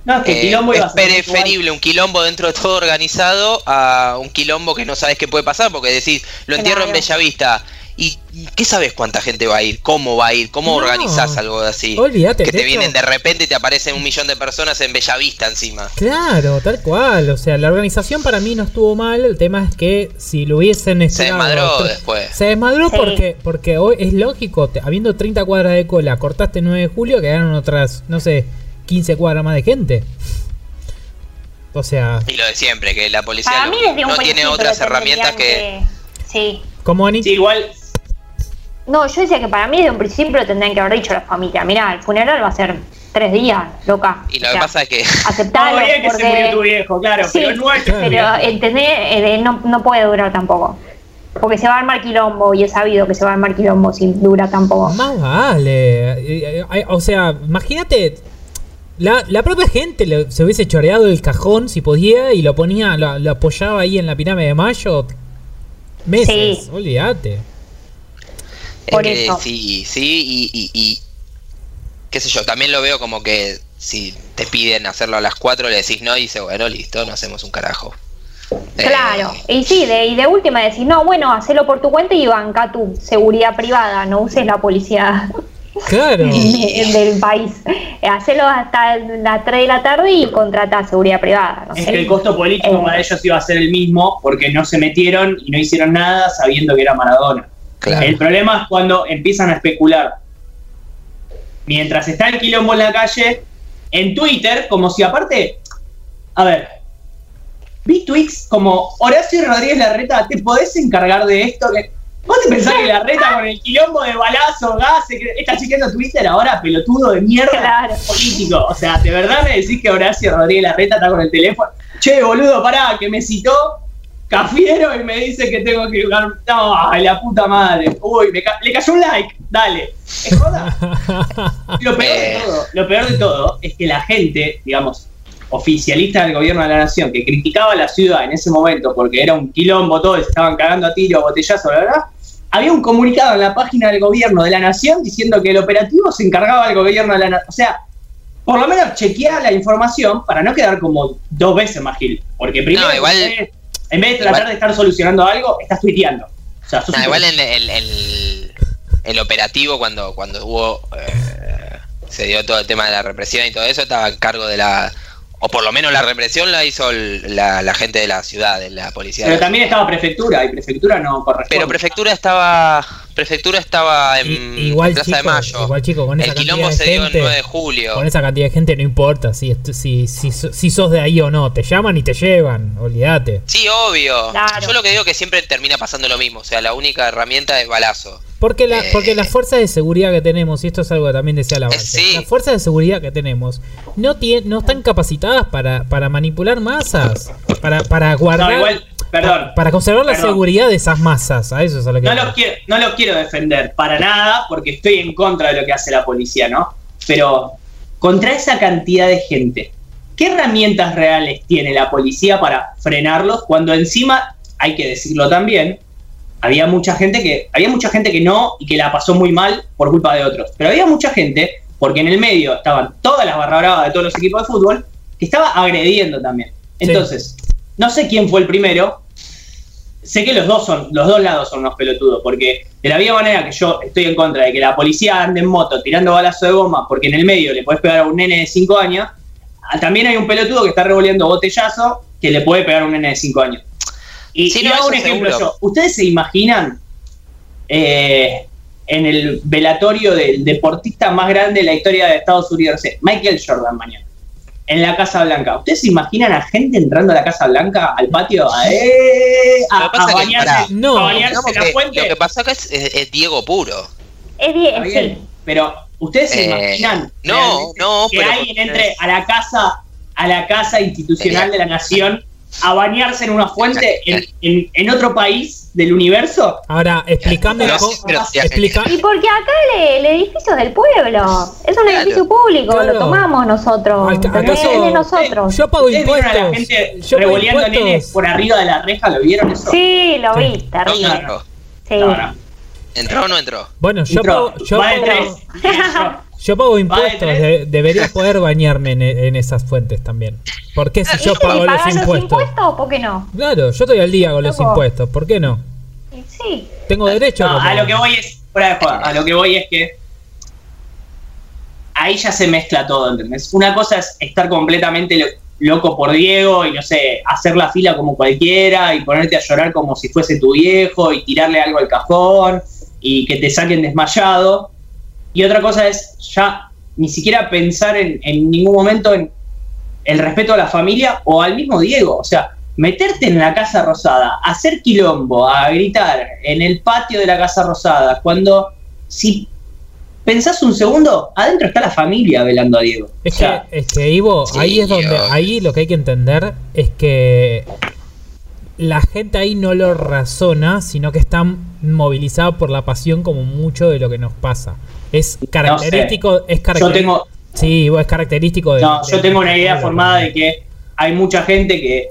No, es que Eh, quilombo iba es a ser igual. preferible un quilombo dentro de todo organizado a un quilombo que no sabes qué puede pasar porque decís, lo entierro en Claro. Bellavista. ¿Y qué sabes cuánta gente va a ir? ¿Cómo va a ir? ¿Cómo No. organizás algo así? Olvídate, que te vienen de repente y te aparecen un millón de personas en Bellavista encima. Claro, tal cual. O sea, la organización para mí no estuvo mal. El tema es que si lo hubiesen Se desmadró otro- después. Se desmadró Sí. porque, porque hoy es lógico, te- habiendo 30 cuadras de cola, cortaste 9 de julio, quedaron otras, no sé, 15 cuadras más de gente. O sea, Y lo de siempre, que la policía lo- no tiene otras herramientas que... Sí. ¿cómo Ani? Sí, igual. No, yo decía que para mí desde un principio tendrían que haber dicho a la familia, mira, el funeral va a ser tres días, loca. Y lo O que pasa es que... Aceptalo, No, bien que se murió tu viejo, claro, Sí, pero no es pero entendés, Eh, no, no puede durar tampoco. Porque se va a armar quilombo y he sabido que se va a armar quilombo si dura tampoco. Más vale. Eh, eh, O sea, imagínate. La, la propia gente le- se hubiese choreado el cajón si podía y lo ponía, lo, lo apoyaba ahí en la pirámide de mayo. Meses, Sí. olvídate. Por que eso. sí, sí, y, y, y- qué sé yo, también lo veo como que si te piden hacerlo a las 4 le decís no y dice, bueno, listo, no hacemos un carajo. Eh, Claro, y sí, de, y de última decís, no, bueno, hacelo por tu cuenta y banca tu seguridad privada, no uses la policía Claro. de- del país. Hacelo hasta las 3 de la tarde y contrata seguridad privada. No Es sé. que el costo político Eh. para ellos iba a ser el mismo porque no se metieron y no hicieron nada sabiendo que era Maradona. Claro. El problema es cuando empiezan a especular. Mientras está el quilombo en la calle, en Twitter, como si aparte. A ver. Vi tweets como Horacio Rodríguez Larreta, ¿te podés encargar de esto? ¿Vos te pensás que Larreta con el quilombo de balazo, gases, que está chequeando Twitter ahora, pelotudo de mierda Claro. político? O sea, ¿de verdad me decís que Horacio Rodríguez Larreta está con el teléfono? Che, boludo, pará, que me citó Cafiero y me dice que tengo que jugar. No, ay, la puta madre. Uy, me ca- le cayó un like. Dale. ¿Es joda? Lo peor de Eh. todo, lo peor de todo es que la gente, digamos, oficialista del gobierno de la nación, que criticaba a la ciudad en ese momento porque era un quilombo, todos se estaban cagando a tiro, a botellazo, la verdad, había un comunicado en la página del gobierno de la nación diciendo que el operativo se encargaba del gobierno de la nación. O sea, por lo menos chequea la información para no quedar como dos veces más gil. Porque primero, No, igual- en vez de tratar de estar solucionando algo, estás tuiteando. O sea, Nah, igual el, el, el- el operativo cuando, cuando hubo eh, se dio todo el tema de la represión y todo eso estaba a cargo de la o por lo menos la represión la hizo el- la, la gente de la ciudad, de la policía. Pero también estaba prefectura y prefectura no corresponde. Pero prefectura estaba prefectura estaba en igual, Plaza chico, de Mayo. igual, chico, con esa el cantidad quilombo de se dio gente, el 9 de julio. Con esa cantidad de gente no importa si, si, si, si sos de ahí o no. Te llaman y te llevan, olvídate. Sí, obvio. Claro. Yo lo que digo es que siempre termina pasando lo mismo, o sea, la única herramienta es balazo. Porque, la, Eh. porque las fuerzas de seguridad que tenemos, y esto es algo que también decía la Eh, base, sí. las fuerzas de seguridad que tenemos no, tien- no están capacitadas para, para manipular masas, para, para guardar, No, igual, perdón. para conservar la seguridad de esas masas. A eso es a lo que No los, quiero, no los quiero defender para nada porque estoy en contra de lo que hace la policía, ¿no? Pero contra esa cantidad de gente, ¿qué herramientas reales tiene la policía para frenarlos cuando encima, hay que decirlo también, había mucha gente que había mucha gente que no y que la pasó muy mal por culpa de otros, pero había mucha gente porque en el medio estaban todas las barra bravas de todos los equipos de fútbol que estaba agrediendo también. Entonces, no sé quién fue el primero, sé que los dos son, los dos lados son unos pelotudos, porque de la misma manera que yo estoy en contra de que la policía ande en moto tirando balazo de goma, porque en el medio le podés pegar a un nene de 5 años, también hay un pelotudo que está revolviendo botellazo que le puede pegar a un nene de 5 años. Y, Sí, y no, hago un ejemplo seguro. yo. ¿Ustedes se imaginan eh, en el velatorio del deportista más grande de la historia de Estados Unidos, Michael Jordan mañana, en la Casa Blanca? ¿Ustedes se imaginan a gente entrando a la Casa Blanca, al patio, a, eh, a- Lo que pasa a es que, bañarse, pará, No, a bañarse en la que fuente? lo que pasó acá es, es- es Diego puro. Es bien, sí. pero ustedes se Eh, imaginan no, no, que pero alguien entre a la casa a la casa institucional de la nación a bañarse en una fuente en, en- en otro país del universo Ahora, explícame sí, explica- Y porque acá el, el edificio es del pueblo, es un Claro. edificio público, Claro. lo tomamos nosotros. ¿acaso- es de nosotros. Yo pago ¿Ustedes vieron a la impuestos. gente Yo pago revoleando nenes impuestos. por arriba de la reja? ¿Lo vieron eso? Sí, lo vi, No, terrible. no entró. Sí. No, no. ¿Entró o no entró? Bueno, yo Entró. pago, yo Va de pago. yo pago impuestos. de- debería poder bañarme en, en esas fuentes también. ¿Por qué si yo ¿Y pago si los pagás impuestos? ¿Por qué no? Claro, yo estoy al día con los Loco. impuestos. ¿Por qué no? Sí. Tengo derecho No, a pagar. lo que voy es, fuera de joda, a lo que voy es que ahí ya se mezcla todo, ¿entendés? Una cosa es estar completamente lo- loco por Diego y no sé, hacer la fila como cualquiera y ponerte a llorar como si fuese tu viejo y tirarle algo al cajón y que te saquen desmayado. Y otra cosa es ya ni siquiera pensar en, en ningún momento en el respeto a la familia o al mismo Diego. O sea, meterte en la Casa Rosada, hacer quilombo, a gritar en el patio de la Casa Rosada, cuando si pensás un segundo, adentro está la familia velando a Diego. Es O sea, que, es que Ivo, Sí, ahí es donde, ahí lo que hay que entender es que la gente ahí no lo razona, sino que están movilizados por la pasión como mucho de lo que nos pasa. Es característico, es yo característico. tengo, Sí, es característico de. no, de- yo tengo una idea de- formada de que hay mucha gente que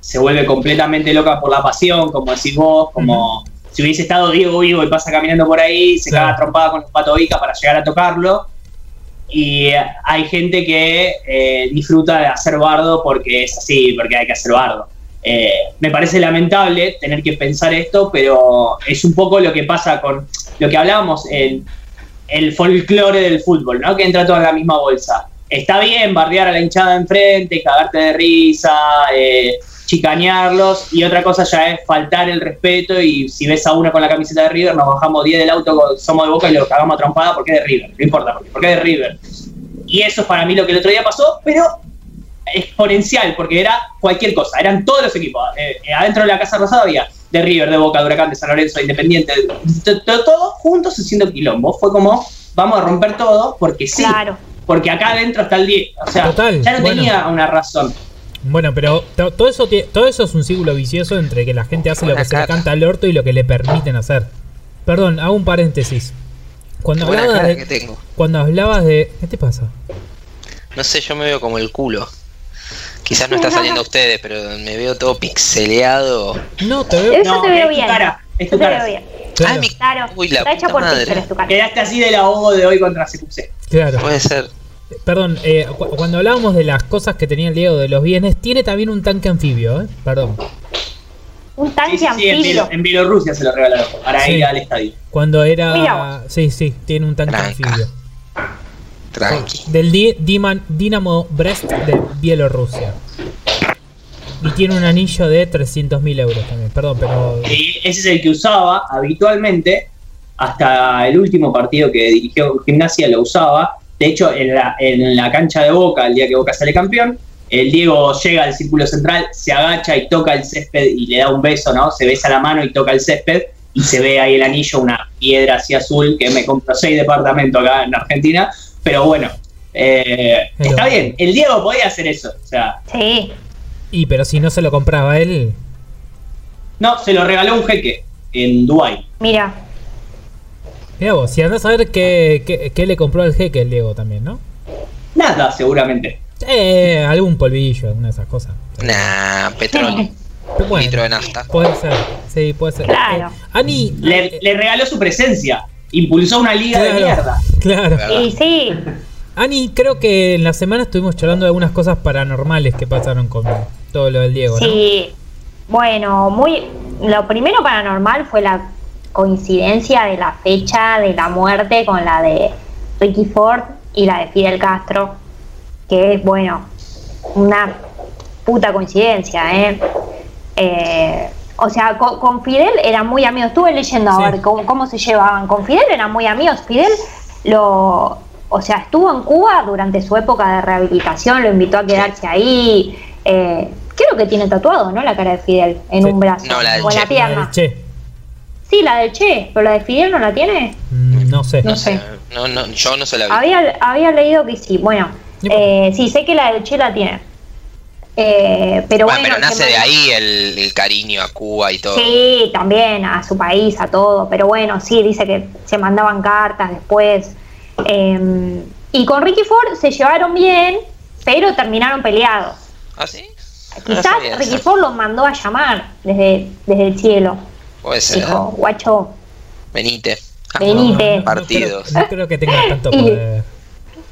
se vuelve completamente loca por la pasión, como decís vos, como si hubiese estado Diego vivo y pasa caminando por ahí, se Claro. caga trompada con el pato Vica para llegar a tocarlo. Y eh, hay gente que eh, disfruta de hacer bardo porque es así, porque hay que hacer bardo. Eh, me parece lamentable tener que pensar esto, pero es un poco lo que pasa con lo que hablábamos en el folclore del fútbol, ¿no? Que entra todo en la misma bolsa. Está bien bardear a la hinchada enfrente, cagarte de risa, eh, chicanearlos, y otra cosa ya es faltar el respeto y si ves a uno con la camiseta de River, nos bajamos 10 del auto, somos de Boca y lo cagamos a trompada porque es de River, no importa, porque, porque es de River. Y eso es para mí lo que el otro día pasó, pero exponencial, porque era cualquier cosa, eran todos los equipos. Eh, eh, adentro de la Casa Rosada había de River, de Boca, de Huracán, de San Lorenzo, de Independiente, de- de- de- todos juntos haciendo quilombo. Fue como, vamos a romper todo, porque sí, Claro. porque acá adentro está el 10. O sea, Total, ya no bueno. tenía una razón. Bueno, pero to- todo eso, todo eso es un círculo vicioso entre que la gente hace lo que se le canta al orto y lo que le permiten hacer. Perdón, hago un paréntesis. Cuando Qué hablabas, de, que tengo. cuando hablabas de... ¿Qué te pasa? No sé, yo me veo como el culo. Quizás no está saliendo a ustedes, pero me veo todo pixeleado. No, te veo... Eso No, te veo es tu bien. cara, es te cara. veo bien. Claro, Ay, mi- Claro. Uy, la Está hecha por madre. píxeles tu cara. Quedaste así del ahogo de hoy contra CQC. claro. Puede ser. Perdón, eh, cu- cuando hablábamos de las cosas que tenía el Diego de los bienes, tiene también un tanque anfibio, ¿eh? Perdón. Un tanque sí, sí, en, anfibio. Bielo- en Bielorrusia se lo regalaron para Sí. ir al estadio. Cuando era... Mira Sí, sí, tiene un tanque Tranca. anfibio. Tranqui. Del Di- Diman- Dinamo Brest de Bielorrusia. Y tiene un anillo de 300.000 euros también. Perdón, pero... Y ese es el que usaba habitualmente hasta el último partido que dirigió Gimnasia lo usaba. De hecho, en la, en la cancha de Boca, el día que Boca sale campeón, el Diego llega al círculo central, se agacha y toca el césped y le da un beso, ¿no? Se besa la mano y toca el césped y se ve ahí el anillo, una piedra así azul que me compró seis departamentos acá en Argentina. Pero bueno, eh, Pero- está bien, el Diego podía hacer eso. O sea, Sí. Y pero si no se lo compraba él... no, se lo regaló un jeque en Dubái. Mira. Mira vos, si andás a ver qué, qué, qué le compró al jeque el Diego también, ¿no? Nada, seguramente. Eh, algún polvillo, alguna de esas cosas. Nah, petróleo. Bueno, litro de nafta. Puede ser, sí, puede ser. Claro. Eh, Ani... Le, eh, le regaló su presencia. Impulsó una liga de mierda. Claro. Y sí. Ani, creo que en la semana estuvimos charlando de algunas cosas paranormales que pasaron con todo lo del Diego, ¿no? Sí. Bueno, muy. Lo primero paranormal fue la coincidencia de la fecha de la muerte con la de Ricky Ford y la de Fidel Castro. Que es, bueno, una puta coincidencia, ¿eh? Eh, o sea, con, con Fidel eran muy amigos. Estuve leyendo Sí. a ver cómo, cómo se llevaban. Con Fidel eran muy amigos. Fidel lo. O sea, estuvo en Cuba durante su época de rehabilitación, lo invitó a quedarse ahí. Eh, creo que tiene tatuado, ¿no? La cara de Fidel en Sí. un brazo No, la o en la pierna. Che, Sí, la del Che, pero la de Fidel no la tiene. mm, no sé. No No sé, no, no, yo no se la vi. Había, había leído que sí. Bueno, Sí. eh, sí, sé que la del Che la tiene. Eh, pero bueno, bueno, pero nace de ahí el, el cariño a Cuba y todo. Sí, también a su país, a todo. Pero bueno, sí, dice que se mandaban cartas después. Eh, y con Ricky Ford se llevaron bien, pero terminaron peleados. ¿Ah, sí? Quizás Ricky. Ford los mandó a llamar desde, desde el cielo. Puede ser. Dijo, guacho, Venite. Venite. No, Partidos. creo, no creo que tenga tanto Y- poder.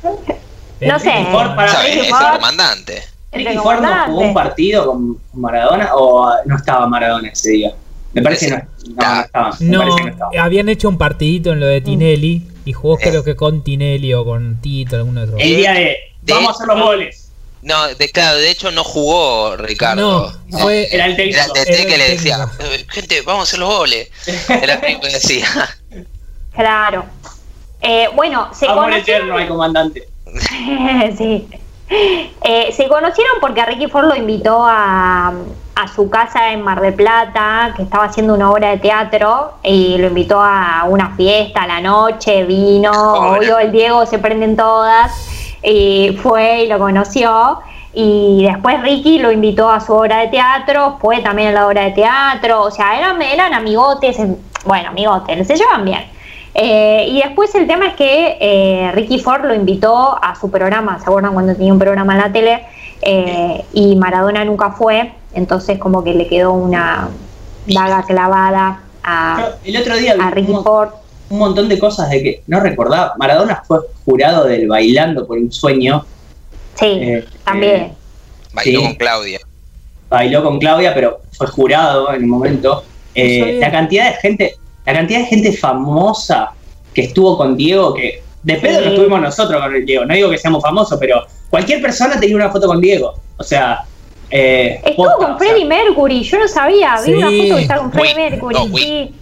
No sé. Ricky Ford para- ¿Sabes? Ricky Es el comandante. ¿Ricky Ford no jugó un partido con Maradona o no estaba Maradona ese día? Me parece que no, no, no estaba. Me No, parece que no estaba. habían hecho un partidito en lo de Tinelli y jugó Eh. creo que con Tinelli o con Tito, alguno de otros. El día de De- vamos a hacer los goles. No, de, claro, de hecho no jugó Ricardo. No, fue- Era el técnico. Era el TT que le decía, técnico. "Eh, gente, vamos a hacer los goles. Era el que decía. claro. Eh, bueno, se Amor conocieron. eterno al comandante. sí. Eh, se conocieron porque a Ricky Ford lo invitó a, a su casa en Mar del Plata, que estaba haciendo una obra de teatro, y lo invitó a una fiesta a la noche, vino, obvio el Diego se prenden todas, y fue y lo conoció. Y después Ricky lo invitó a su obra de teatro, fue también a la obra de teatro, o sea, eran, eran amigotes, en- bueno, amigotes, se llevan bien. Eh, y después el tema es que eh, Ricky Ford lo invitó a su programa, ¿se acuerdan cuando tenía un programa en la tele? Eh, y Maradona nunca fue, entonces como que le quedó una daga clavada a, El otro día vi a Ricky un, Ford. un montón de cosas de que no recordaba. Maradona fue jurado del Bailando por un sueño. Sí, Eh, también. eh, Bailó Sí. con Claudia. bailó con Claudia, pero fue jurado en un momento. Eh, la cantidad de gente, la cantidad de gente famosa que estuvo con Diego, que de pedo estuvimos nosotros con el Diego, no digo que seamos famosos, pero cualquier persona tenía una foto con Diego. O sea, eh, Estuvo posta, con o sea, Freddie Mercury, yo no sabía, vi Sí. una foto que estaba con Freddie Mercury, no, sí.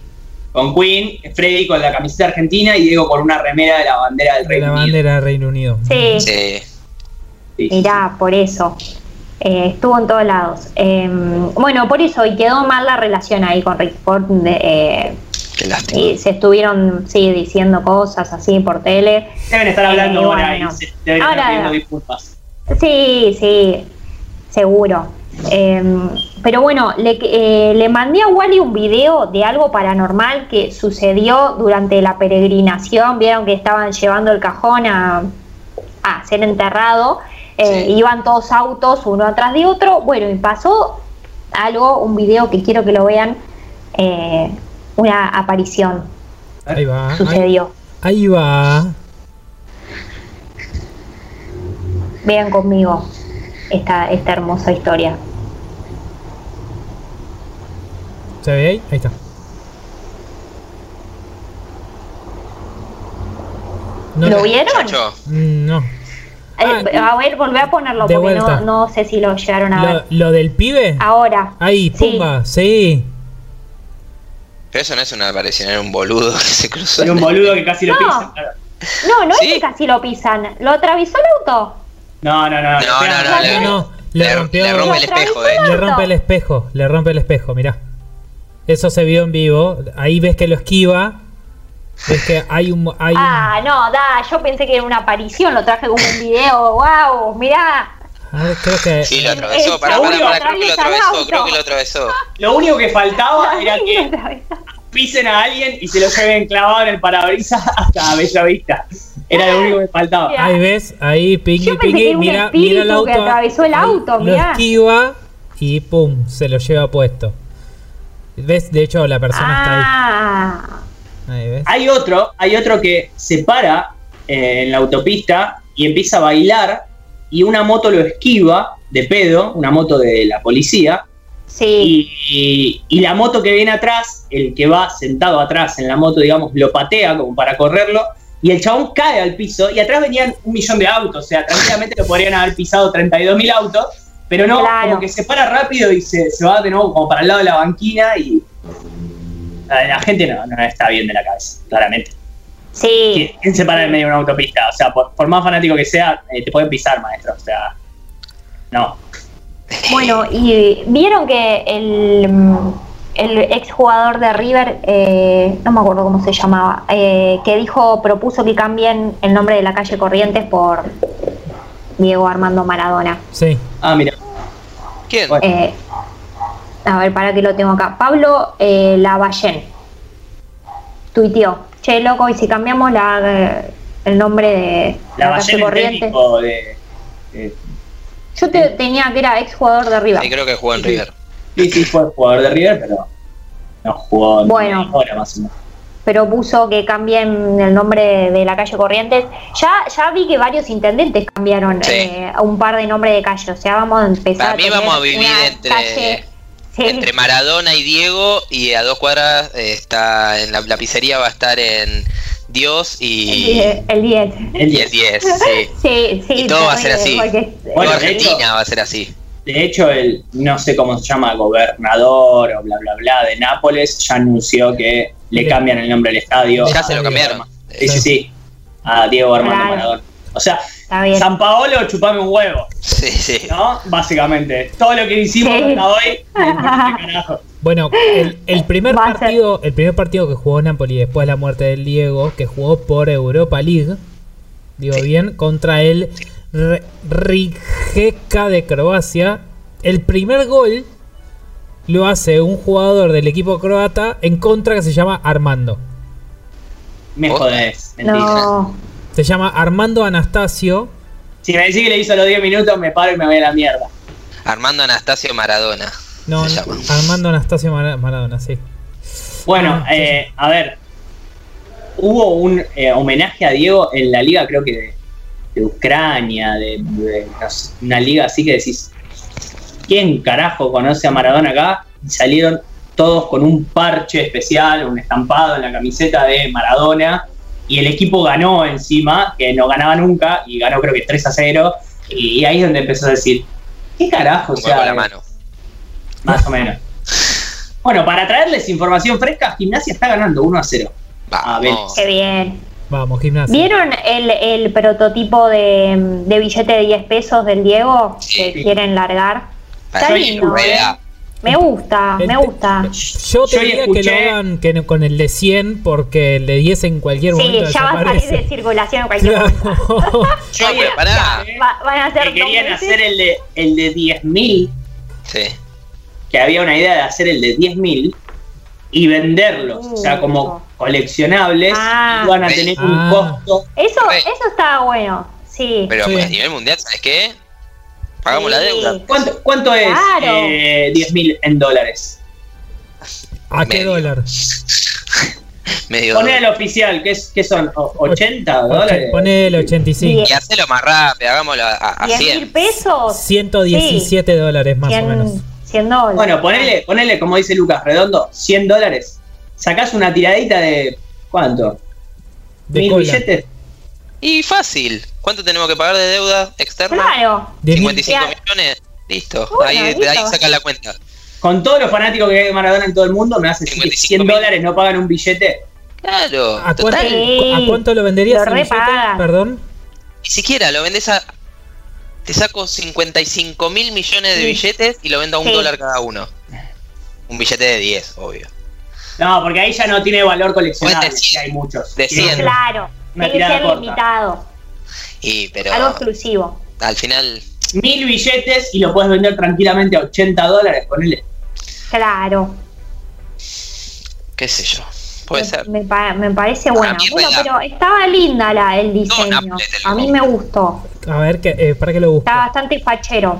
con Queen, Freddy con la camiseta argentina y Diego con una remera de la bandera del de Reino la Unido. bandera del Reino Unido. Sí, Sí. Sí. Mirá, por eso. Eh, estuvo en todos lados. Eh, bueno, por eso, y quedó mal la relación ahí con Rick Ford. de, eh, Qué lástima. y se estuvieron, sí, diciendo cosas así por tele. Deben estar hablando Eh, ahora bueno. y se- deben Ahora- estar pidiendo disculpas. Sí, sí, seguro. Eh, pero bueno, le, eh, le mandé a Wally un video de algo paranormal que sucedió durante la peregrinación. Vieron que estaban llevando el cajón a, a ser enterrado. Eh, Sí. Iban todos autos uno atrás de otro. Bueno, y pasó algo, un video que quiero que lo vean. Una aparición Ahí va. Sucedió. ahí va. Vean conmigo esta, esta hermosa historia. ¿Se ve ahí? Ahí está. No ¿Lo vieron? Mm, No. Eh, a ver, volvé a ponerlo porque no, no sé si lo llegaron a Lo, ver. lo del pibe. Ahora. Ahí, Sí. pumba, sí. Pero eso no es una aparición, era un boludo que se cruzó. Era un boludo que casi lo No. pisa. claro. No, no ¿Sí? es que casi lo pisan. ¿Lo atravesó el auto? No, no, no. No, le no, no, No, le, no, le le- rompió- le rompe el espejo, el Le rompe el espejo, le rompe el espejo, mirá. Eso se vio en vivo. Ahí ves que lo esquiva. Ves que hay un. Hay un- Ah, no, da, yo pensé que era una aparición, lo traje como un video, wow, mirá. A ver, creo que. Sí, lo atravesó, el pará, pará, seguro pará, creo que lo atravesó, auto. creo que lo atravesó. Lo único que faltaba era que pisen a alguien y se lo lleven clavado en el parabrisas hasta Bella Vista. Era lo único que faltaba. Ahí ves, ahí era un mira, mira el auto. que atravesó el ahí, auto, Lo mirá. esquiva y pum, se lo lleva puesto. ¿Ves? De hecho, la persona Ah, está ahí. Ahí ves. Hay otro, hay otro que se para eh, en la autopista y empieza a bailar y una moto lo esquiva de pedo, una moto de la policía, sí. y, y- y la moto que viene atrás, el que va sentado atrás en la moto, digamos, lo patea como para correrlo y el chabón cae al piso y atrás venían un millón de autos, o sea, tranquilamente lo podrían haber pisado 32.000 autos, pero no, Claro. como que se para rápido y se, se va de nuevo como para el lado de la banquina y la, la gente no, no está bien de la cabeza, claramente. Sí, ¿Quién, se para en medio de una autopista? O sea, por, por más fanático que sea, eh, te pueden pisar, maestro, o sea, no. bueno, y vieron que el, el exjugador de River, eh, no me acuerdo cómo se llamaba, eh, que dijo, propuso que cambien el nombre de la calle Corrientes por Diego Armando Maradona. Sí. Ah, mira. ¿Quién? Eh, a ver, para que lo tengo acá. Pablo eh, Lavallén tuiteó, che, loco, y si cambiamos la, eh, el nombre de La la, calle de, de- Yo te- tenía que era exjugador de River. Sí, creo que jugó en River. Sí, sí, fue jugador de River, pero no jugó ni Bueno. hora más o menos. pero puso que cambien el nombre de la calle Corrientes. Ya, ya vi que varios intendentes cambiaron Sí. eh, a un par de nombres de calle. O sea, vamos a empezar Para mí tener vamos a vivir entre- calle- Sí. Entre Maradona y Diego, y a dos cuadras eh, está en la, la pizzería va a estar en Dios y, el 10. El y el 10. Sí. Sí, sí. Y todo va a ser así. porque- Bueno, hecho- Argentina va a ser así. De hecho, el, no sé cómo se llama, gobernador o bla, bla, bla de Nápoles ya anunció que le cambian el nombre del estadio. Ya se lo cambiaron. Sí, sí, sí. A Diego Armando Claro. Maradona. O sea, Está bien. San Paolo, chupame un huevo, Sí, sí. ¿no? Básicamente. Todo lo que hicimos Sí. hasta hoy. Bueno, el, el primer Va partido, el primer partido que jugó Napoli después de la muerte del Diego, que jugó por Europa League, digo bien, contra el Rijeka de Croacia, el primer gol lo hace un jugador del equipo croata en contra que se llama Armando. Me Otra. jodés, mentira. No. Se llama Armando Anastasio. Si me decís que le hizo los 10 minutos, me paro y me voy a la mierda. Armando Anastasio Maradona. No, se llama. Armando Anastasio Mara- Maradona, sí. Bueno, Ah, sí, eh, a ver. Hubo un eh, homenaje a Diego en la liga, creo que de, de Ucrania, de, de- no sé, una liga así que decís, ¿quién carajo conoce a Maradona acá? Y salieron todos con un parche especial, un estampado en la camiseta de Maradona, y el equipo ganó encima, que no ganaba nunca, y ganó creo que 3 a 0, y, ahí es donde empezó a decir, ¿qué carajo? O sea, a la mano. más o menos. Bueno, para traerles información fresca, Gimnasia está ganando 1 a 0. Ah, Vamos. Qué bien. Vamos, gimnasia. ¿Vieron el, el prototipo de, de billete de 10 pesos del Diego que Sí. quieren largar? Está lindo, rueda. Me gusta, me Este- gusta. Yo te Yo diría escuché- que lo hagan que con el de 100 porque el de 10 en cualquier Sí, momento ya va a salir de circulación en cualquier Claro. momento. Yo pará. Va- van a hacer que querían meses. hacer el de, el de 10.000, Sí. que había una idea de hacer el de 10.000 y venderlos, o sea, como coleccionables, Ah. iban a tener un Ah. costo. Eso, eso está bueno. Sí. Pero Sí. pues, a nivel mundial, ¿sabes qué? Pagamos la Sí. deuda. ¿Cuánto, cuánto es Claro. eh, 10.000 en dólares? ¿A qué Medio. dólar? Medio. Poner el oficial, que es que son ¿O- 80 Oche- dólares. Poné el 85. Y hacelo más rápido, hagámoslo a, a, a 10 mil 100. pesos. 117 dólares más o 100, menos. 100 dólares. Bueno, ponele, ponele, como dice Lucas Redondo, 100 dólares. Sacás una tiradita de. ¿Cuánto? De ¿Mil cola. billetes? Y fácil. ¿Cuánto tenemos que pagar de deuda externa? Claro. 10 mil- 55 Ya. millones. Listo. Bueno, ahí, de listo. ahí sacan la cuenta. Con todos los fanáticos que hay de Maradona en todo el mundo, me hace decir que 55 100 dólares no pagan un billete. Claro. ¿A cuánto, total. Sí. ¿A cuánto lo venderías Lo. Perdón. Ni siquiera lo vendes a. Te saco 55 mil millones de Sí. billetes y lo vendo a un Sí. dólar cada uno. Un billete de 10, obvio. No, porque ahí ya no tiene valor coleccionable, Pues de hay muchos. de Tiene- 100. Claro. Una Tiene que ser corta. limitado. Y, pero Algo exclusivo. al final, Mil billetes y lo puedes vender tranquilamente a 80 dólares, ponele. Claro. qué sé yo. Puede me, ser. Me, pa- me parece buena. Bueno, pero estaba linda la, el diseño. A mí me gustó. A ver, que, eh, para que lo busque. Está bastante fachero.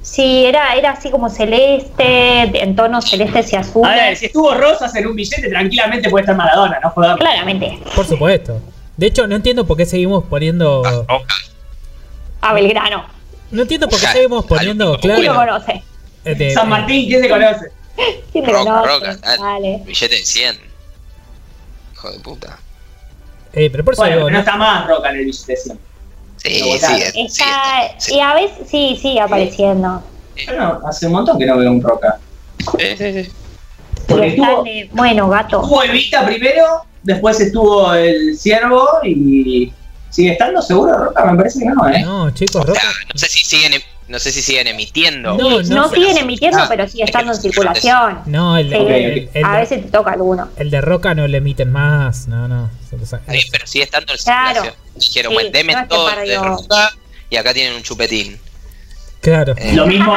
Sí, era, era así como celeste, en tonos celestes y A azules. ver, si estuvo Rosas en un billete, tranquilamente puede estar Maradona, no joder. Claramente. Por supuesto. De hecho, no entiendo por qué seguimos poniendo. Ah. A Belgrano. No entiendo por qué seguimos poniendo. único ¿Quién lo Claro. conoce? eh, de- San Martín, ¿quién se conoce? ¿Quién te Roca, conoce? Roca, dale. Dale. Billete de 100. Hijo de puta. Eh, pero por eso Bueno, digo, pero no está más Roca en el billete. Sí, Lo sí, votaron. sí, Está, sí, y a veces sí, sigue apareciendo. Yo no, hace un montón que no veo un Roca. sí, sí, sí. Porque estuvo, de- bueno, gato. estuvo Evita primero, después estuvo el Ciervo y sigue estando seguro Roca, me parece que no, ¿eh? No, chicos, O Roca. sea, no sé si siguen, em- no sé si siguen emitiendo. No, No, sé. siguen emitiendo, Ah, pero sigue es que estando en no circulación. No, el, Sí, el- el- a veces te toca alguno. el de Roca no le emiten más. No, no. Pero sigue estando en Claro. circulación. Dijeron, Sí, bueno, deme no todo de roca y acá tienen un chupetín. Claro. Eh, Lo mismo,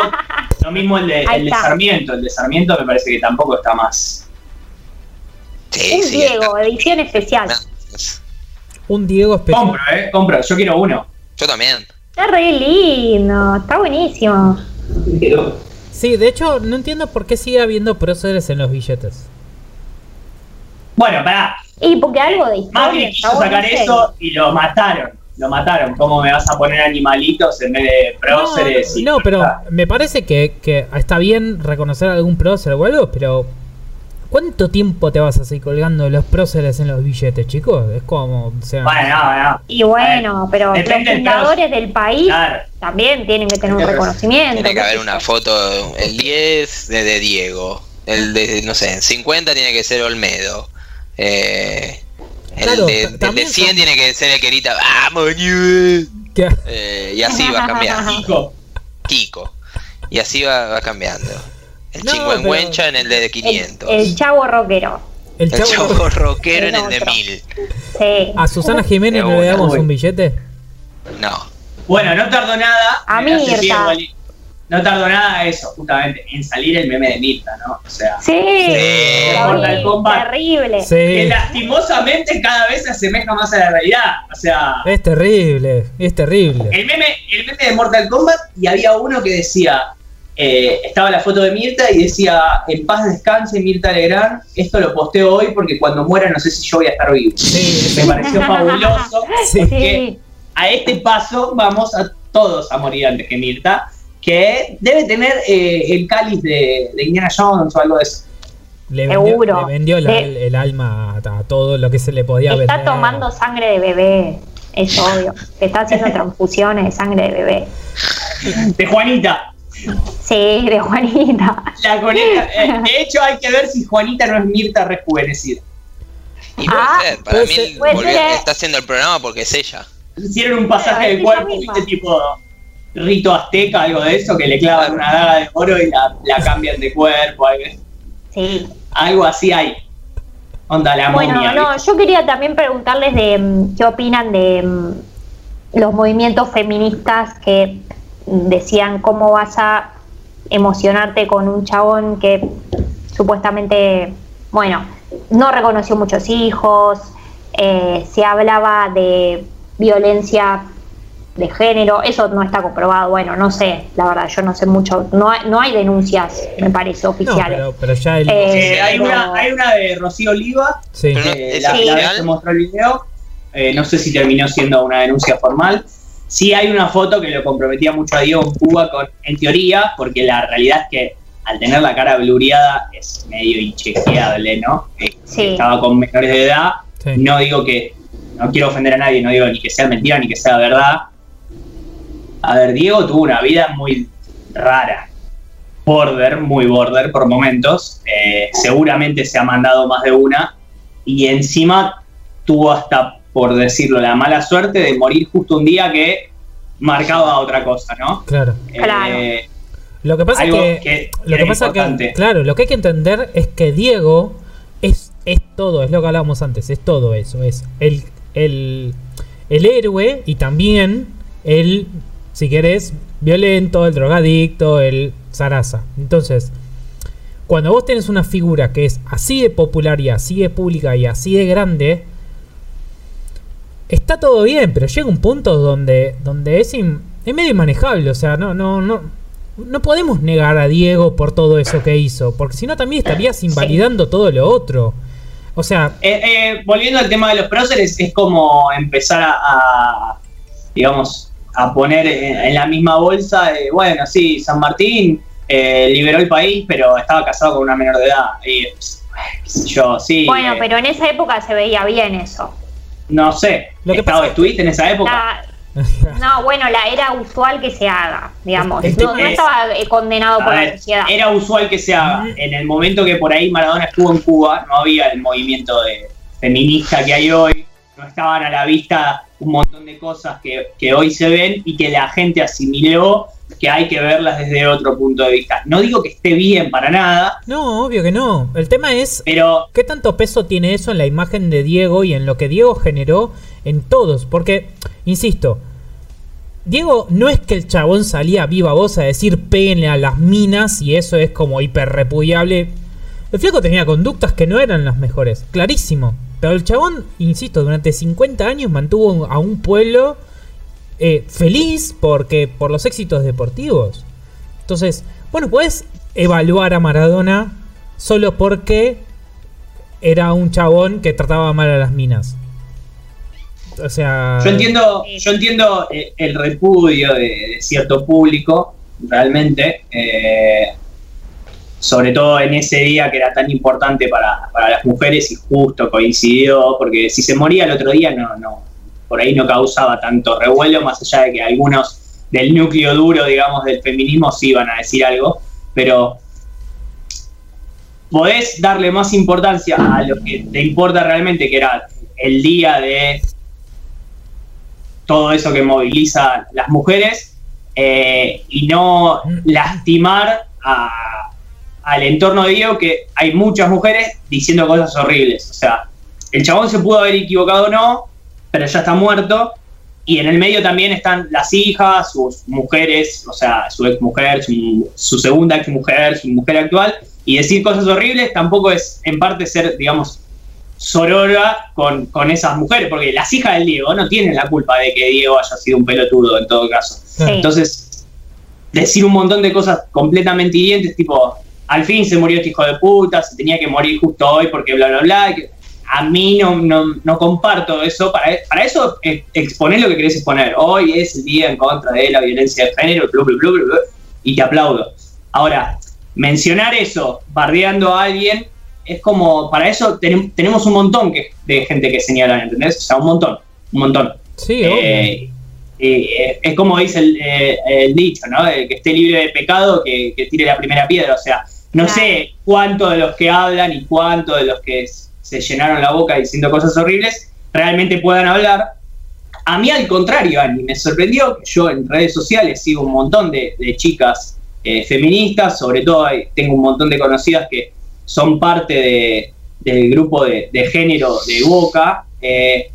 lo mismo el de, el de. Sarmiento. El de Sarmiento me parece que tampoco está más. Sí, Un sí, Diego, edición especial. Un Diego especial. Compro, ¿eh? Compro. Yo quiero uno. Yo también. Está re lindo, está buenísimo. Sí, de hecho, no entiendo por qué sigue habiendo próceres en los billetes. Bueno, pará. Y porque algo de Macri historia. quiso está sacar eso y lo mataron. Lo mataron. ¿Cómo me vas a poner animalitos en vez de próceres? y- No, pero me parece que, que está bien reconocer algún prócer o algo, pero ¿cuánto tiempo te vas a seguir colgando los próceres en los billetes, chicos? Es como, o sea, Bueno, no, no. Y bueno, pero los Depende fundadores del país Claro. también tienen que tener un reconocimiento. Tiene que haber una foto, el 10 de, de Diego, el de, no sé, en 50 tiene que ser Olmedo, eh, el Claro, de, el de también 100 son- tiene que ser el que grita, ¡Vamos, Newell!", que- eh, y así va cambiando, Chico, Kiko, y así va, va cambiando. El No, chingüengüencha en el de El, 500, el chavo rockero. el el chavo, chavo rockero en El el de otro. 1000. Sí. a Susana Jiménez no le damos un billete. No, Bueno, no tardó nada. A Wally. No tardó nada eso, justamente, en salir el meme de Mirta, ¿no? O sea, Sí, Sí. Mortal Kombat. terrible. que lastimosamente cada vez se asemeja más a la realidad. O sea, es terrible, es terrible. el meme, el meme de Mortal Kombat y había uno que decía, eh, estaba la foto de Mirta y decía, en paz descanse Mirta Legrand, esto lo posteo hoy porque cuando muera no sé si yo voy a estar vivo. Sí, Me pareció fabuloso. Sí. que a este paso vamos a todos a morir antes que Mirta, que debe tener eh, el cáliz de, de Indiana Jones o algo de eso. Le vendió, Seguro. le vendió la- el, el alma a, a todo lo que se le podía vender. Está tomando sangre de bebé, es obvio. Te está haciendo transfusiones de sangre de bebé. De Juanita. Sí, de Juanita. La conecta- eh, de hecho, hay que ver si Juanita no es Mirta rejuvenecida. y puede Ah, ser, para puede mí volvió- ser. está haciendo el programa porque es ella. Hicieron un pasaje Pero es del ella cuerpo. ¿viste? Tipo rito azteca, algo de eso, que le clavan una daga de oro y la, la cambian de cuerpo. Algo, Sí. algo así hay. Onda la Bueno, momia. no, ¿viste? yo quería también preguntarles de mm, qué opinan de mm, los movimientos feministas que decían cómo vas a emocionarte con un chabón que supuestamente, bueno, no reconoció muchos hijos, eh, se hablaba de violencia de género, eso no está comprobado, bueno, no sé, la verdad, yo no sé mucho, no hay, no hay denuncias, me parece, No, oficiales. pero, pero ya el. Eh, Eh, hay, pero- una, hay una de Rocío Oliva, sí. No- eh, ¿es la, la vez oficial? que mostró el video. eh, no sé si terminó siendo una denuncia formal. Sí hay una foto que lo comprometía mucho a Diego en Cuba, con, en teoría, porque la realidad es que al tener la cara blureada es medio inchequeable, ¿no? Eh, Sí. Estaba con menores de edad. Sí. No digo que, no quiero ofender a nadie, no digo ni que sea mentira ni que sea verdad. A ver, Diego tuvo una vida muy rara. Border, muy border por momentos. Eh, seguramente se ha mandado más de una. Y encima tuvo hasta, por decirlo, la mala suerte de morir justo un día que marcaba otra cosa, ¿no? Claro. Claro. Eh, Lo que pasa algo es que, que lo que pasa importante. que claro, lo que hay que entender es que Diego es, es todo, es lo que hablábamos antes, es todo eso, es el, el, el héroe y también el, si querés, violento, el drogadicto, el zaraza. Entonces, cuando vos tenés una figura que es así de popular y así de pública y así de grande, está todo bien, pero llega un punto donde, donde es, in- es medio inmanejable. O sea, no, no, no, no podemos negar a Diego por todo eso que hizo, porque si no también estarías invalidando todo lo otro. O sea, Eh, eh, volviendo al tema de los próceres, es como empezar a, a, digamos, a poner en, en la misma bolsa, de, bueno, sí, San Martín eh, liberó el país, pero estaba casado con una menor de edad. Y, sé yo, sí. Bueno, eh, pero en esa época se veía bien eso. No sé. Lo que ¿Estaba- pasa- ¿Estuviste en esa época? La- no, bueno, la era usual que se haga, digamos. El No, no es- estaba eh, condenado por la sociedad. era usual que se haga. En el momento que por ahí Maradona estuvo en Cuba, no había el movimiento de feminista que hay hoy. No estaban a la vista un montón de cosas que, que hoy se ven y que la gente asimiló que hay que verlas desde otro punto de vista. No digo que esté bien para nada, No, obvio que no. El tema es pero ¿Qué tanto peso tiene eso en la imagen de Diego y en lo que Diego generó en todos? Porque, insisto, Diego no es que el chabón salía a viva voz a decir péguenle a las minas y eso es como hiper repudiable. El flaco tenía conductas que no eran las mejores, clarísimo. Pero el chabón, insisto, durante 50 años mantuvo a un pueblo eh, feliz porque por los éxitos deportivos. Entonces, bueno, puedes evaluar a Maradona solo porque era un chabón que trataba mal a las minas. O sea. yo entiendo, yo entiendo eh, el repudio de, cierto público, realmente. eh, sobre todo en ese día que era tan importante para, para las mujeres y justo coincidió, porque si se moría el otro día no, no, por ahí no causaba tanto revuelo, más allá de que algunos del núcleo duro, digamos, del feminismo sí iban a decir algo, pero podés darle más importancia a lo que te importa realmente, que era el día de todo eso que moviliza las mujeres, eh, y no lastimar al entorno de Diego, que hay muchas mujeres diciendo cosas horribles. O sea, el chabón se pudo haber equivocado o no, pero ya está muerto. Y en el medio también están las hijas, sus mujeres, o sea, su ex mujer, su, su segunda ex mujer, su mujer actual. Y decir cosas horribles tampoco es, en parte, ser, digamos, sorora con, con esas mujeres, porque las hijas del Diego no tienen la culpa de que Diego haya sido un pelotudo en todo caso. Sí. Entonces, decir un montón de cosas completamente hirientes, tipo, al fin se murió este hijo de puta, se tenía que morir justo hoy porque bla, bla, bla. que A mí no, no, no comparto eso. Para, para eso, eh, exponer lo que querés exponer. Hoy es el día en contra de la violencia de género, blu, blu, blu, blu, blu, y te aplaudo. Ahora, mencionar eso bardeando a alguien es como, para eso tenem- tenemos un montón que, de gente que señala, ¿entendés? O sea, un montón, un montón. Sí, Eh, eh, es como dice el, eh, el dicho, ¿no? El que esté libre de pecado, que, que tire la primera piedra. O sea, no Claro. sé cuánto de los que hablan y cuánto de los que se llenaron la boca diciendo cosas horribles realmente puedan hablar. A mí, al contrario, Ani, me sorprendió que yo en redes sociales sigo un montón de, de chicas eh, feministas, sobre todo hay- tengo un montón de conocidas que son parte de- del grupo de, de género de Boca. eh,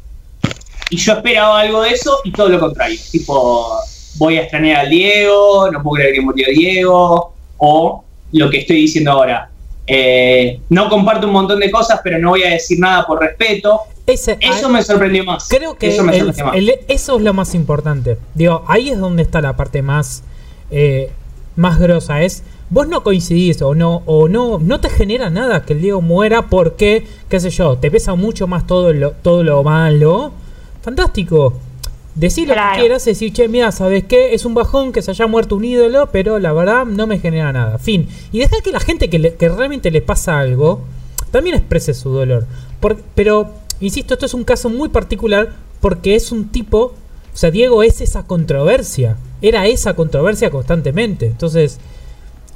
y yo esperaba algo de eso y todo lo contrario. Tipo, voy a extrañar al Diego, no puedo creer que murió Diego, o lo que estoy diciendo ahora. Eh, no comparto un montón de cosas, pero no voy a decir nada por respeto. Ese- Eso ah, me sorprendió más. Creo que eso me el- sorprendió más. el- eso es lo más importante. Digo, ahí es donde está la parte más, eh, más grosa. Es, vos no coincidís o no, o no, no te genera nada que el Diego muera porque, qué sé yo, te pesa mucho más todo lo, todo lo malo. Fantástico. Decir lo Claro. que quieras, decir, che, mira, ¿sabes qué? Es un bajón que se haya muerto un ídolo, pero la verdad no me genera nada. Fin. Y dejar que la gente que, le- que realmente le pasa algo también exprese su dolor. Por- pero, insisto, esto es un caso muy particular porque es un tipo. O sea, Diego es esa controversia. Era esa controversia constantemente. Entonces,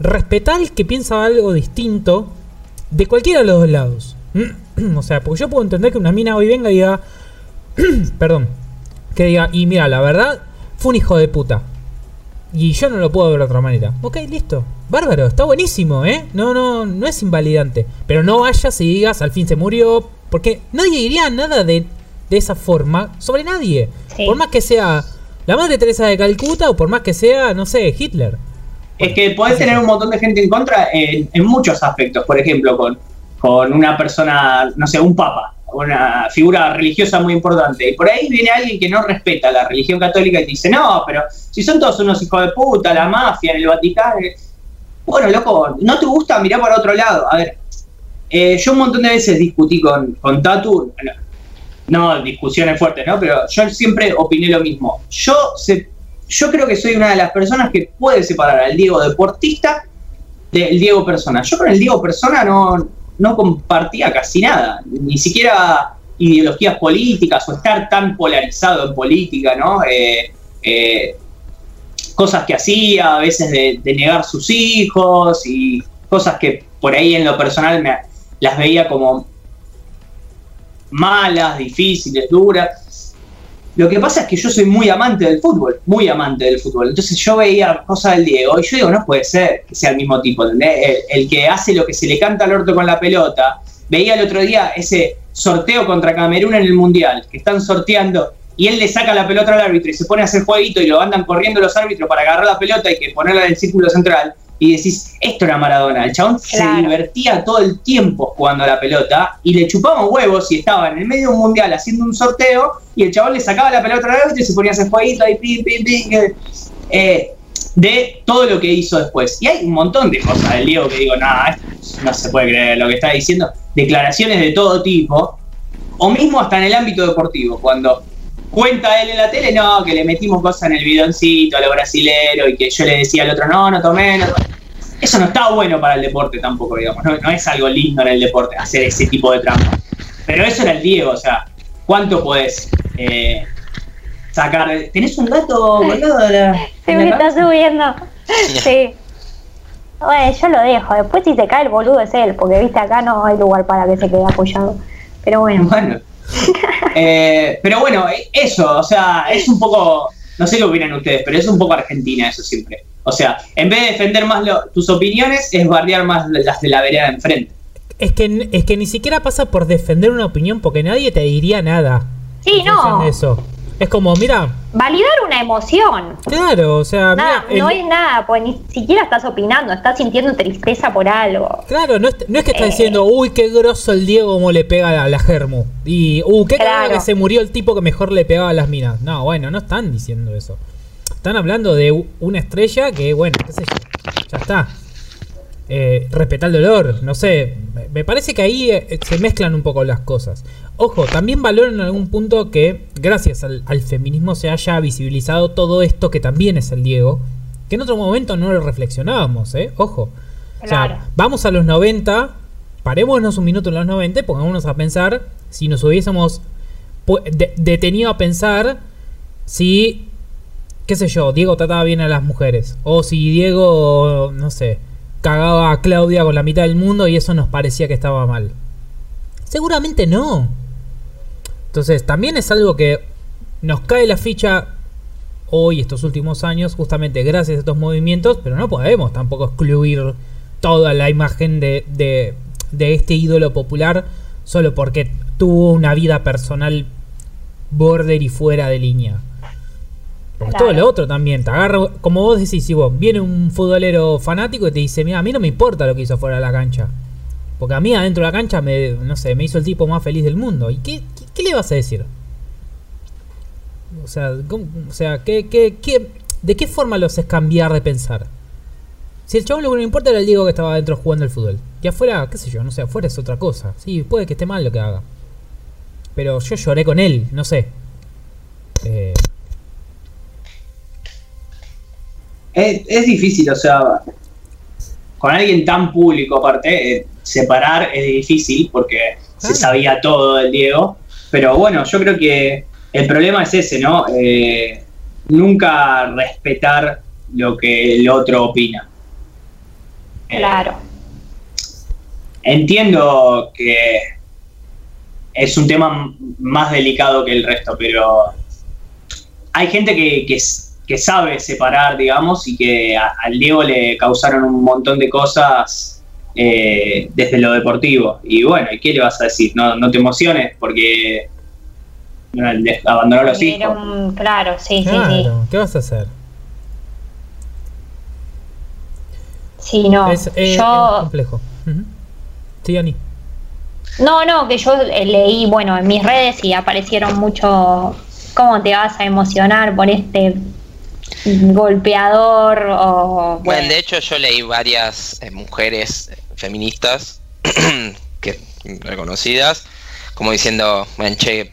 respetar el que piensa algo distinto de cualquiera de los dos lados. o sea, porque yo puedo entender que una mina hoy venga y diga. perdón. Que diga, y mira, la verdad, fue un hijo de puta. Y yo no lo puedo ver de otra manera. Ok, listo. Bárbaro, está buenísimo, ¿eh? No, no, no es invalidante. Pero no vayas y digas, al fin se murió. Porque nadie diría nada de, de esa forma sobre nadie. Sí. Por más que sea la madre Teresa de Calcuta o por más que sea, no sé, Hitler. Es que podés tener un montón de gente en contra en, en muchos aspectos. Por ejemplo, con, con una persona, no sé, un papa, una figura religiosa muy importante. Y por ahí viene alguien que no respeta la religión católica y dice, no, pero si son todos unos hijos de puta, la mafia el Vaticano. Bueno, loco, ¿no te gusta? Mirá para otro lado. A ver, eh, yo un montón de veces discutí con, con Tatu, no discusiones fuertes, ¿no? Pero yo siempre opiné lo mismo. Yo, se, yo creo que soy una de las personas que puede separar al Diego deportista del Diego persona. Yo con el Diego persona no, no compartía casi nada. Ni siquiera ideologías políticas o estar tan polarizado en política, ¿no? Eh, eh, cosas que hacía, a veces de, de, negar sus hijos y cosas que por ahí en lo personal me, las veía como malas, difíciles, duras. Lo que pasa es que yo soy muy amante del fútbol, muy amante del fútbol. Entonces yo veía cosas del Diego y yo digo, no puede ser que sea el mismo tipo, el, el, que hace lo que se le canta al orto con la pelota. Veía el otro día ese sorteo contra Camerún en el Mundial, que están sorteando y él le saca la pelota al árbitro y se pone a hacer jueguito y lo andan corriendo los árbitros para agarrar la pelota y que ponerla en el círculo central y decís, esto era Maradona. El chabón claro. se divertía todo el tiempo jugando a la pelota y le chupamos huevos y estaba en el medio de un mundial haciendo un sorteo y el chabón le sacaba la pelota al árbitro y se ponía a hacer jueguito ahí, pim, pim, pim, eh, de todo lo que hizo después. Y hay un montón de cosas del Diego que digo, nada, no se puede creer lo que está diciendo. Declaraciones de todo tipo, o mismo hasta en el ámbito deportivo, cuando cuenta él en la tele, no, que le metimos cosas en el bidoncito a lo brasilero y que yo le decía al otro, no, no tomé, no tomé. Eso no está bueno para el deporte tampoco, digamos. No, no, es algo lindo en el deporte hacer ese tipo de trampa. Pero eso era el Diego, o sea, ¿cuánto podés eh, sacar? ¿Tenés un gato colgado de la.? Se me está subiendo. Sí. Bueno, yo lo dejo. Después, si se cae el boludo, es él, porque viste, acá no hay lugar para que se quede apoyado. Pero bueno. Bueno. eh, pero bueno, eso, o sea, es un poco. No sé qué opinan ustedes, pero es un poco Argentina eso siempre. O sea, en vez de defender más lo, tus opiniones, es bardear más las de la vereda de enfrente. Es que, es que ni siquiera pasa por defender una opinión porque nadie te diría nada. Sí, no. Eso. Es como, mira. Validar una emoción. Claro, o sea. Nada, no el... es nada, pues ni siquiera estás opinando, estás sintiendo tristeza por algo. Claro, no es, no es que estás eh. diciendo, uy, qué grosso el Diego como le pega a la Germu. Y, uh, qué claro. que se murió el tipo que mejor le pegaba a las minas. No, bueno, no están diciendo eso. Están hablando de una estrella que, bueno, qué sé yo, ya está. Eh, respetar el dolor, no sé. Me parece que ahí eh, se mezclan un poco las cosas. Ojo, también valoro en algún punto que, gracias al, al, feminismo, se haya visibilizado todo esto que también es el Diego, que en otro momento no lo reflexionábamos, ¿eh? Ojo. Claro. O sea, vamos a los 90, parémonos un minuto en los 90 y pongámonos a pensar si nos hubiésemos de detenido a pensar si qué sé yo, Diego trataba bien a las mujeres. O si Diego, no sé, cagaba a Claudia con la mitad del mundo y eso nos parecía que estaba mal. Seguramente no. Entonces, también es algo que nos cae la ficha hoy, estos últimos años, justamente gracias a estos movimientos, pero no podemos tampoco excluir toda la imagen de, de, este ídolo popular solo porque tuvo una vida personal border y fuera de línea. Claro. todo lo otro también, te agarra, como vos decís, si vos viene un futbolero fanático y te dice, mira, a mí no me importa lo que hizo fuera de la cancha. Porque a mí adentro de la cancha me, no sé, me hizo el tipo más feliz del mundo. ¿Y qué, qué, qué le vas a decir? O sea, ¿cómo, o sea ¿qué, qué, qué, ¿de qué forma lo haces cambiar de pensar? Si el chabón lo que no importa era el Diego que estaba adentro jugando el fútbol. Y afuera, qué sé yo, no sé, afuera es otra cosa. Sí, puede que esté mal lo que haga. Pero yo lloré con él, no sé. Eh, es, es, difícil, o sea, con alguien tan público aparte, eh, separar es difícil porque ah. se sabía todo del Diego, pero bueno, yo creo que el problema es ese, ¿no? Eh, nunca respetar lo que el otro opina. Claro. Eh, entiendo que es un tema más delicado que el resto, pero hay gente que, que que sabe separar, digamos, y que a, al Diego le causaron un montón de cosas eh, desde lo deportivo. Y bueno, ¿qué le vas a decir? No, no te emociones porque abandonó los hijos. Un, claro, sí, claro, sí, sí. ¿Qué vas a hacer? Sí, no. Es, eh, yo... es complejo. Uh -huh. Sí, Ani. No, no, que yo leí, bueno, en mis redes y aparecieron mucho cómo te vas a emocionar por este golpeador o... Bueno. bueno, de hecho yo leí varias eh, mujeres feministas que reconocidas como diciendo, bueno, che,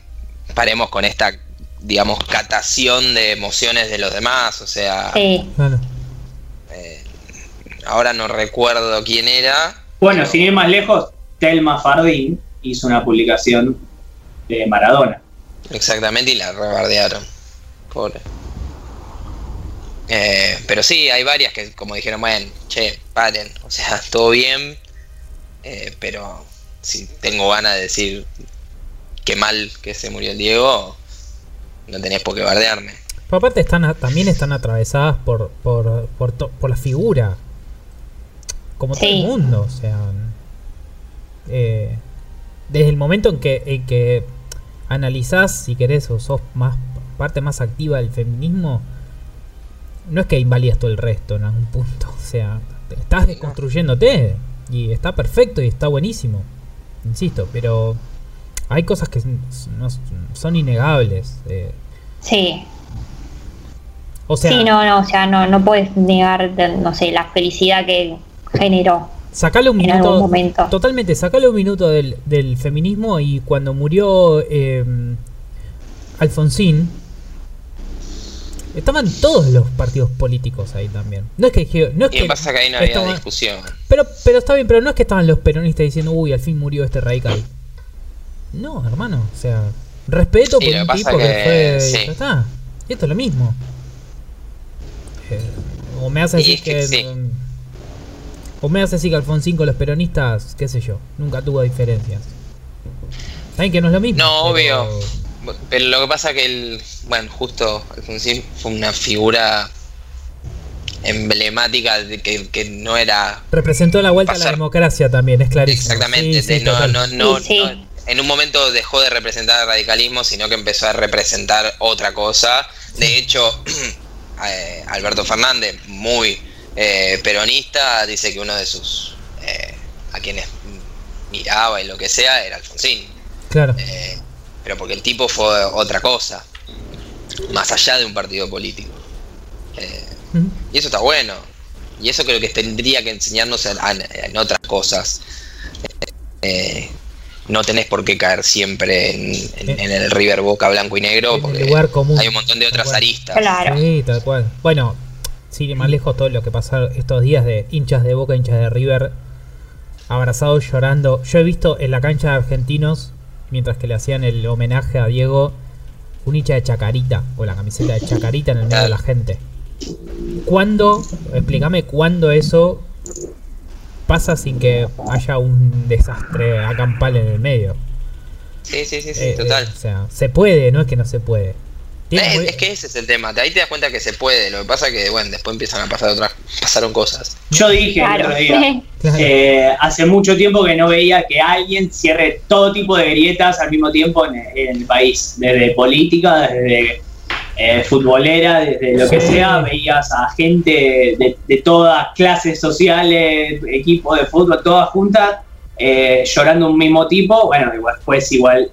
paremos con esta, digamos, catación de emociones de los demás, o sea... Sí. Claro. Eh, ahora no recuerdo quién era. Bueno, pero... sin ir más lejos, Telma Fardín hizo una publicación de Maradona. Exactamente, y la rebardearon. Pobre. Eh, pero sí, hay varias que como dijeron, bueno, che, paren, o sea, todo bien, eh, pero si tengo ganas de decir qué mal que se murió el Diego, no tenés por qué bardearme. Pero aparte están a- también están atravesadas por, por, por, to- por la figura. Como todo el mundo, o sea. eh, desde el momento en que, en que analizás, si querés, o sos más parte más activa del feminismo, no es que invalidas todo el resto en algún punto. O sea, estás desconstruyéndote y está perfecto y está buenísimo. Insisto, pero hay cosas que no- son innegables. eh, Sí, o sea, sí, no, no, o sea, no, no puedes negar, no sé, la felicidad que generó. Sacale un en algún minuto. momento. Totalmente, sacale un minuto del, del feminismo y cuando murió eh, Alfonsín, estaban todos los partidos políticos ahí también. No es que no es Y que pasa que ahí no había estaban- discusión. pero, pero está bien, pero no es que estaban los peronistas diciendo, uy, al fin murió este radical. No, hermano, o sea, respeto Sí, por un tipo que, que- fue. y sí. ya está. Y esto es lo mismo. Eh, o me hace Y decir es que que. sí. mm, O me hace decir que Alfonsín con los peronistas, qué sé yo, nunca tuvo diferencias. Saben que no es lo mismo. No, obvio. Pero lo que pasa que el, bueno, justo Alfonsín fue una figura emblemática de que, que no era Representó la vuelta a la democracia también, es clarísimo. exactamente, Sí, sí, de no, no, no, Sí, sí. no- en un momento dejó de representar el radicalismo, sino que empezó a representar otra cosa. De hecho, eh, Alberto Fernández, muy eh, peronista, dice que uno de sus eh, a quienes miraba y lo que sea era Alfonsín. Claro. Eh, pero porque el tipo fue otra cosa, más allá de un partido político. Eh, y eso está bueno. Y eso creo que tendría que enseñarnos en, otras cosas. Eh, no tenés por qué caer siempre en, en- en el River Boca blanco y negro, En el porque lugar común. hay un montón de otras aristas. Claro. Sí, tal cual. Bueno, ir más lejos todo lo que pasó estos días de hinchas de Boca, hinchas de River, abrazados llorando. Yo he visto en la cancha de argentinos, mientras que le hacían el homenaje a Diego, un hincha de Chacarita, con la camiseta de Chacarita en el medio de la gente. ¿Cuándo, explícame cuándo eso pasa sin que haya un desastre acampal en el medio? Sí, sí, sí, sí, Eh, total. eh, o sea, se puede, no es que no se puede. Eh, muy- es que ese es el tema. Ahí te das cuenta que se puede. Lo que pasa es que, bueno, después empiezan a pasar otras. Pasaron cosas. Yo dije el Claro. otro día, Claro. eh, hace mucho tiempo que no veía que alguien cierre todo tipo de grietas al mismo tiempo en, en el país, desde política, desde eh, futbolera, desde lo que Sí. sea, veías a gente de, de todas clases sociales, equipos de fútbol, todas juntas, eh, llorando un mismo tipo, bueno, igual después igual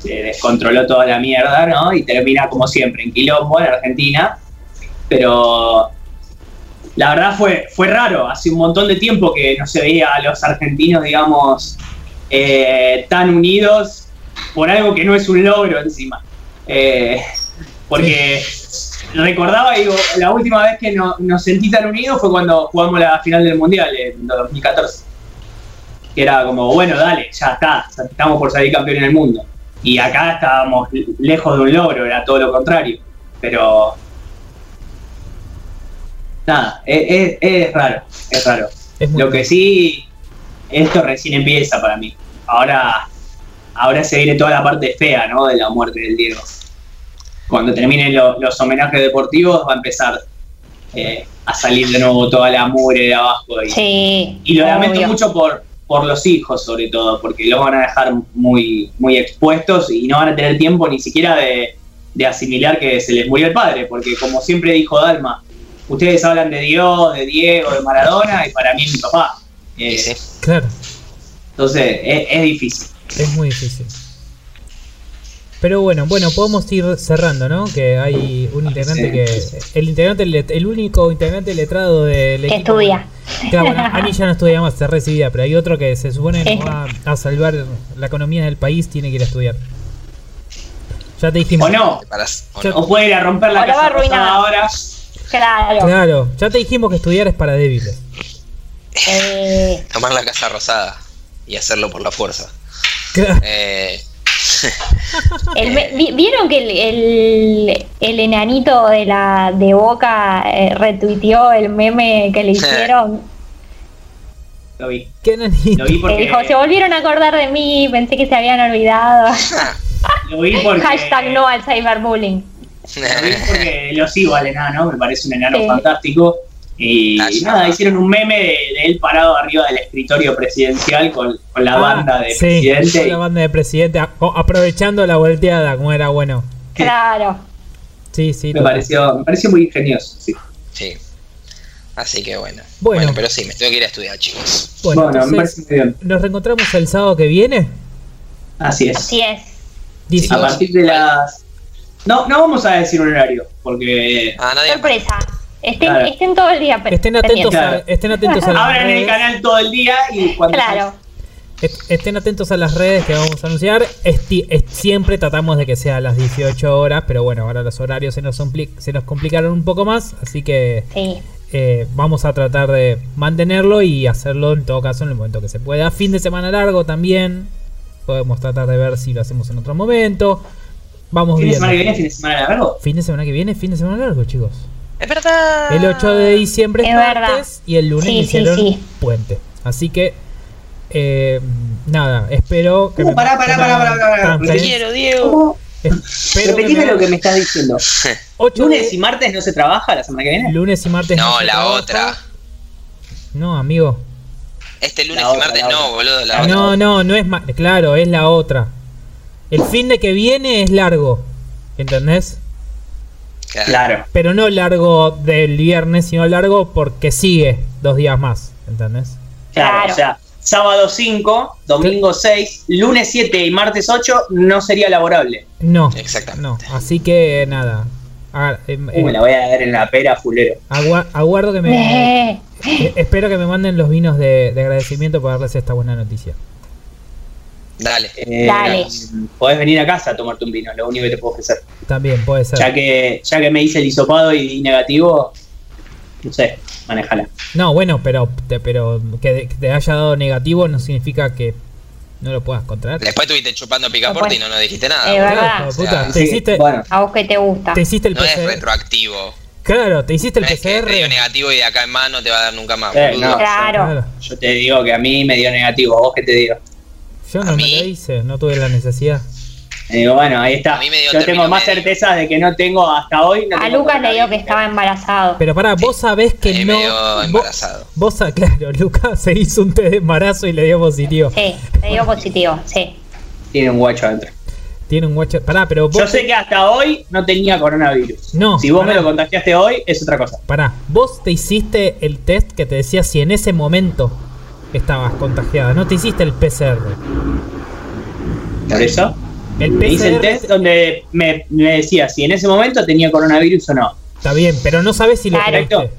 se descontroló toda la mierda, ¿no? Y termina como siempre en quilombo en Argentina, pero la verdad fue, fue raro, hace un montón de tiempo que no se veía a los argentinos, digamos, eh, tan unidos por algo que no es un logro encima. Eh, porque recordaba, digo, la última vez que no- nos sentí tan unidos fue cuando jugamos la final del Mundial en 2014. Que era como, bueno, dale, ya está, estamos por salir campeón en el mundo. Y acá estábamos lejos de un logro, era todo lo contrario. Pero nada, es, es- es raro, es raro. es Lo que sí, esto recién empieza para mí. Ahora, ahora se viene toda la parte fea, ¿no? De la muerte del Diego. Cuando terminen lo- los homenajes deportivos va a empezar eh, a salir de nuevo toda la mugre de abajo. Y, Sí. y lo lamento obvio. mucho por, por los hijos, sobre todo, porque los van a dejar muy, muy expuestos y no van a tener tiempo ni siquiera de, de asimilar que se les murió el padre, porque como siempre dijo Dalma, ustedes hablan de Dios, de Diego, de Maradona, y para mí es mi papá. Eh. Claro, Entonces, es, es difícil. es muy difícil. Pero bueno, bueno, podemos ir cerrando, ¿no? Que hay un integrante Sí. que. El integrante, el único integrante letrado del Que equipo- estudia. Claro, bueno, Ani ya no estudia más, está recibida, pero hay otro que se supone que Sí. va a salvar la economía del país, tiene que ir a estudiar. Ya te dijimos. O no, o Yo- no. o puede ir a romper la O va casa a arruinar. rosada ahora. Claro. Claro, ya te dijimos que estudiar es para débiles. Eh, Tomar la casa rosada y hacerlo por la fuerza. Claro. Eh, El ¿Vieron que el, el, el enanito de la de Boca eh, retuiteó el meme que le hicieron? Lo vi. ¿Qué nanito? Lo vi Que porque. dijo, se volvieron a acordar de mí, pensé que se habían olvidado. Lo vi porque. Hashtag no al cyberbullying. Lo vi porque lo sigo al enano, me parece un enano Sí. fantástico. Y, Ah, nada, hicieron un meme de, de él parado arriba del escritorio presidencial con, con la Ah, banda de sí, presidente. con la banda de presidente, a- aprovechando la volteada, como era bueno. Claro. Sí, sí. me, pareció, me pareció muy ingenioso. Sí. Sí. Así que bueno. Bueno. Bueno. pero sí, me tengo que ir a estudiar, chicos. Bueno, Bueno, me parece muy bien. nos reencontramos el sábado que viene. Así es. Así es. 18. A partir de las. No, no vamos a decir un horario, porque. Ah, nadie. Sorpresa. Estén, Claro. estén todo el día Estén atentos, a, estén atentos a las Abran el redes. canal todo el día y cuando. Claro. Est- Estén atentos a las redes que vamos a anunciar. Esti- es- siempre tratamos de que sea a las 18 horas, pero bueno, ahora los horarios se nos, se nos complicaron un poco más, así que Sí. eh, vamos a tratar de mantenerlo y hacerlo en todo caso en el momento que se pueda. Fin de semana largo también. Podemos tratar de ver si lo hacemos en otro momento. Vamos ¿Fin de viendo. semana que viene? ¿Fin de semana largo? Fin de semana que viene, fin de semana largo, chicos. Es verdad. El 8 de diciembre es, Es verdad. martes y el lunes Sí, hicieron sí. puente. Así que, eh, nada, espero que Uh, pará, pará, pará, pará, pará, pará. Quiero, Diego. Me- lo que me estás diciendo. 8 ¿Lunes de- y martes no se trabaja la semana que viene? lunes y martes. No, la trabaja. otra. No, amigo. Este lunes y martes no, boludo. La Ah, otra. No, no, no es ma- Claro, es la otra. El fin de que viene es largo. ¿Entendés? Claro. Pero no largo del viernes, sino largo porque sigue dos días más. ¿Entendés? Claro, Claro. o sea, sábado 5, domingo 6, lunes 7 y martes 8 no sería laborable. No. Exactamente. No. Así que nada. Ah, em, Uh, me eh, la voy a dar en la pera, fulero. agua- aguardo que me. Eh, eh, espero que me manden los vinos de, de agradecimiento para darles esta buena noticia. Dale. Eh, Dale. Podés venir a casa a tomarte un vino, lo único que te puedo ofrecer. También puede ser. Ya que, ya que me hice el hisopado y di negativo, no sé, manejala. No, bueno, pero, te- pero que, que te haya dado negativo no significa que no lo puedas contraer. Después estuviste chupando picaporte y no nos dijiste nada. Es verdad. O sea, te Sí, hiciste, bueno, a vos que te gusta. te hiciste el No es retroactivo. Claro, te hiciste el No es que te dio PCR. negativo y de acá en más no te va a dar nunca más. Eh, no. Claro. yo te digo que a mí me dio negativo, ¿a vos qué te digo? Yo ¿A no me mí? lo hice, no tuve la necesidad. Y digo, bueno, ahí está. A mí me dio Yo tengo más medio. certeza de que no tengo hasta hoy. no A Lucas le digo que estaba embarazado. Pero pará, vos sabés que no. vos- embarazado. Vos, sa- claro, Lucas se hizo un test de embarazo y le dio positivo. Sí, le dio positivo, sí. Tiene un guacho adentro. Tiene un guacho. Pará, pero vos. Yo sé que hasta hoy no tenía coronavirus. No, Si vos me lo contagiaste hoy, es otra cosa. Pará, vos te hiciste el test que te decía si en ese momento estabas contagiada. No te hiciste el PCR. Por eso, El me hice el test donde me, me decía si en ese momento tenía coronavirus o no. está bien, pero no sabes si lo Claro. tuviste.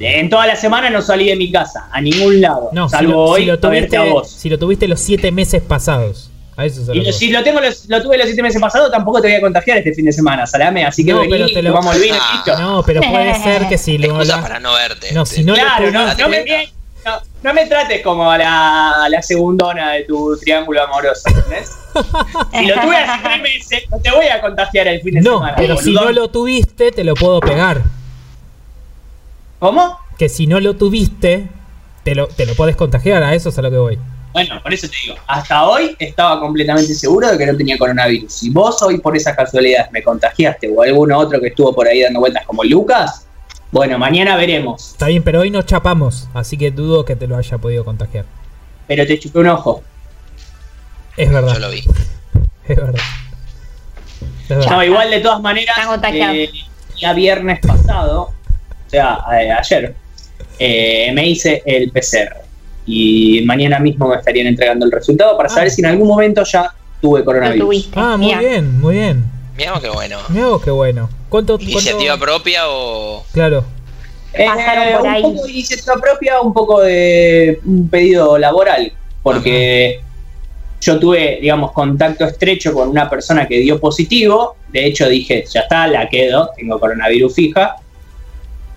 En toda la semana no salí de mi casa, a ningún lado. No, si salvo lo, hoy si lo tuviste, a vos. si lo tuviste los siete meses pasados. A eso se Y lo lo- si lo tengo los- lo tuve los siete meses pasados, tampoco te voy a contagiar este fin de semana, salame. Así que No, vení, pero te lo- tomamos el vino Ah. No, pero puede ser que si lo. Excusa para no verte. No, si no lo claro, no, no me, bien- no, me trates como a la, la segundona de tu triángulo amoroso, ¿entendés? Si lo tuve hace tres meses, no te voy a contagiar el fin de No, semana. pero si no lo tuviste, te lo puedo pegar. ¿Cómo? Que si no lo tuviste, te lo, te lo podés contagiar. A eso es a lo que voy. Bueno, por eso te digo, hasta hoy estaba completamente seguro de que no tenía coronavirus. Si vos hoy por esas casualidades me contagiaste o alguno otro que estuvo por ahí dando vueltas como Lucas, bueno, mañana veremos. Está bien, pero hoy nos chapamos. Así que dudo que te lo haya podido contagiar. Pero te chupé un ojo. Es verdad. Yo lo vi. Es verdad. Es verdad. No, igual de todas maneras, eh, ya viernes pasado, o sea, eh, ayer, eh, me hice el PCR. Y mañana mismo me estarían entregando el resultado para saber Ah. si en algún momento ya tuve coronavirus. Ah, muy Mira. bien, muy bien. Mirá qué bueno. Mirá vos qué bueno. ¿Cuánto, ¿Iniciativa cuánto- propia o.? Claro. Pasaron por un ahí. poco de iniciativa propia, un poco de un pedido laboral, porque yo tuve, digamos, contacto estrecho con una persona que dio positivo, de hecho dije, ya está, la quedo, tengo coronavirus fija,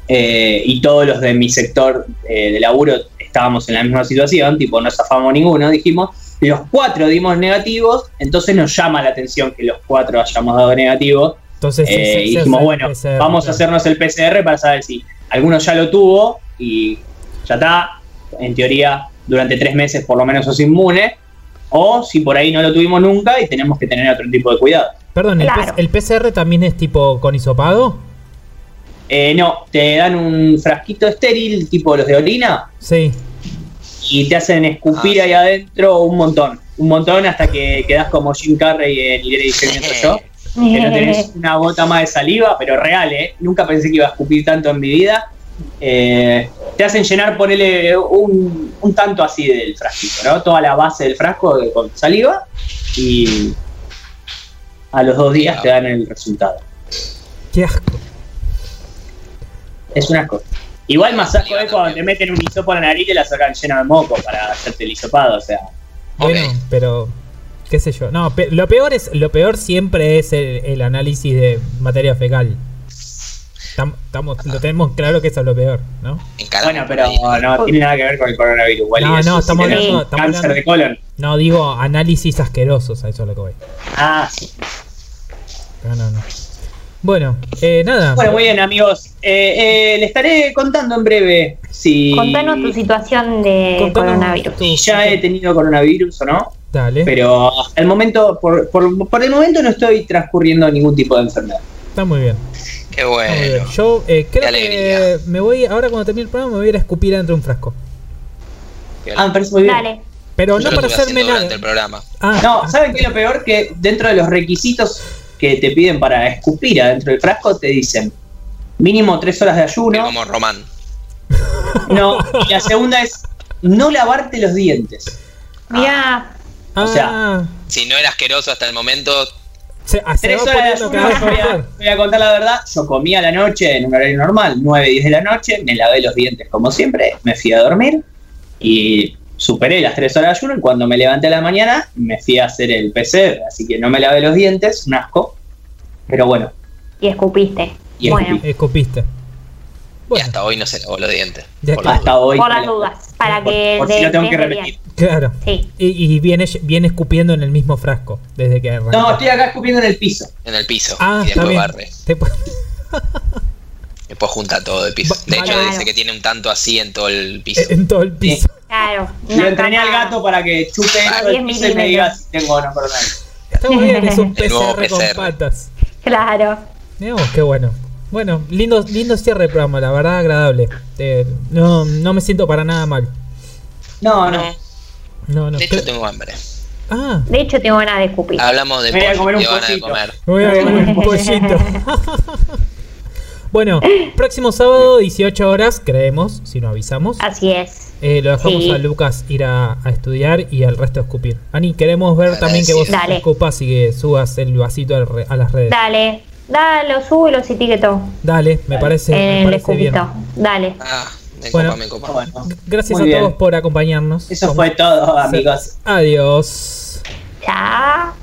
eh, y todos los de mi sector eh, de laburo estábamos en la misma situación, tipo, no zafamos ninguno, dijimos, los cuatro dimos negativos, entonces nos llama la atención que los cuatro hayamos dado negativos. Entonces, Eh, sí, dijimos, sí, bueno, PCR, vamos a hacernos el PCR para saber si alguno ya lo tuvo y ya está, en teoría, durante tres meses por lo menos sos inmune, o si por ahí no lo tuvimos nunca y tenemos que tener otro tipo de cuidado. Perdón, ¿el, Claro. P- ¿el PCR también es tipo con hisopado? Eh, no, te dan un frasquito estéril, tipo los de orina, Sí. Y te hacen escupir Ah, ahí sí. adentro un montón, un montón hasta que quedas como Jim Carrey en Iré Diciendo yo. que no tenés una gota más de saliva, pero real, ¿eh? Nunca pensé que iba a escupir tanto en mi vida. Eh, te hacen llenar, ponele un, un tanto así del frasquito, ¿no? Toda la base del frasco de- con saliva y a los dos días te dan el resultado. Qué asco. Es un asco. Igual más asco Saliva es cuando te meten un hisopo en la nariz y te la sacan llena de moco para hacerte el hisopado, o sea. Bueno, pero qué sé yo. No, pe- lo peor es lo peor siempre es el, el análisis de materia fecal. Tam- lo tenemos claro que eso es lo peor, ¿no? Bueno, pero no tiene nada que ver con el coronavirus. Igual No, no, estamos hablando- estamos cáncer hablando- de colon. No digo análisis asquerosos, a eso es lo que voy. Ah, sí. No, no, no. Bueno, eh, nada. Bueno, muy bien, amigos. Eh, eh, le estaré contando en breve si, Contanos tu situación de Contanos coronavirus. si ya he tenido coronavirus o no. Dale, Pero al momento, por, por, por el momento no estoy transcurriendo ningún tipo de enfermedad. está muy bien. Qué muy bien. bueno. Yo eh, creo que me voy, ahora cuando termine el programa, me voy a ir a escupir dentro de un frasco. Ah, me parece muy bien. Dale. Pero Yo no para hacerme nada. durante el programa. Ah, No, ¿saben qué es lo peor? Que dentro de los requisitos que te piden para escupir adentro del frasco te dicen mínimo tres horas de ayuno. como Román. No, y la segunda es no lavarte los dientes. Mirá, ah, o sea, Si no era asqueroso hasta el momento, se, ah, se Tres horas de ayuno, voy, a, voy a contar la verdad. Yo comí a la noche en un horario normal, 9, 10 de la noche, me lavé los dientes como siempre, me fui a dormir y superé las 3 horas de ayuno. Y cuando me levanté a la mañana, me fui a hacer el PCR, así que no me lavé los dientes, un asco. Pero bueno, y escupiste. Y bueno. Escupiste. y hasta hoy no se lavó los dientes. Por hasta hoy. por las dudas, para por- que por de- si lo tengo que repetir. claro. Sí. Y, y viene, viene escupiendo en el mismo frasco desde que arrancó. No, estoy acá escupiendo en el piso. En el piso. Ah, y está después barre. Te Después junta todo el piso. Va- De hecho, Claro. dice que tiene un tanto así en todo el piso. en todo el piso. Claro. Una entrené al gato para que chupe A todo el 10 piso y me diga si tengo o no coronavirus. Está muy bien, es un PCR con patas. Claro. Digamos, qué bueno. Bueno, lindo, lindo cierre de programa, la verdad agradable. Eh, no, no me siento para nada mal. No, no. No, No, de hecho creo- tengo hambre. Ah, De hecho, tengo ganas de escupir. Hablamos de Me voy a pollo, comer un pollito. me voy a comer un pollito. bueno, próximo sábado, 18 horas, creemos, si no avisamos. Así es. Eh, lo dejamos Sí. a Lucas ir a, a estudiar y al resto a escupir. Ani, queremos ver también que vos Dale. escupas y que subas el vasito al re- a las redes. Dale. Dale, lo subo y los etiqueto. Dale, me parece, me en el parece bien. escupito. Dale. Ah, me Bueno. copa, me copa. Bueno, Gracias Muy a todos bien. por acompañarnos. eso Como- fue todo, amigos. Adiós. Chao.